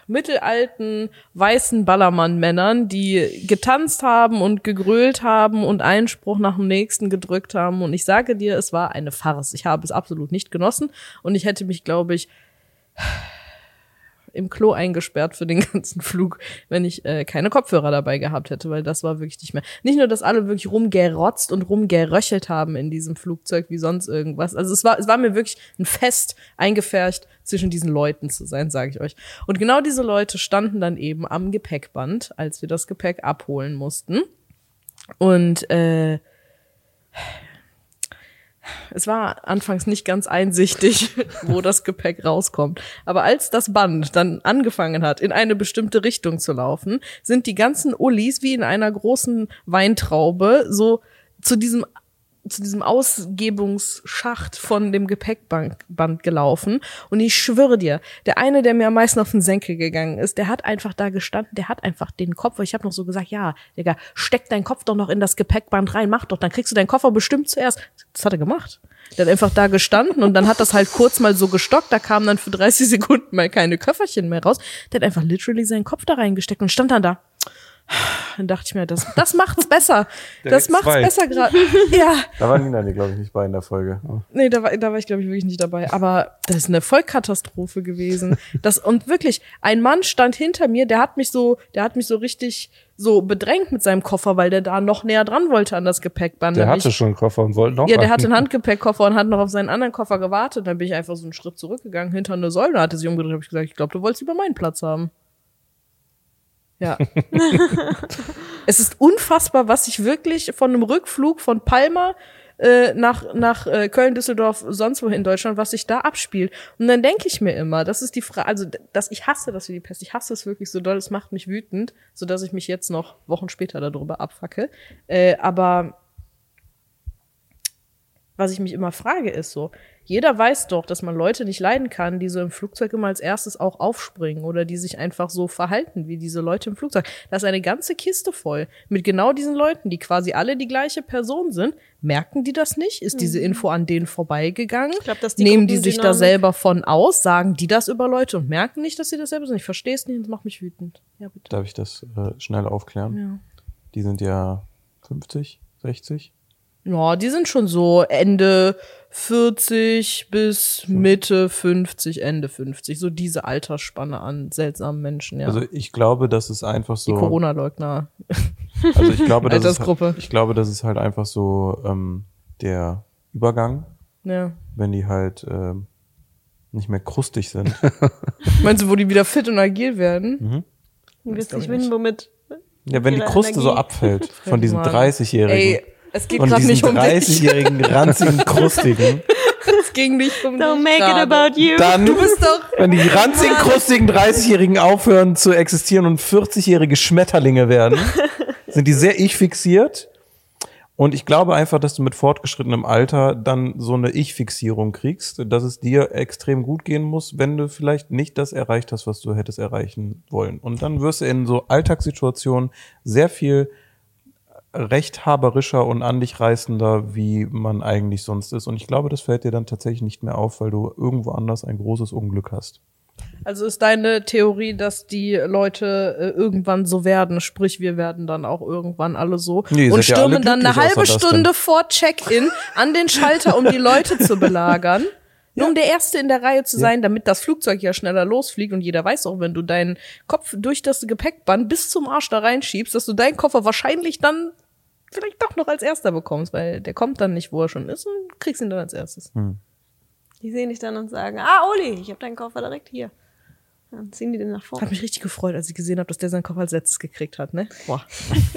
mittelalten weißen Ballermann-Männern, die getanzt haben und gegrölt haben und einen Spruch nach dem nächsten gedrückt haben. Und ich sage dir, es war eine Farce. Ich habe es absolut nicht genossen und ich hätte mich, glaube ich, im Klo eingesperrt für den ganzen Flug, wenn ich äh, keine Kopfhörer dabei gehabt hätte, weil das war wirklich nicht mehr. Nicht nur, dass alle wirklich rumgerotzt und rumgeröchelt haben in diesem Flugzeug wie sonst irgendwas. Also es war, es war mir wirklich ein Fest eingefärcht, zwischen diesen Leuten zu sein, sage ich euch. Und genau diese Leute standen dann eben am Gepäckband, als wir das Gepäck abholen mussten. Und äh, es war anfangs nicht ganz einsichtig, wo das Gepäck rauskommt. Aber als das Band dann angefangen hat, in eine bestimmte Richtung zu laufen, sind die ganzen Ullis wie in einer großen Weintraube so zu diesem zu diesem Ausgebungsschacht von dem Gepäckband Band gelaufen. Und ich schwöre dir, der eine, der mir am meisten auf den Senkel gegangen ist, der hat einfach da gestanden, der hat einfach den Kopf, ich habe noch so gesagt, ja, Digga, steck deinen Kopf doch noch in das Gepäckband rein, mach doch, dann kriegst du deinen Koffer bestimmt zuerst. Das hat er gemacht. Der hat einfach da gestanden und dann hat das halt kurz mal so gestockt, da kamen dann für 30 Sekunden mal keine Köfferchen mehr raus. Der hat einfach literally seinen Kopf da reingesteckt und stand dann da. Dann dachte ich mir, das, das macht's besser. das macht's zwei. besser gerade. Ja. Da war Nina, glaube ich, nicht bei in der Folge. Nee, da war, da war ich, glaube ich, wirklich nicht dabei. Aber das ist eine Vollkatastrophe gewesen. Das, und wirklich, ein Mann stand hinter mir, der hat mich so, der hat mich so richtig so bedrängt mit seinem Koffer, weil der da noch näher dran wollte an das Gepäckband. Der hatte ich, schon einen Koffer und wollte noch ja, der einen. hatte einen Handgepäckkoffer und hat noch auf seinen anderen Koffer gewartet. Dann bin ich einfach so einen Schritt zurückgegangen hinter eine Säule, hatte sich umgedreht, habe ich gesagt, ich glaube, du wolltest über meinen Platz haben. Ja. es ist unfassbar, was sich wirklich von einem Rückflug von Palma äh, nach, nach äh, Köln, Düsseldorf, sonst wo in Deutschland, was sich da abspielt. Und dann denke ich mir immer, das ist die Frage, also dass ich hasse das wie die Pest, ich hasse es wirklich so doll, es macht mich wütend, so dass ich mich jetzt noch Wochen später darüber abfacke. Äh, aber was ich mich immer frage, ist so, jeder weiß doch, dass man Leute nicht leiden kann, die so im Flugzeug immer als erstes auch aufspringen oder die sich einfach so verhalten wie diese Leute im Flugzeug. Da ist eine ganze Kiste voll mit genau diesen Leuten, die quasi alle die gleiche Person sind. Merken die das nicht? Ist diese Info an denen vorbeigegangen? Ich glaub, dass die Nehmen die sich da selber von aus? Sagen die das über Leute und merken nicht, dass sie das selber sind? Ich verstehe es nicht und es macht mich wütend. Ja, bitte. Darf ich das äh, schnell aufklären? Ja. Die sind ja 50, 60. Ja, die sind schon so Ende 40 bis Mitte 50, Ende 50. So diese Altersspanne an seltsamen Menschen, ja. Also ich glaube, das ist einfach die so. Corona-Leugner. Also ich glaube, das ist, Altersgruppe. ich glaube, das ist halt einfach so ähm, der Übergang, Ja. wenn die halt ähm, nicht mehr krustig sind. Meinst du, wo die wieder fit und agil werden? Du willst glaub nicht ich wissen, womit. ja, wenn die Kruste so Energie. abfällt von diesen Mann. 30-Jährigen. Es geht gerade nicht um dich. 30-jährigen, ranzigen, krustigen. Es ging nicht um Don't dich make it about you. Dann, Du bist doch. wenn die ranzigen, krustigen 30-Jährigen aufhören zu existieren und 40-jährige Schmetterlinge werden, sind die sehr ich-fixiert. Und ich glaube einfach, dass du mit fortgeschrittenem Alter dann so eine Ich-Fixierung kriegst, dass es dir extrem gut gehen muss, wenn du vielleicht nicht das erreicht hast, was du hättest erreichen wollen. Und dann wirst du in so Alltagssituationen sehr viel rechthaberischer und an dich reißender, wie man eigentlich sonst ist. Und ich glaube, das fällt dir dann tatsächlich nicht mehr auf, weil du irgendwo anders ein großes Unglück hast. Also ist deine Theorie, dass die Leute äh, irgendwann so werden, sprich wir werden dann auch irgendwann alle so Nee, und seid ja stürmen dann eine halbe Stunde vor Check-in an den Schalter, um die Leute zu belagern. Nur um der Erste in der Reihe zu sein, damit das Flugzeug ja schneller losfliegt und jeder weiß auch, wenn du deinen Kopf durch das Gepäckband bis zum Arsch da reinschiebst, dass du deinen Koffer wahrscheinlich dann vielleicht doch noch als Erster bekommst, weil der kommt dann nicht, wo er schon ist und kriegst ihn dann als erstes. Die sehen dich dann und sagen, ah, Oli, ich habe deinen Koffer direkt hier. Dann ziehen die den nach vorne. Hat mich richtig gefreut, als ich gesehen habe, dass der seinen Kopf als letztes gekriegt hat, ne? Boah.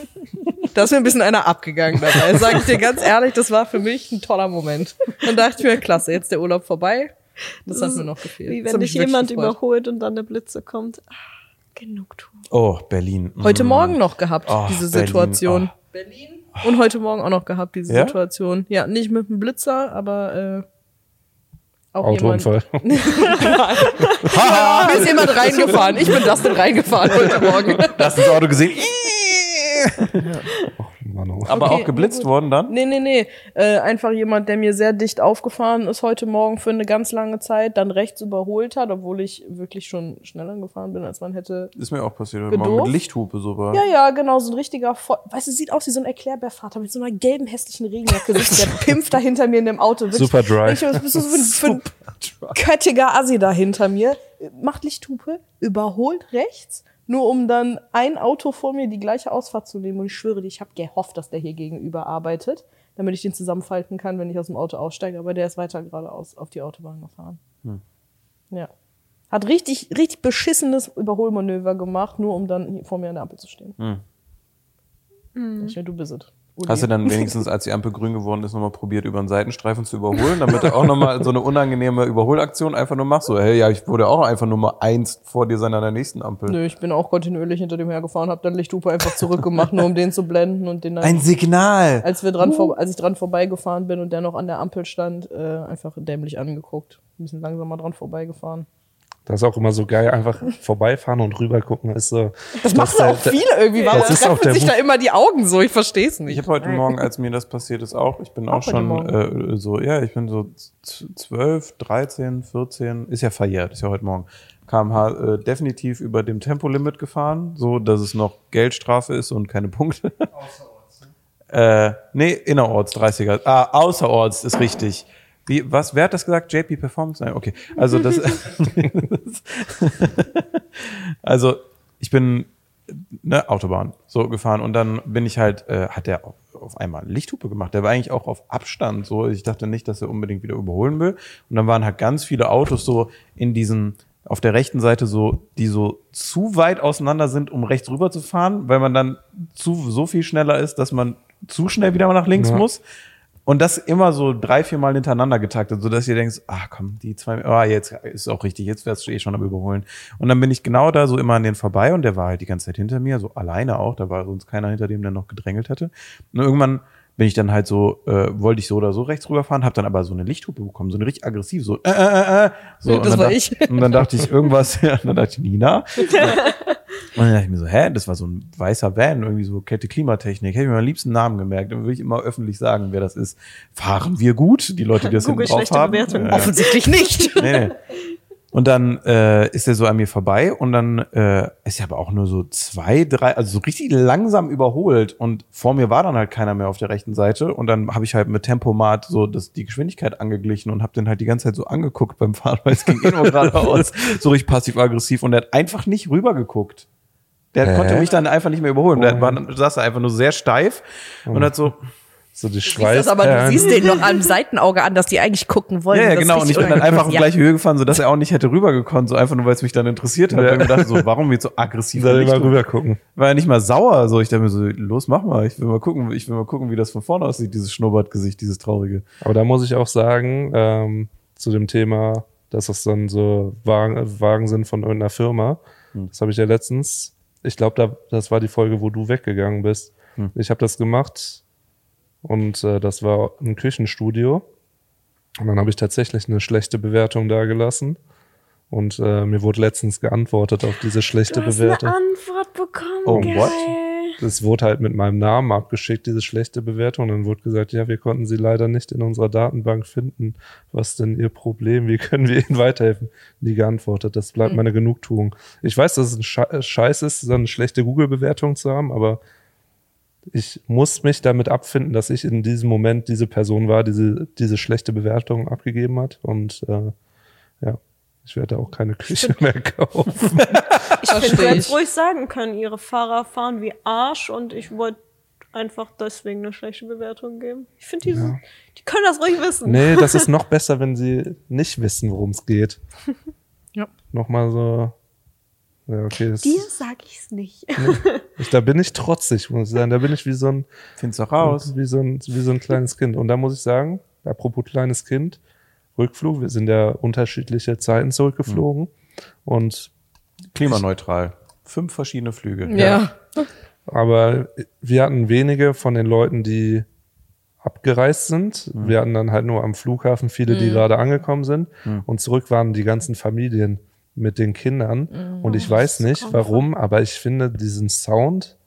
da ist mir ein bisschen einer abgegangen dabei. Sag ich dir ganz ehrlich, das war für mich ein toller Moment. Und dachte ich mir, klasse, jetzt der Urlaub vorbei. Das, hat ist mir noch gefehlt. Wie Das wenn hat dich jemand gefreut. überholt und dann der Blitze kommt. Ah, Genugtuung. Oh, Berlin. Heute Mm. Morgen noch gehabt, Oh, diese Berlin, Situation. oh. Berlin. Und heute Morgen auch noch gehabt, diese Ja? Situation. Ja, nicht mit dem Blitzer, aber äh, auch Autounfall. jemand. Mir ist jemand reingefahren. Ich bin das denn reingefahren heute Morgen. Hast du das Auto gesehen? Mann, oh. Aber Okay, auch geblitzt gut. worden dann? Nee, nee, nee. Äh, einfach jemand, der mir sehr dicht aufgefahren ist heute Morgen für eine ganz lange Zeit, dann rechts überholt hat, obwohl ich wirklich schon schneller gefahren bin, als man hätte. Ist mir auch passiert heute Morgen mit Lichthupe so war. Ja, ja, genau, so ein richtiger, Voll weißt du, sieht aus wie so ein Erklärbärvater mit so einer gelben, hässlichen Regenjacke. der pimpft da hinter mir in dem Auto. Wirklich, Super dry. Ich, was bist du so für, ein- für ein köttiger Assi da hinter mir? Macht Lichthupe, überholt rechts, nur um dann ein Auto vor mir die gleiche Ausfahrt zu nehmen. Und ich schwöre dir, ich habe gehofft, dass der hier gegenüber arbeitet, damit ich den zusammenfalten kann, wenn ich aus dem Auto aussteige. Aber der ist weiter geradeaus auf die Autobahn gefahren. Ja. Hat richtig, richtig beschissenes Überholmanöver gemacht, nur um dann hier vor mir an der Ampel zu stehen. Ich meine, du bist es. Uli. Hast du dann wenigstens, als die Ampel grün geworden ist, nochmal probiert, über einen Seitenstreifen zu überholen, damit du auch nochmal so eine unangenehme Überholaktion einfach nur machst? So, hey, ja, ich wurde auch einfach Nummer eins vor dir sein an der nächsten Ampel. Nö, ich bin auch kontinuierlich hinter dem hergefahren, habe dann Lichthupe einfach zurückgemacht, nur um den zu blenden und den dann, Ein Signal! als wir dran vor, als ich dran vorbeigefahren bin und der noch an der Ampel stand, äh, einfach dämlich angeguckt. Ein bisschen langsamer dran vorbeigefahren. Das ist auch immer so geil, einfach vorbeifahren und rüber gucken. Ist so, Das machen der- auch viele irgendwie, warum das ist auch treffen der sich da immer die Augen so? Ich verstehe es Ich nicht. habe heute Morgen, als mir das passiert ist, auch, ich bin auch, heute schon äh, so, ja, ich bin so z- 12, 13, 14, ist ja verjährt, ist ja heute Morgen, kmh äh, definitiv über dem Tempolimit gefahren, so dass es noch Geldstrafe ist und keine Punkte. Außerorts. äh, nee, innerorts 30er. Ah, außerorts ist richtig. Wie, was, wer hat das gesagt? JP Performance? Nein, okay. Also das, also ich bin ne, Autobahn so gefahren und dann bin ich halt, äh, hat der auf, auf einmal Lichthupe gemacht. Der war eigentlich auch auf Abstand so. Ich dachte nicht, dass er unbedingt wieder überholen will. Und dann waren halt ganz viele Autos so in diesen auf der rechten Seite so, die so zu weit auseinander sind, um rechts rüber zu fahren, weil man dann zu so viel schneller ist, dass man zu schnell wieder nach links Ja. muss. Und das immer so drei, vier Mal hintereinander getaktet, so dass ihr denkst, ah komm, die zwei, ah jetzt ist auch richtig, jetzt wärst du eh schon am Überholen. Und dann bin ich genau da so immer an den vorbei und der war halt die ganze Zeit hinter mir, so alleine auch, da war sonst keiner hinter dem, der noch gedrängelt hätte. Und irgendwann bin ich dann halt so, äh, wollte ich so oder so rechts rüberfahren, habe dann aber so eine Lichthupe bekommen, so eine richtig aggressiv, so, äh, äh, äh, äh. so Ja, das war dacht- ich. Und dann dachte ich irgendwas, ja, dann dachte ich, Nina. Und dann dachte ich mir so, hä, das war so ein weißer Van, irgendwie so Kette Klimatechnik. Hätte ich mir am liebsten Namen gemerkt. Dann würde ich immer öffentlich sagen, wer das ist. Fahren wir gut? Die Leute, die das hinten Google drauf schlechte haben. Bewertung. Ja. Offensichtlich nicht. Nee, nee. Und dann äh, ist er so an mir vorbei und dann äh, ist er aber auch nur so zwei, drei, also so richtig langsam überholt und vor mir war dann halt keiner mehr auf der rechten Seite und dann habe ich halt mit Tempomat so das, die Geschwindigkeit angeglichen und habe den halt die ganze Zeit so angeguckt beim Fahren, weil es ging eh nur geradeaus, so richtig passiv-aggressiv und er hat einfach nicht rübergeguckt. Der Hä? konnte mich dann einfach nicht mehr überholen. Der war, dann saß er einfach nur sehr steif und hat so, so die Du siehst Schweiß. das, aber du siehst den noch am Seitenauge an, dass die eigentlich gucken wollen. Ja, ja genau. Und ich bin dann einfach auf gleiche Höhe gefahren, sodass er auch nicht hätte rübergekonnt, so einfach nur, weil es mich dann interessiert hat. Ja. Ich dachte, so, warum wird so aggressiv? Soll Licht- mal rüber gucken. War ja nicht mal sauer. So, ich dachte mir so, los, mach mal. Ich will mal gucken, ich will mal gucken, wie das von vorne aussieht, dieses Schnurrbartgesicht, dieses traurige. Aber da muss ich auch sagen, ähm, zu dem Thema, dass das dann so Wagen, Wagen sind von irgendeiner Firma. Das habe ich ja letztens, ich glaube, da, das war die Folge, wo du weggegangen bist. Ich habe das gemacht und äh, das war ein Küchenstudio. Und dann habe ich tatsächlich eine schlechte Bewertung da gelassen. Und äh, mir wurde letztens geantwortet auf diese schlechte Du hast Bewertung. eine Antwort bekommen. Oh, geil. what? Es wurde halt mit meinem Namen abgeschickt, diese schlechte Bewertung. Dann wurde gesagt, ja, wir konnten sie leider nicht in unserer Datenbank finden. Was ist denn ihr Problem? Wie können wir ihnen weiterhelfen? Nie geantwortet. Das bleibt meine Genugtuung. Ich weiß, dass es ein Sche- Scheiß ist, so eine schlechte Google-Bewertung zu haben, aber ich muss mich damit abfinden, dass ich in diesem Moment diese Person war, die diese, diese schlechte Bewertung abgegeben hat. Und äh, ja, ich werde auch keine Küche mehr kaufen. Ich finde, hättest ich. ruhig sagen können, ihre Fahrer fahren wie Arsch und ich wollte einfach deswegen eine schlechte Bewertung geben. Ich finde, die, sind- die können das ruhig wissen. Nee, das ist noch besser, wenn sie nicht wissen, worum es geht. Ja. Nochmal so. Ja, okay. Das, Dir sag ich's nicht. ich, da bin ich trotzig, muss ich sagen. Da bin ich wie so ein, Find's doch raus. wie so ein, wie so ein kleines Kind. Und da muss ich sagen, apropos kleines Kind, Rückflug, wir sind ja unterschiedliche Zeiten zurückgeflogen. Und Klimaneutral. Fünf verschiedene Flüge. Ja. Aber wir hatten wenige von den Leuten, die abgereist sind. Wir hatten dann halt nur am Flughafen viele, die gerade angekommen sind. Und zurück waren die ganzen Familien mit den Kindern. Und ich weiß nicht warum, aber ich finde diesen Sound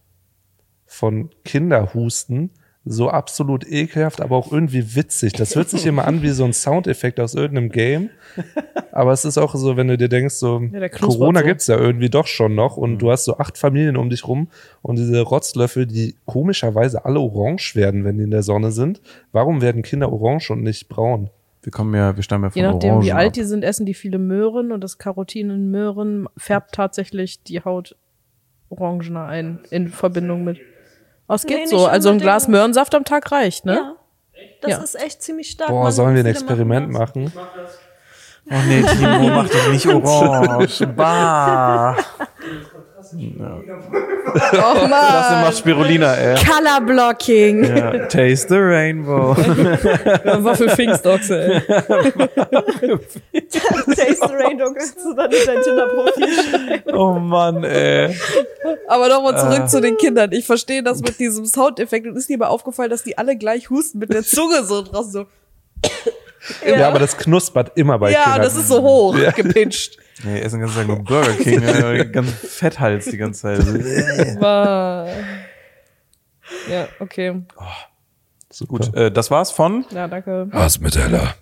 von Kinderhusten so absolut ekelhaft, aber auch irgendwie witzig. Das hört sich immer an wie so ein Soundeffekt aus irgendeinem Game. Aber es ist auch so, wenn du dir denkst, so Ja, Corona so. gibt's ja irgendwie doch schon noch und du hast so acht Familien um dich rum und diese Rotzlöffel, die komischerweise alle orange werden, wenn die in der Sonne sind. Warum werden Kinder orange und nicht braun? Wir kommen ja, wir stammen ja von Je nachdem, Orangen wie alt ab. die sind, essen die viele Möhren und das Carotin in Möhren färbt tatsächlich die Haut orangener ein in Verbindung mit. Oh, es geht Nee, so. Also ein Glas. Möhrensaft am Tag reicht, ne? Ja. Das Ja. ist echt ziemlich stark. Boah, Man- sollen wir ein Experiment machen machen? Oh nee, Timo, mach dich nicht orange. Bah. Oh Das macht Spirulina, ey. das. Color Blocking. Ja, taste the rainbow. Waffelfinkstoxe, ey. Taste the Rainbow kannst du dann in dein Tinder-Profil. Oh Mann, ey. Aber nochmal zurück Äh. zu den Kindern. Ich verstehe das mit diesem Soundeffekt und ist dir mal aufgefallen, dass die alle gleich husten mit der Zunge so draußen so. Ja, aber das knuspert immer bei Ja, Kindern. das ist so hoch gepitcht. Nee, essen ganzen Tag nur Burger King, äh, ganz Fetthals die ganze Zeit. War- Ja, okay. Super. Gut, äh, das war's von Ja, danke. Was mit Ella?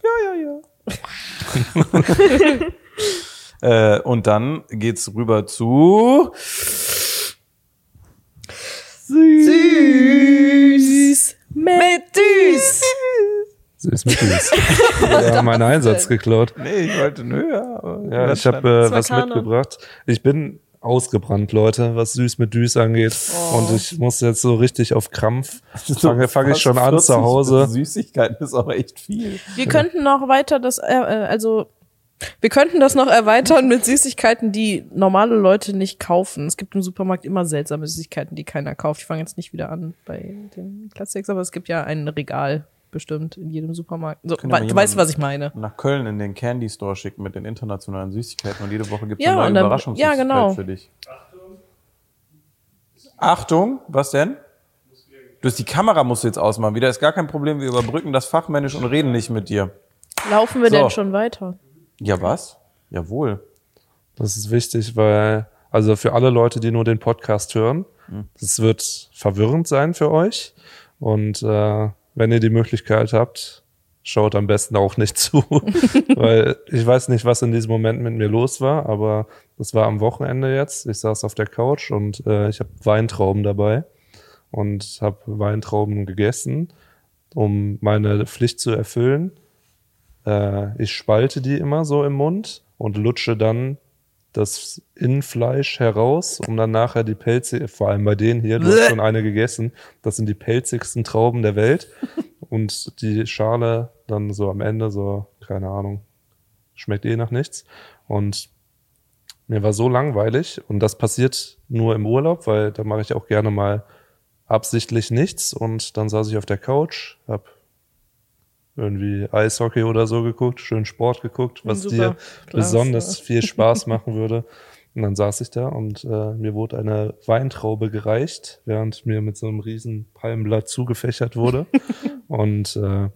Äh, und dann geht's rüber zu Süß Süß mit Süß. Wir haben meinen Einsatz geklaut. Nee, ich wollte nö, aber Ja, ich habe äh, was Kana. mitgebracht. Ich bin ausgebrannt, Leute, was süß mit Düs angeht. Und ich muss jetzt so richtig auf Krampf. Fange fang ich schon an zu Hause. Süßigkeiten ist auch echt viel. Wir könnten noch weiter das, äh, äh, also wir könnten das noch erweitern mit Süßigkeiten, die normale Leute nicht kaufen. Es gibt im Supermarkt immer seltsame Süßigkeiten, die keiner kauft. Ich fange jetzt nicht wieder an bei den Classics, aber es gibt ja ein Regal bestimmt in jedem Supermarkt. So, we- du weißt, was ich meine. Nach Köln in den Candy Store schicken mit den internationalen Süßigkeiten und jede Woche gibt es Ja, eine neue Überraschungssüßigkeit ja, genau. für dich. Achtung, was denn? Du hast die Kamera musst du jetzt ausmachen. Wieder ist gar kein Problem. Wir überbrücken das fachmännisch und reden nicht mit dir. Laufen wir So. denn schon weiter? Ja, was? Jawohl. Das ist wichtig, weil, also für alle Leute, die nur den Podcast hören, das wird verwirrend sein für euch. Und äh, wenn ihr die Möglichkeit habt, schaut am besten auch nicht zu. weil ich weiß nicht, was in diesem Moment mit mir los war, aber das war am Wochenende jetzt. Ich saß auf der Couch und äh, ich habe Weintrauben dabei und habe Weintrauben gegessen, um meine Pflicht zu erfüllen. Äh, ich spalte die immer so im Mund und lutsche dann das Innenfleisch heraus, um dann nachher die Pelze, vor allem bei denen hier, du hast schon eine gegessen, das sind die pelzigsten Trauben der Welt. Und die Schale dann so am Ende so, keine Ahnung, schmeckt eh nach nichts. Und mir war so langweilig und das passiert nur im Urlaub, weil da mache ich auch gerne mal absichtlich nichts und dann saß ich auf der Couch, hab irgendwie Eishockey oder so geguckt, schön Sport geguckt, was Super. dir Klasse. besonders viel Spaß machen würde. Und dann saß ich da und äh, mir wurde eine Weintraube gereicht, während mir mit so einem riesen Palmblatt zugefächert wurde. und äh,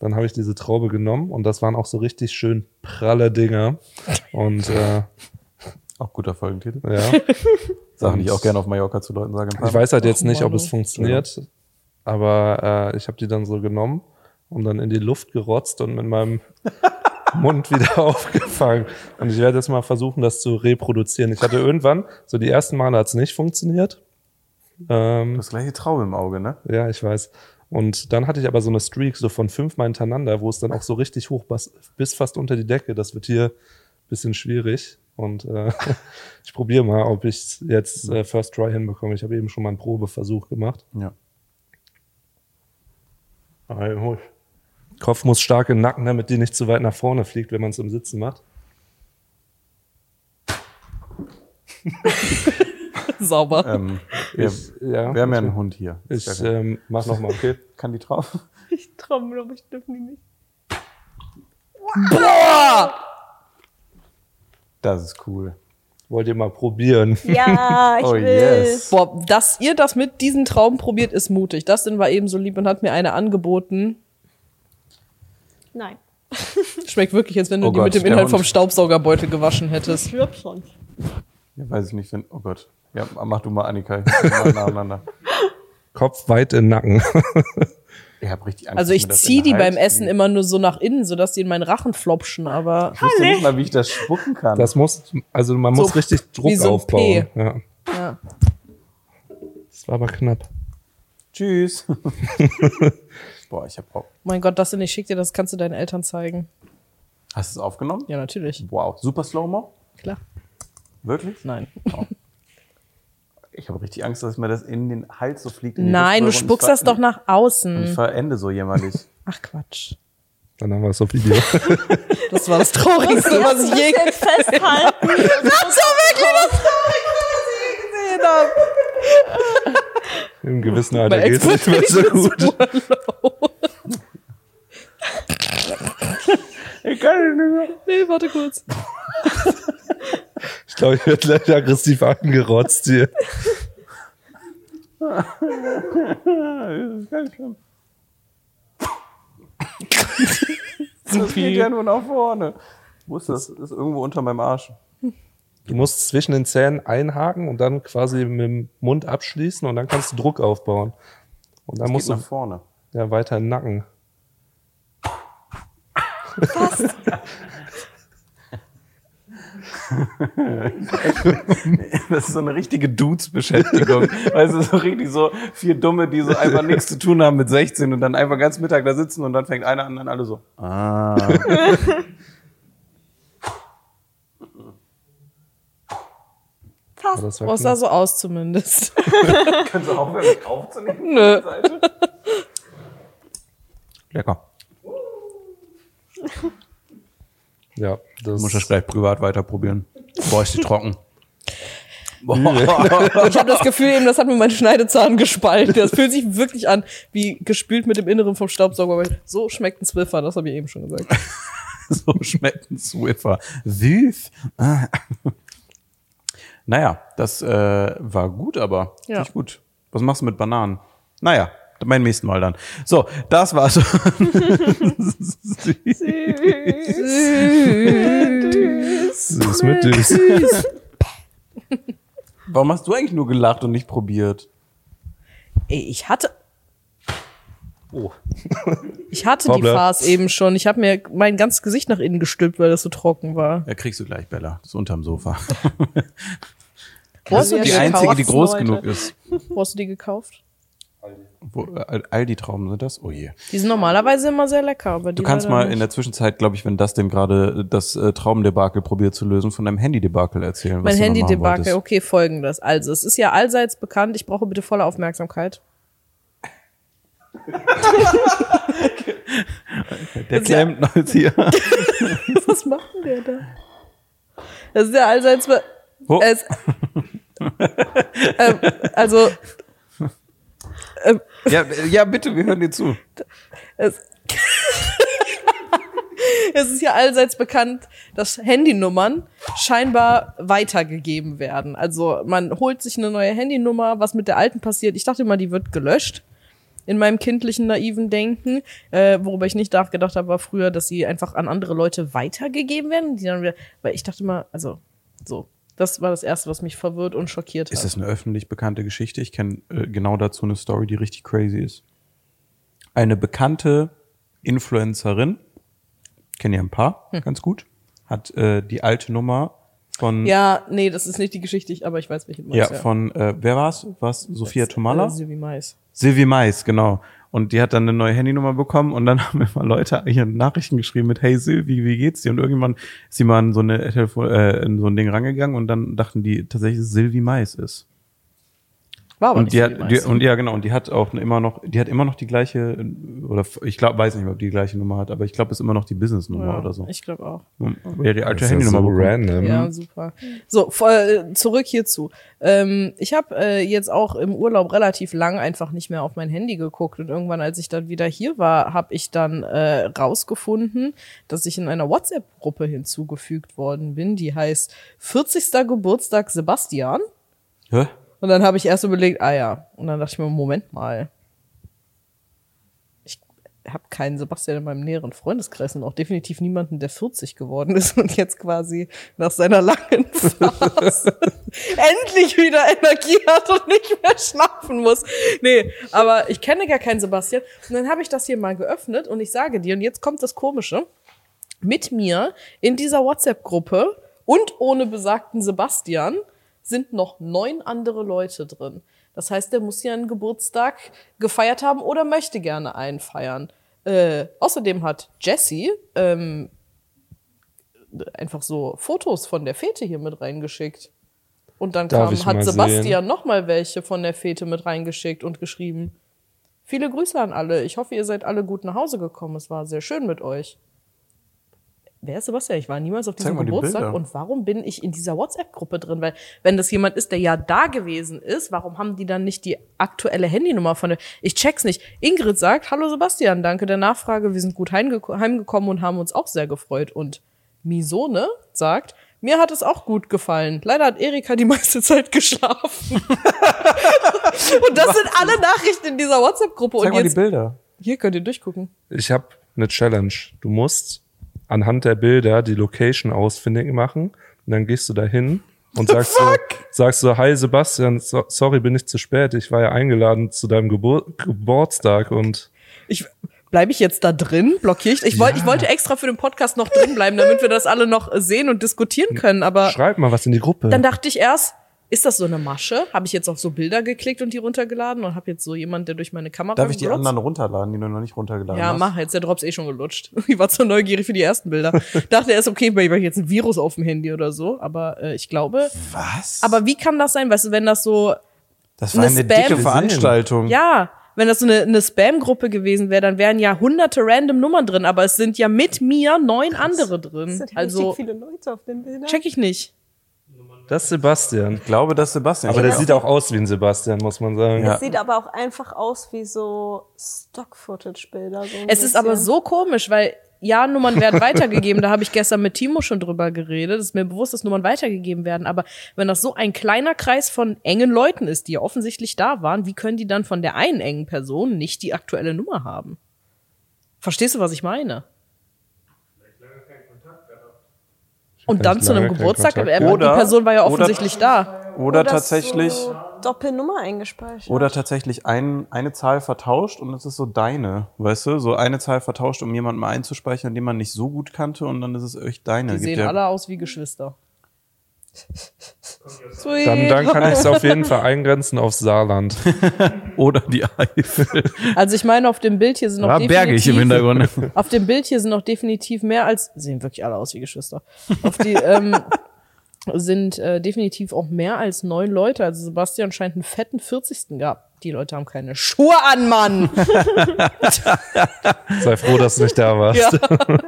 dann habe ich diese Traube genommen und das waren auch so richtig schön pralle Dinger. Und äh, Auch guter Folgentitel. ja. Sachen, die ich auch gerne auf Mallorca zu Leuten sage. Ich weiß halt jetzt nicht, ob es funktioniert, aber äh, ich habe die dann so genommen und dann in die Luft gerotzt und mit meinem Mund wieder aufgefangen. Und ich werde jetzt mal versuchen, das zu reproduzieren. Ich hatte irgendwann, so die ersten Male hat es nicht funktioniert. Ähm, Das gleiche Traum im Auge, ne? ja, ich weiß. Und dann hatte ich aber so eine Streak so von fünfmal hintereinander, wo es dann auch so richtig hoch bis, fast unter die Decke. Das wird hier ein bisschen schwierig. Und äh, ich probiere mal, ob ich jetzt äh, First Try hinbekomme. Ich habe eben schon mal einen Probeversuch gemacht. Ja. Kopf muss stark in den Nacken, damit die nicht zu weit nach vorne fliegt, wenn man es im Sitzen macht. Sauber. Ähm, wir, Ich, ja, wir haben ja einen Hund hier. Ich ähm, mach noch mal, okay? kann die drauf? Ich trommel, aber ich dürfen die nicht. Das ist cool. Wollt ihr mal probieren? Ja, ich Oh, will. yes. Boah, dass ihr das mit diesem Traum probiert, ist mutig. Dustin war eben so lieb und hat mir eine angeboten. Nein. Schmeckt wirklich, als wenn du Oh die Gott, mit dem Inhalt Hund. vom Staubsaugerbeutel gewaschen hättest. Stirb schon. Ja, weiß ich nicht, wenn. Oh Gott. Ja, mach du mal, Annika. Ich nacheinander. Kopf weit in den Nacken. Ich hab richtig Angst. Also ich mir das zieh in die beim Essen fliegt. immer nur so nach innen, sodass die in meinen Rachen flopschen, aber Ich wusste nicht mal, wie ich das spucken kann. Das muss, also man So muss richtig Druck wie so ein aufbauen. P. Ja. ja. Das war aber knapp. Tschüss. Boah, ich hab auch. Mein Gott, Dustin, ich schick dir das, kannst du deinen Eltern zeigen. Hast du es aufgenommen? Ja, natürlich. Wow. Super Slow-Mo? Klar. Wirklich? Nein. Ich habe richtig Angst, dass mir das in den Hals so fliegt. Nein, du spuckst das doch nach und Ich außen. verende so jämmerlich. Ach Quatsch. Dann haben wir es auf Video. Das war das Traurigste, was ich je Jetzt festhalten. Das war wirklich das Traurigste, was ich je gesehen habe. Im gewissen Alter es nicht mehr so gut. Ich kann nicht mehr. Nee, warte kurz. Ich glaube, ich werde gleich aggressiv angerotzt hier. Das ist ganz schlimm. Das geht ja nur nach vorne. Wo ist das? Das ist irgendwo unter meinem Arsch. Du musst zwischen den Zähnen einhaken und dann quasi mit dem Mund abschließen und dann kannst du Druck aufbauen. Und dann Das musst geht du nach vorne. ja weiter in den Nacken. Das ist so eine richtige Dudes-Beschäftigung. weißt du, so richtig so vier Dumme, die so einfach nichts zu tun haben mit 16 und dann einfach ganz Mittag da sitzen und dann fängt einer an, dann alle so. Ah. Aber das Oh, es sah knapp. so aus zumindest. Kannst du aufhören, mich aufzunehmen? Nö. Lecker. Ja, das Muss das gleich privat weiter probieren. Boah, ist die trocken. Ich habe das Gefühl, eben, das hat mir mein Schneidezahn gespalten. Das fühlt sich wirklich an, wie gespült mit dem Inneren vom Staubsauger. So schmeckt ein Zwiffer, das habe ich eben schon gesagt. so schmeckt ein Swiffer. Süß. Naja, das äh, war gut, aber Ja. nicht gut. Was machst du mit Bananen? Naja, beim nächsten Mal dann. So, das war's. süß mit süß. Warum hast du eigentlich nur gelacht und nicht probiert? Ey, ich hatte, Oh. ich hatte die. Farce eben schon. Ich habe mir mein ganzes Gesicht nach innen gestülpt, weil das so trocken war. Ja, kriegst du gleich, Bella. Das ist unterm Sofa. Wo hast, du die die, einzige, die groß Leute. genug ist. wo hast du die gekauft? Äh, Aldi-Trauben sind das? Oh je. Die sind normalerweise immer sehr lecker, aber die Du kannst mal nicht. in der Zwischenzeit, glaube ich, wenn das denn gerade das äh, Traubendebakel probiert zu lösen, von deinem Handy-Debakel erzählen. Mein Handy-Debakel, okay, folgendes. Also, es ist ja allseits bekannt, ich brauche bitte volle Aufmerksamkeit. Der ist ja- klemmt noch jetzt hier. Was macht denn der da? Das ist ja allseits be Oh. es, ähm, also ähm, ja, ja, bitte, wir hören dir zu. es, es ist ja allseits bekannt, dass Handynummern scheinbar weitergegeben werden. Also man holt sich eine neue Handynummer, was mit der alten passiert. Ich dachte immer, die wird gelöscht. In meinem kindlichen, naiven Denken, äh, worüber ich nicht nachgedacht habe, war früher, dass sie einfach an andere Leute weitergegeben werden. Die dann wieder, weil ich dachte immer, also so, Das war das Erste, was mich verwirrt und schockiert Ist hat. das eine öffentlich bekannte Geschichte? Ich kenne äh, genau dazu eine Story, die richtig crazy ist. Eine bekannte Influencerin, kenne ja ein paar, ganz gut, hat äh, die alte Nummer von ja, nee, das ist nicht die Geschichte, ich- aber ich weiß, welche du ja, meinst. von äh, wer war's? Was Sophia Tomala? Äh, Silvi Mais. Silvi Mais, genau. Und die hat dann eine neue Handynummer bekommen und dann haben immer Leute hier Nachrichten geschrieben mit Hey Silvi, wie geht's dir? Und irgendwann ist sie mal in so eine Telefon äh, in so ein Ding rangegangen und dann dachten die tatsächlich, dass Silvi Mais ist. War aber und nicht die hat, die, und ja genau und die hat auch immer noch die hat immer noch die gleiche äh, oder ich glaube weiß nicht mehr ob die die gleiche Nummer hat aber ich glaube es ist immer noch die Business Nummer ja, oder so Ich glaube auch. ja die alte Handynummer so random. Ja, super. So, voll, zurück hierzu. Ähm, ich habe äh, jetzt auch im Urlaub relativ lang einfach nicht mehr auf mein Handy geguckt und irgendwann, als ich dann wieder hier war, habe ich dann äh, rausgefunden, dass ich in einer WhatsApp-Gruppe hinzugefügt worden bin, die heißt 40. Geburtstag Sebastian. Hä? Und dann habe ich erst überlegt, ah ja. Und dann dachte ich mir, Moment mal. Ich habe keinen Sebastian in meinem näheren Freundeskreis und auch definitiv niemanden, der 40 geworden ist und jetzt quasi nach seiner langen Phase endlich wieder Energie hat und nicht mehr schlafen muss. Nee, aber ich kenne gar keinen Sebastian. Und dann habe ich das hier mal geöffnet und ich sage dir, und jetzt kommt das Komische, mit mir in dieser WhatsApp-Gruppe und ohne besagten Sebastian sind noch neun andere Leute drin. Das heißt, der muss ja einen Geburtstag gefeiert haben oder möchte gerne einen feiern. Äh, außerdem hat Jessie ähm, einfach so Fotos von der Fete hier mit reingeschickt. Und dann kam, hat Sebastian noch mal welche von der Fete mit reingeschickt und geschrieben. Viele Grüße an alle. Ich hoffe, ihr seid alle gut nach Hause gekommen. Es war sehr schön mit euch. Wer ist Sebastian? Ich war niemals auf diesem die Geburtstag. Bilder. Und warum bin ich in dieser WhatsApp-Gruppe drin? Weil, wenn das jemand ist, der ja da gewesen ist, warum haben die dann nicht die aktuelle Handynummer von der. Ich check's nicht. Ingrid sagt, hallo Sebastian, danke der Nachfrage. Wir sind gut heimgeko- heimgekommen und haben uns auch sehr gefreut. Und Misone sagt, mir hat es auch gut gefallen. Leider hat Erika die meiste Zeit geschlafen. und das sind alle Nachrichten in dieser WhatsApp-Gruppe. Zeig Und mal die jetzt, Bilder hier könnt ihr durchgucken. Ich habe eine Challenge. Du musst anhand der Bilder die Location ausfindig machen und dann gehst du dahin und sagst so, sagst so, hi Sebastian, so, sorry, bin ich zu spät. Ich war ja eingeladen zu deinem Gebur Geburtstag und Ich, bleibe ich jetzt da drin? Blockiere ich? Ich, wollte, ich wollte extra für den Podcast noch drin bleiben, damit wir das alle noch sehen und diskutieren können. Aber schreib mal was in die Gruppe. dann dachte ich erst, ist das so eine Masche? Habe ich jetzt auf so Bilder geklickt und die runtergeladen und habe jetzt so jemand, der durch meine Kamera darf ich die glotzt? anderen runterladen die du noch nicht runtergeladen Ja, hast mach, jetzt der Drops eh schon gelutscht. Ich war zu neugierig für die ersten Bilder. Dachte erst, okay, weil ich jetzt ein Virus auf dem Handy oder so, aber äh, ich glaube. was Aber wie kann das sein? Weißt du, wenn das so, das war eine eine Spam- dicke Veranstaltung ja, wenn das so eine, eine Spam-Gruppe gewesen wäre, dann wären ja hunderte random Nummern drin, aber es sind ja mit mir neun andere drin. sind Also viele Leute auf den Bildern. check ich nicht. Das ist Sebastian. ich glaube das ist Sebastian Aber der Ja. sieht auch aus wie ein Sebastian, muss man sagen. Ja. Es sieht aber auch einfach aus wie so Stock-Footage-Bilder. So Es ist aber bisschen. so komisch, weil ja, Nummern werden weitergegeben. Da habe ich gestern mit Timo schon drüber geredet. Es ist mir bewusst, dass Nummern weitergegeben werden. Aber wenn das so ein kleiner Kreis von engen Leuten ist, die ja offensichtlich da waren, wie können die dann von der einen engen Person nicht die aktuelle Nummer haben? Verstehst du, was ich meine? Und dann zu einem Geburtstag, Oder- die Person war ja oder- offensichtlich da. oder Oder tatsächlich So Doppelnummer eingespeichert. Oder tatsächlich ein, eine Zahl vertauscht und es ist so deine, weißt du? So eine Zahl vertauscht, um jemanden mal einzuspeichern, den man nicht so gut kannte und dann ist es echt deine. Die Gibt sehen ja- alle aus wie Geschwister. Sweet. Dann, dann kann ich es auf jeden Fall eingrenzen aufs Saarland. Oder die Eifel. Also ich meine, auf dem Bild hier sind noch Ja, definitiv bergig im Hintergrund. Auf dem Bild hier sind noch definitiv mehr als sehen wirklich alle aus wie Geschwister. Auf die ähm, sind äh, definitiv auch mehr als neun Leute. Also Sebastian scheint einen fetten 40. gehabt. Die Leute haben keine Schuhe an, Mann. Sei froh, dass du nicht da warst. ja.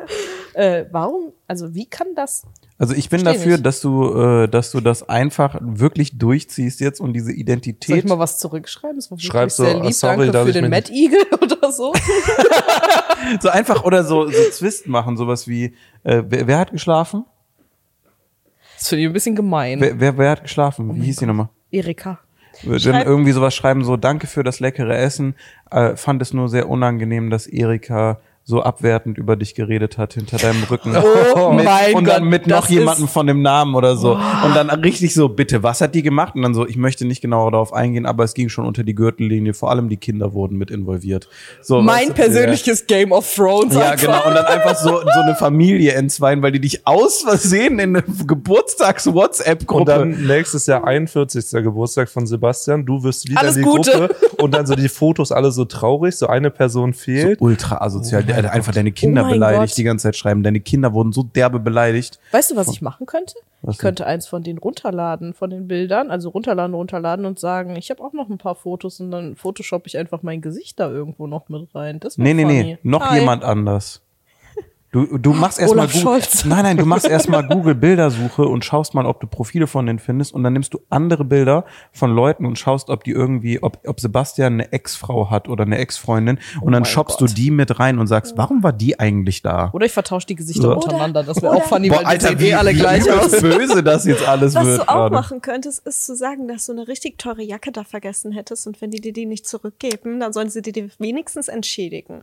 äh, warum? Also wie kann das? Also ich bin dafür, nicht. dass du, äh, dass du das einfach wirklich durchziehst jetzt und diese Soll ich Identität. mal was zurückschreiben? Das war wirklich Schreib so, sehr lieb. sorry, Danke für ich den Mad Eagle oder so. so einfach oder so, so Zwist machen, sowas wie, äh, wer, wer hat geschlafen? Das finde ich ein bisschen gemein. Wer, wer, wer hat geschlafen? Wie hieß die nochmal? Erika. Dann Schreib- irgendwie sowas schreiben, so danke für das leckere Essen. Äh, fand es nur sehr unangenehm, dass Erika so abwertend über dich geredet hat hinter deinem Rücken. Oh mit, mein und dann Gott, mit noch jemandem von dem Namen oder so. Und dann richtig so, bitte, was hat die gemacht? Und dann so, ich möchte nicht genauer darauf eingehen, aber es ging schon unter die Gürtellinie. Vor allem die Kinder wurden mit involviert. So, Mein du? persönliches Game of Thrones. Ja, einfach. genau. Und dann einfach so, so eine Familie entzweien, weil die dich aus Versehen in eine Und Geburtstags-WhatsApp-Gruppe. dann nächstes Jahr 41. Geburtstag von Sebastian. Du wirst wieder Alles in die Gute. Gruppe und dann so die Fotos alle so traurig. So eine Person fehlt. ultra asozial. Der hat einfach deine Kinder Oh beleidigt, Gott. die ganze Zeit schreiben. Deine Kinder wurden so derbe beleidigt. Weißt du, was ich machen könnte? Was ich könnte eins von denen runterladen, von den Bildern, also runterladen, runterladen und sagen, ich habe auch noch ein paar Fotos und dann photoshop ich einfach mein Gesicht da irgendwo noch mit rein. Das Nee, nee, funny. nee. Noch Hi. jemand anders. Du, du machst erstmal Google. Nein, nein, du machst erstmal Google Bildersuche und schaust mal, ob du Profile von denen findest und dann nimmst du andere Bilder von Leuten und schaust, ob die irgendwie, ob, ob Sebastian eine Ex-Frau hat oder eine Ex-Freundin und dann Oh mein shoppst Gott. du die mit rein und sagst, warum war die eigentlich da? Oder ich vertausche die Gesichter So. untereinander. Das wäre auch funny, weil die sehen eh alle wie gleich übelst aus. böse das jetzt alles Was wird du auch gerade. machen könntest, ist zu sagen, dass du eine richtig teure Jacke da vergessen hättest und wenn die dir die nicht zurückgeben, dann sollen sie dir die wenigstens entschädigen.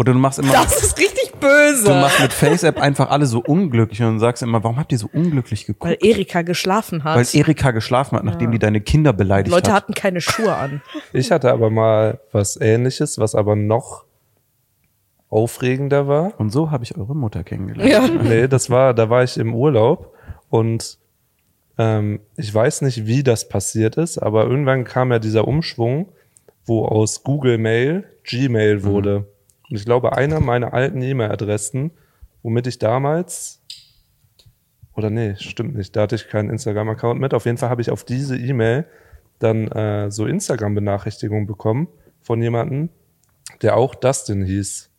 Oder du machst immer, Das ist richtig böse. du machst mit FaceApp einfach alle so unglücklich und sagst immer, warum habt ihr so unglücklich geguckt? weil Erika geschlafen hat. Weil Erika geschlafen hat, nachdem die deine Kinder beleidigt Leute hat. hatten keine Schuhe an. Ich hatte aber mal was ähnliches, was aber noch aufregender war. Und so habe ich eure Mutter kennengelernt. Ja. Nee, das war, da war ich im Urlaub und ähm, ich weiß nicht, wie das passiert ist, aber irgendwann kam ja dieser Umschwung, wo aus Google Mail Gmail wurde. Und ich glaube, einer meiner alten E-Mail-Adressen, womit ich damals, oder nee, stimmt nicht, da hatte ich keinen Instagram-Account mit. Auf jeden Fall habe ich auf diese E-Mail dann äh, so Instagram-Benachrichtigungen bekommen von jemandem, der auch Dustin hieß.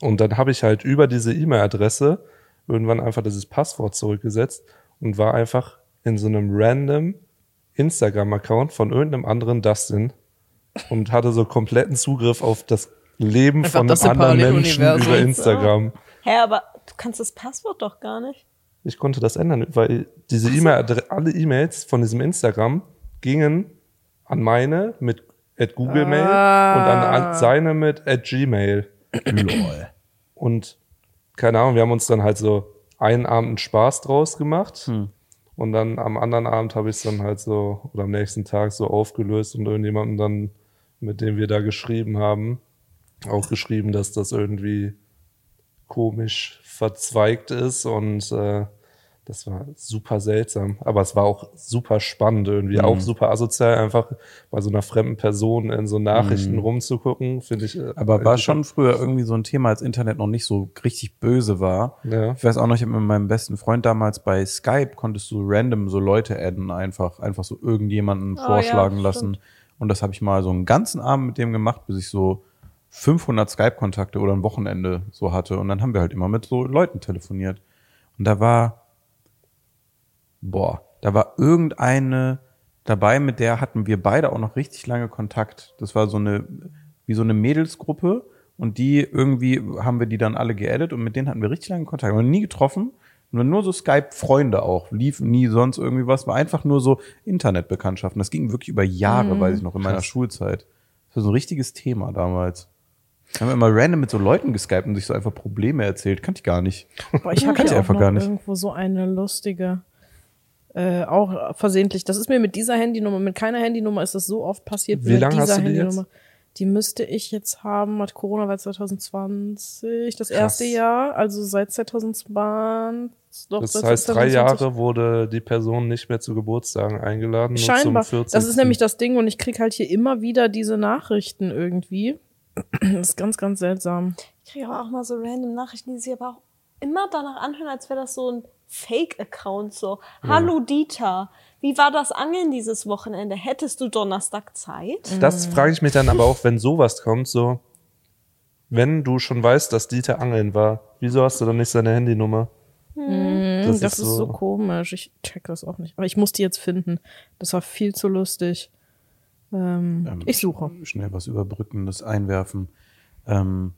Und dann habe ich halt über diese E-Mail-Adresse irgendwann einfach dieses Passwort zurückgesetzt und war einfach in so einem random Instagram-Account von irgendeinem anderen Dustin und hatte so kompletten Zugriff auf das Leben Einfach von das einem anderen Menschen über Instagram. Hä, aber du kannst das Passwort doch gar nicht. Ich konnte das ändern, weil diese E-Mail, alle E-Mails von diesem Instagram gingen an meine mit at Google Mail und an, an seine mit at Gmail. Lol. Und keine Ahnung, wir haben uns dann halt so einen Abend einen Spaß draus gemacht. Und dann am anderen Abend habe ich es dann halt so, oder am nächsten Tag so aufgelöst und irgendjemandem dann, mit dem wir da geschrieben haben, auch geschrieben, dass das irgendwie komisch verzweigt ist und äh, das war super seltsam. Aber es war auch super spannend irgendwie, auch super asozial, einfach bei so einer fremden Person in so Nachrichten rumzugucken, finde ich. äh, Aber war schon früher irgendwie so ein Thema, als Internet noch nicht so richtig böse war. Ja. Ich weiß auch noch, ich habe mit meinem besten Freund damals bei Skype konntest du random so Leute adden, einfach, einfach so irgendjemanden ja, vorschlagen stimmt. lassen. Und das habe ich mal so einen ganzen Abend mit dem gemacht, bis ich so 500 Skype-Kontakte oder ein Wochenende so hatte. Und dann haben wir halt immer mit so Leuten telefoniert. Und da war, boah, da war irgendeine dabei, mit der hatten wir beide auch noch richtig lange Kontakt. Das war so eine, wie so eine Mädelsgruppe. Und die irgendwie haben wir die dann alle geaddet und mit denen hatten wir richtig lange Kontakt. Wir haben nie getroffen. Nur, nur so Skype-Freunde auch. Lief nie sonst irgendwie was. War einfach nur so Internetbekanntschaften. Das ging wirklich über Jahre, weiß ich noch, in meiner Schulzeit. Das war so ein richtiges Thema damals. Wir haben immer random mit so Leuten geskypt und sich so einfach Probleme erzählt. Kannte ich gar nicht. Boah, ich habe Kannte ich hier auch einfach gar nicht. irgendwo so eine lustige, äh, auch versehentlich. Das ist mir mit dieser Handynummer, mit keiner Handynummer ist das so oft passiert Wie mit lange dieser hast du die Handynummer. Die müsste ich jetzt haben, hat Corona war 2020, das erste Jahr, also seit 2020. Doch, Das seit heißt, drei 2020. Jahre wurde die Person nicht mehr zu Geburtstagen eingeladen. nur Scheinbar. Zum 40. Das ist nämlich das Ding und ich krieg halt hier immer wieder diese Nachrichten irgendwie. Das ist ganz, ganz seltsam. Ich kriege aber auch mal so random Nachrichten, die sich aber auch immer danach anhören, als wäre das so ein Fake-Account. So, hallo Dieter, wie war das Angeln dieses Wochenende? Hättest du Donnerstag Zeit? Das frage ich mich dann aber auch, wenn sowas kommt, so, wenn du schon weißt, dass Dieter angeln war, wieso hast du dann nicht seine Handynummer? Das, das ist, so, komisch. Ich check das auch nicht. Aber ich muss die jetzt finden. Das war viel zu lustig. Ähm, Ähm, ich suche. sch- Schnell was Überbrückendes einwerfen. Ähm,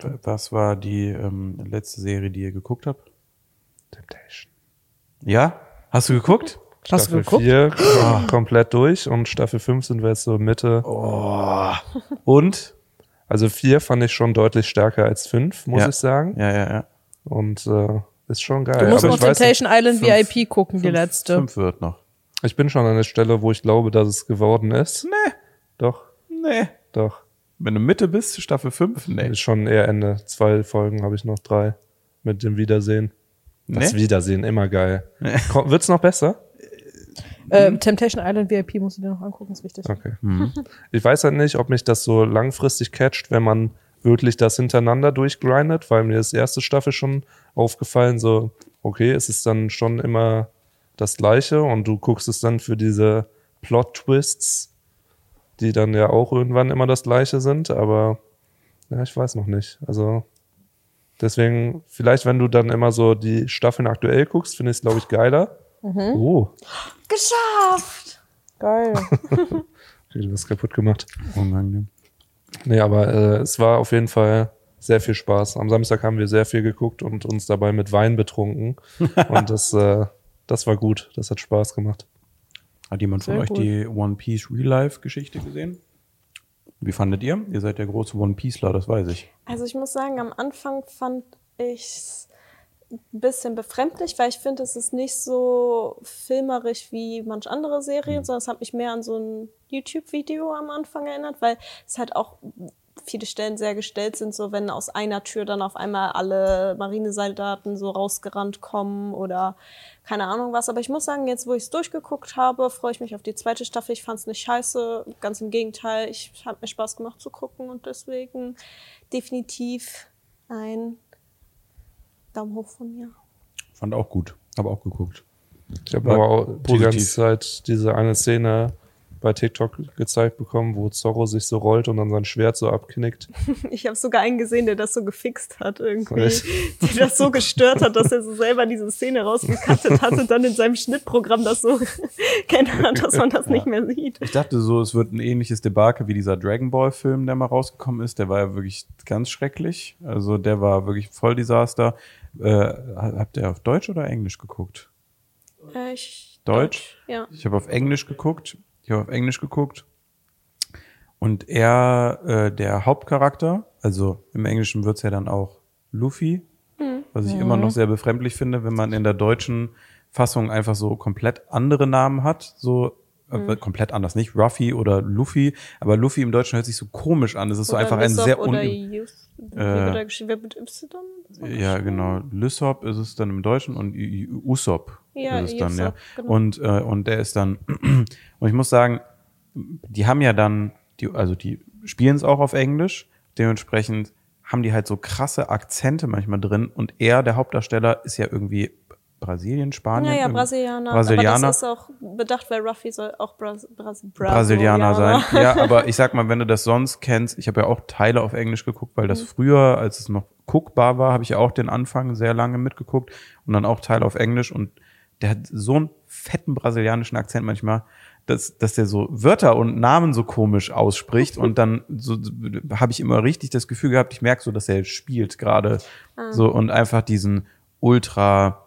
wa- was war die ähm, letzte Serie, die ihr geguckt habt? Temptation. Ja? Hast du geguckt? Hast du Staffel geguckt? 4 komplett durch und Staffel 5 sind wir jetzt so Mitte. Oh. Und? Also vier fand ich schon deutlich stärker als fünf, muss Ja. ich sagen. Ja, ja, ja. Und äh, ist schon geil. Du musst noch Temptation Island Fünf- VIP gucken, die Fünf- letzte. Fünf wird noch. Ich bin schon an der Stelle, wo ich glaube, dass es geworden ist. Nee, Doch, nee. doch. Wenn du Mitte bist, Staffel 5, nee. Ist schon eher Ende. Zwei Folgen habe ich noch, drei. Mit dem Wiedersehen. Das Nee? Wiedersehen, immer geil. Ko- Wird's noch besser? Ähm, Temptation Island VIP musst du dir noch angucken, ist wichtig. Okay. Ich weiß halt nicht, ob mich das so langfristig catcht, wenn man wirklich das hintereinander durchgrindet, weil mir das erste Staffel schon aufgefallen, so, okay, es ist dann schon immer das Gleiche und du guckst es dann für diese Plot-Twists, die dann ja auch irgendwann immer das Gleiche sind, aber ja, ich weiß noch nicht. Also deswegen, vielleicht, wenn du dann immer so die Staffeln aktuell guckst, finde ich es, glaube ich, geiler. Oh, Geschafft! Geil. du hast kaputt gemacht. Unangenehm. Nee, aber äh, es war auf jeden Fall sehr viel Spaß. Am Samstag haben wir sehr viel geguckt und uns dabei mit Wein betrunken. und das, äh, das war gut. Das hat Spaß gemacht. Hat jemand von Sehr euch gut. die One Piece Real Life Geschichte gesehen? Wie fandet ihr? Ihr seid der große One Pieceler, das weiß ich. Also ich muss sagen, am Anfang fand ich ein bisschen befremdlich, weil ich finde, es ist nicht so filmerisch wie manch andere Serien, sondern es hat mich mehr an so ein YouTube-Video am Anfang erinnert, weil es halt auch viele Stellen sehr gestellt sind, so wenn aus einer Tür dann auf einmal alle Marinesoldaten so rausgerannt kommen oder keine Ahnung was. Aber ich muss sagen, jetzt wo ich es durchgeguckt habe, freue ich mich auf die zweite Staffel. Ich fand es nicht scheiße, ganz im Gegenteil. Ich hat mir Spaß gemacht zu gucken und deswegen definitiv ein Daumen hoch von mir. Fand auch gut. Habe auch geguckt. Ich habe aber auch die positiv. ganze Zeit diese eine Szene bei TikTok gezeigt bekommen, wo Zorro sich so rollt und dann sein Schwert so abknickt. Ich habe sogar einen gesehen, der das so gefixt hat irgendwie. Echt? Der das so gestört hat, dass er so selber diese Szene rausgekattet hat und dann in seinem Schnittprogramm das so geändert hat, dass man das nicht mehr sieht. Ich dachte so, es wird ein ähnliches Debakel wie dieser Dragon Ball Film, der mal rausgekommen ist. Der war ja wirklich ganz schrecklich. Also der war wirklich voll Desaster. Äh, habt ihr auf Deutsch oder Englisch geguckt? Äh, ich, Deutsch? Ja. Ich habe auf Englisch geguckt. Ich habe auf Englisch geguckt. Und er, äh, der Hauptcharakter, also im Englischen wird's ja dann auch Luffy, was ich immer noch sehr befremdlich finde, wenn man in der deutschen Fassung einfach so komplett andere Namen hat, so äh, komplett anders, nicht Ruffy oder Luffy, aber Luffy im Deutschen hört sich so komisch an. Es ist so Oder einfach ein Lissop sehr oder un Yus, wie Äh, wird er geschrieben? Wird mit Y? ja, genau. Lysop ist es dann im Deutschen und Usopp Ja, ist dann, ja. genau. Und, äh, und der ist dann, und ich muss sagen, die haben ja dann, die, also die spielen es auch auf Englisch, dementsprechend haben die halt so krasse Akzente manchmal drin und er, der Hauptdarsteller, ist ja irgendwie Brasilien, Spanien. Ja, Brasilianer. Brasilianer. Aber das ist auch bedacht, weil Ruffy soll auch Bras Bras Brasilianer sein. Ja, aber ich sag mal, wenn du das sonst kennst, ich habe ja auch Teile auf Englisch geguckt, weil das früher, als es noch guckbar war, habe ich ja auch den Anfang sehr lange mitgeguckt und dann auch Teile auf Englisch und der hat so einen fetten brasilianischen Akzent manchmal, dass, dass der so Wörter und Namen so komisch ausspricht und dann so habe ich immer richtig das Gefühl gehabt, ich merke so, dass er spielt gerade so und einfach diesen ultra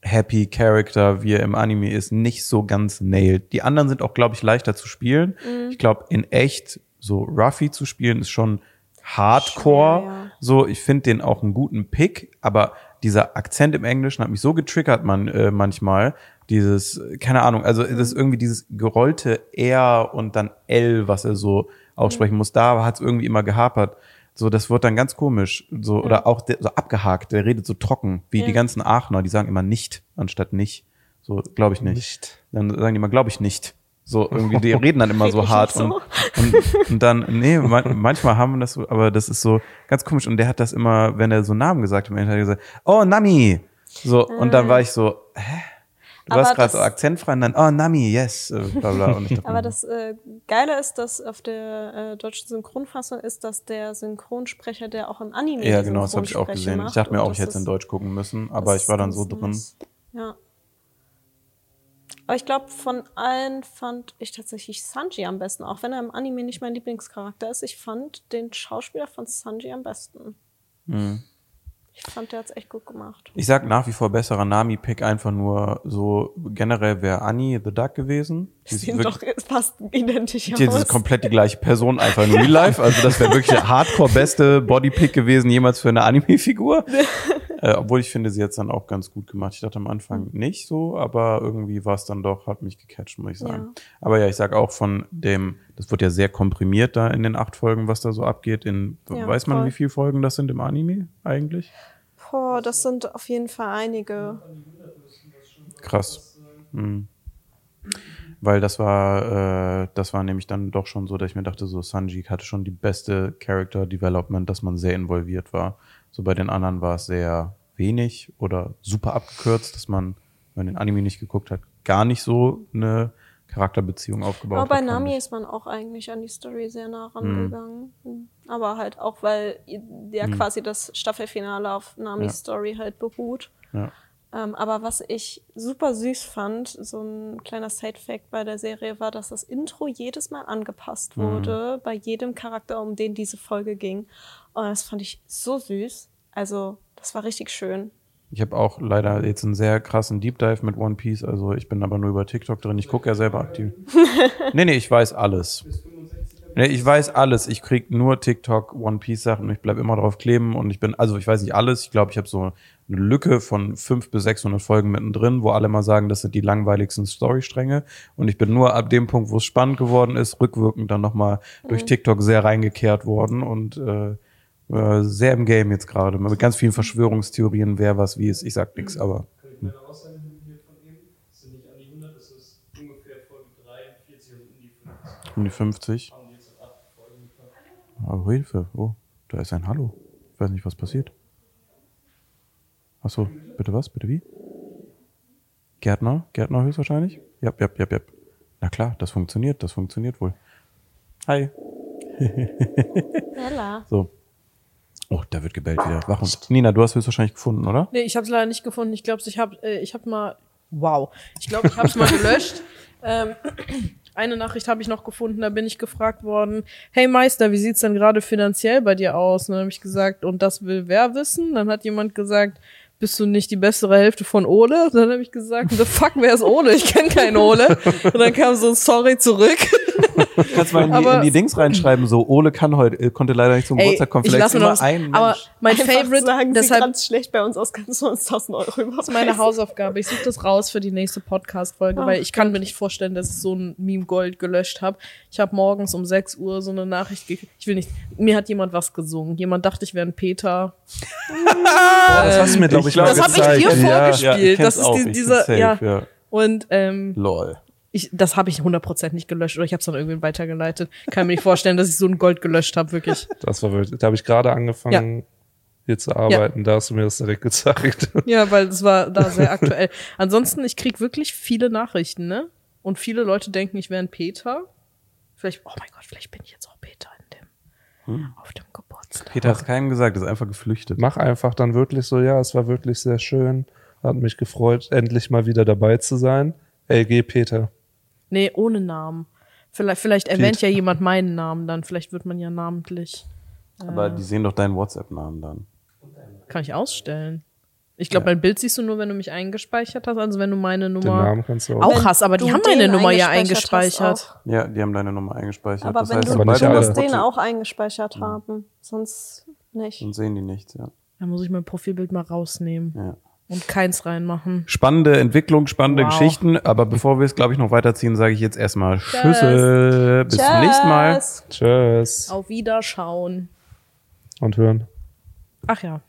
Happy Character, wie er im Anime ist, nicht so ganz nailed. Die anderen sind auch, glaube ich, leichter zu spielen. Ich glaube, in echt so Ruffy zu spielen ist schon Hardcore. Schwer, ja. So, ich finde den auch einen guten Pick, aber dieser Akzent im Englischen hat mich so getriggert man äh, manchmal. Dieses, keine Ahnung, also das ist irgendwie dieses gerollte R und dann L, was er so aussprechen muss. Da hat es irgendwie immer gehapert. So, das wird dann ganz komisch. So, oder auch der, so abgehakt, der redet so trocken, wie die ganzen Aachener, die sagen immer nicht, anstatt nicht. So, glaube ich nicht. Nicht. Dann sagen die immer, glaube ich nicht. So, irgendwie, die reden dann immer so hart nicht und, so? und, und dann, nee, man, manchmal haben wir das so, aber das ist so ganz komisch. Und der hat das immer, wenn er so Namen gesagt hat, hat er gesagt, oh, Nami. So, und dann war ich so, hä? Du. Aber warst gerade so akzentfrei und dann, oh, Nami, yes, äh, bla bla. Dachte, Aber das äh, Geile ist, dass auf der äh, deutschen Synchronfassung ist, dass der Synchronsprecher, der auch im Anime ja, die genau, das habe ich auch gesehen. Ich dachte mir auch, ich hätte in ist- Deutsch gucken müssen, aber ich war dann so ist drin. nice. Ja. Aber ich glaube, von allen fand ich tatsächlich Sanji am besten, auch wenn er im Anime nicht mein Lieblingscharakter ist. Ich fand den Schauspieler von Sanji am besten. Mhm. Ich fand, der hat's echt gut gemacht. Ich sag nach wie vor besserer Nami-Pick einfach nur so generell wäre Annie the Duck gewesen. Die Sehen doch fast identisch Die aus. ist komplett die gleiche Person, einfach in Real Life. Also das wäre wirklich der hardcore beste Bodypick gewesen jemals für eine Anime-Figur. äh, obwohl ich finde, sie hat dann auch ganz gut gemacht. Ich dachte am Anfang nicht so, aber irgendwie war es dann doch, hat mich gecatcht, muss ich sagen. Ja. Aber ja, ich sag auch von dem, das wird ja sehr komprimiert da in den acht Folgen, was da so abgeht. In Ja, weiß man, voll. wie viele Folgen das sind im Anime eigentlich? Boah, das sind auf jeden Fall einige. Krass. Mhm. Weil das war, äh, das war nämlich dann doch schon so, dass ich mir dachte, so Sanji hatte schon die beste Character Development, dass man sehr involviert war. So bei den anderen war es sehr wenig oder super abgekürzt, dass man, wenn man den Anime nicht geguckt hat, gar nicht so eine Charakterbeziehung aufgebaut Aber bei hat. Nami ist man auch eigentlich an die Story sehr nah Mhm. rangegangen. Aber halt auch, weil ja Mhm. quasi das Staffelfinale auf Namis Ja. Story halt beruht. Ja. Ähm, aber was ich super süß fand, so ein kleiner Side-Fact bei der Serie war, dass das Intro jedes Mal angepasst Mhm. wurde, bei jedem Charakter, um den diese Folge ging. Und das fand ich so süß. Also, das war richtig schön. Ich habe auch leider jetzt einen sehr krassen Deep Dive mit One Piece. Also ich bin aber nur über TikTok drin. Ich gucke ja selber aktiv. nee, nee, ich weiß alles. Nee, ich weiß alles. Ich krieg nur TikTok One Piece Sachen. und Ich bleib immer drauf kleben und ich bin, also ich weiß nicht alles. Ich glaube, ich habe so eine Lücke von 500 bis 600 Folgen mittendrin, wo alle mal sagen, das sind die langweiligsten Storystränge. Und ich bin nur ab dem Punkt, wo es spannend geworden ist, rückwirkend dann nochmal durch TikTok sehr reingekehrt worden und äh, äh, sehr im Game jetzt gerade. Mit ganz vielen Verschwörungstheorien, wer was wie ist. Ich sag nichts, aber Kann ich meine Aussage hier von eben? Es sind nicht an die 100, es ist ungefähr Folge 43 und um die 50. um die 50. Haben die jetzt noch 8 Folgen Oh, Hilfe. Oh, da ist ein Hallo. Ich weiß nicht, was passiert. Ach so, bitte was? Bitte wie? Gärtner? Gärtner höchstwahrscheinlich? Ja, ja, ja, ja. Na klar, das funktioniert, das funktioniert wohl. Hi. Bella. So. Oh, da wird gebellt wieder. Wach und Nina, du hast höchstwahrscheinlich gefunden, oder? Nee, ich habe es leider nicht gefunden. Ich glaube, ich habe äh, ich hab mal. Wow. Ich glaube, ich habe es mal gelöscht. Ähm, eine Nachricht habe ich noch gefunden, da bin ich gefragt worden, hey Meister, wie sieht's denn gerade finanziell bei dir aus? Und dann habe ich gesagt, und das will wer wissen? Dann hat jemand gesagt, bist du nicht die bessere Hälfte von Ole? Dann habe ich gesagt, the fuck, wer ist Ole? Ich kenne keinen Ole. Und dann kam so ein Sorry zurück. Kannst mal in die, Aber- in die Dings reinschreiben, so, Ole kann heute, äh, konnte leider nicht zum Ey, Geburtstag kommen. ich Vielleicht immer noch was, ein aber Mensch. mein Einfach Favorite, sagen, deshalb sie ganz schlecht bei uns aus, kannst du uns 1000 Euro überweisen. Das ist meine Hausaufgabe. Ich suche das raus für die nächste Podcast-Folge, Oh weil ich kann mir nicht vorstellen, dass ich so ein Meme Gold gelöscht habe. Ich habe morgens um 6 Uhr so eine Nachricht gekriegt. Ich will nicht. Mir hat jemand was gesungen. Jemand dachte, ich wäre ein Peter. Boah, das hast du mir, glaube ich, glaub, mal Das habe ich dir Ja, vorgespielt. ich kenn's das ist die, Ich dieser, safe, ja. ja. Und ähm, Lol. ich, das habe ich 100% nicht gelöscht oder ich habe es dann irgendwie weitergeleitet. Kann mir nicht vorstellen, dass ich so ein Gold gelöscht habe, wirklich. Das war wirklich, da habe ich gerade angefangen, hier zu arbeiten, da hast du mir das direkt gezeigt. Ja, weil das war da sehr aktuell. Ansonsten, ich krieg wirklich viele Nachrichten, ne? Und viele Leute denken, ich wäre ein Peter. Vielleicht, oh mein Gott, vielleicht bin ich jetzt auch Peter in dem, auf dem Geburtstag. Peter hat keinem gesagt, ist einfach geflüchtet. Mach einfach dann wirklich so, ja, es war wirklich sehr schön. Hat mich gefreut, endlich mal wieder dabei zu sein. LG Peter. Nee, ohne Namen. Vielleicht, vielleicht erwähnt ja jemand meinen Namen dann. Vielleicht wird man ja namentlich. Aber die sehen doch deinen WhatsApp-Namen dann. Kann ich ausstellen. Ich glaube, mein Bild siehst du nur, wenn du mich eingespeichert hast. Also wenn du meine Den Nummer Namen kannst du auch. auch hast, aber die haben meine den Nummer ja eingespeichert. Ja, die haben deine Nummer eingespeichert. Aber das wenn heißt, du, aber du musst den auch eingespeichert haben. Sonst nicht. Dann sehen die nichts, ja. Da muss ich mein Profilbild mal rausnehmen ja. und keins reinmachen. Spannende Entwicklung, spannende Wow. Geschichten. Aber bevor wir es, glaube ich, noch weiterziehen, sage ich jetzt erstmal Schüssel. Bis zum nächsten Mal. Tschüss. Tschüss. Auf Wiederschauen. Und hören. Ach ja.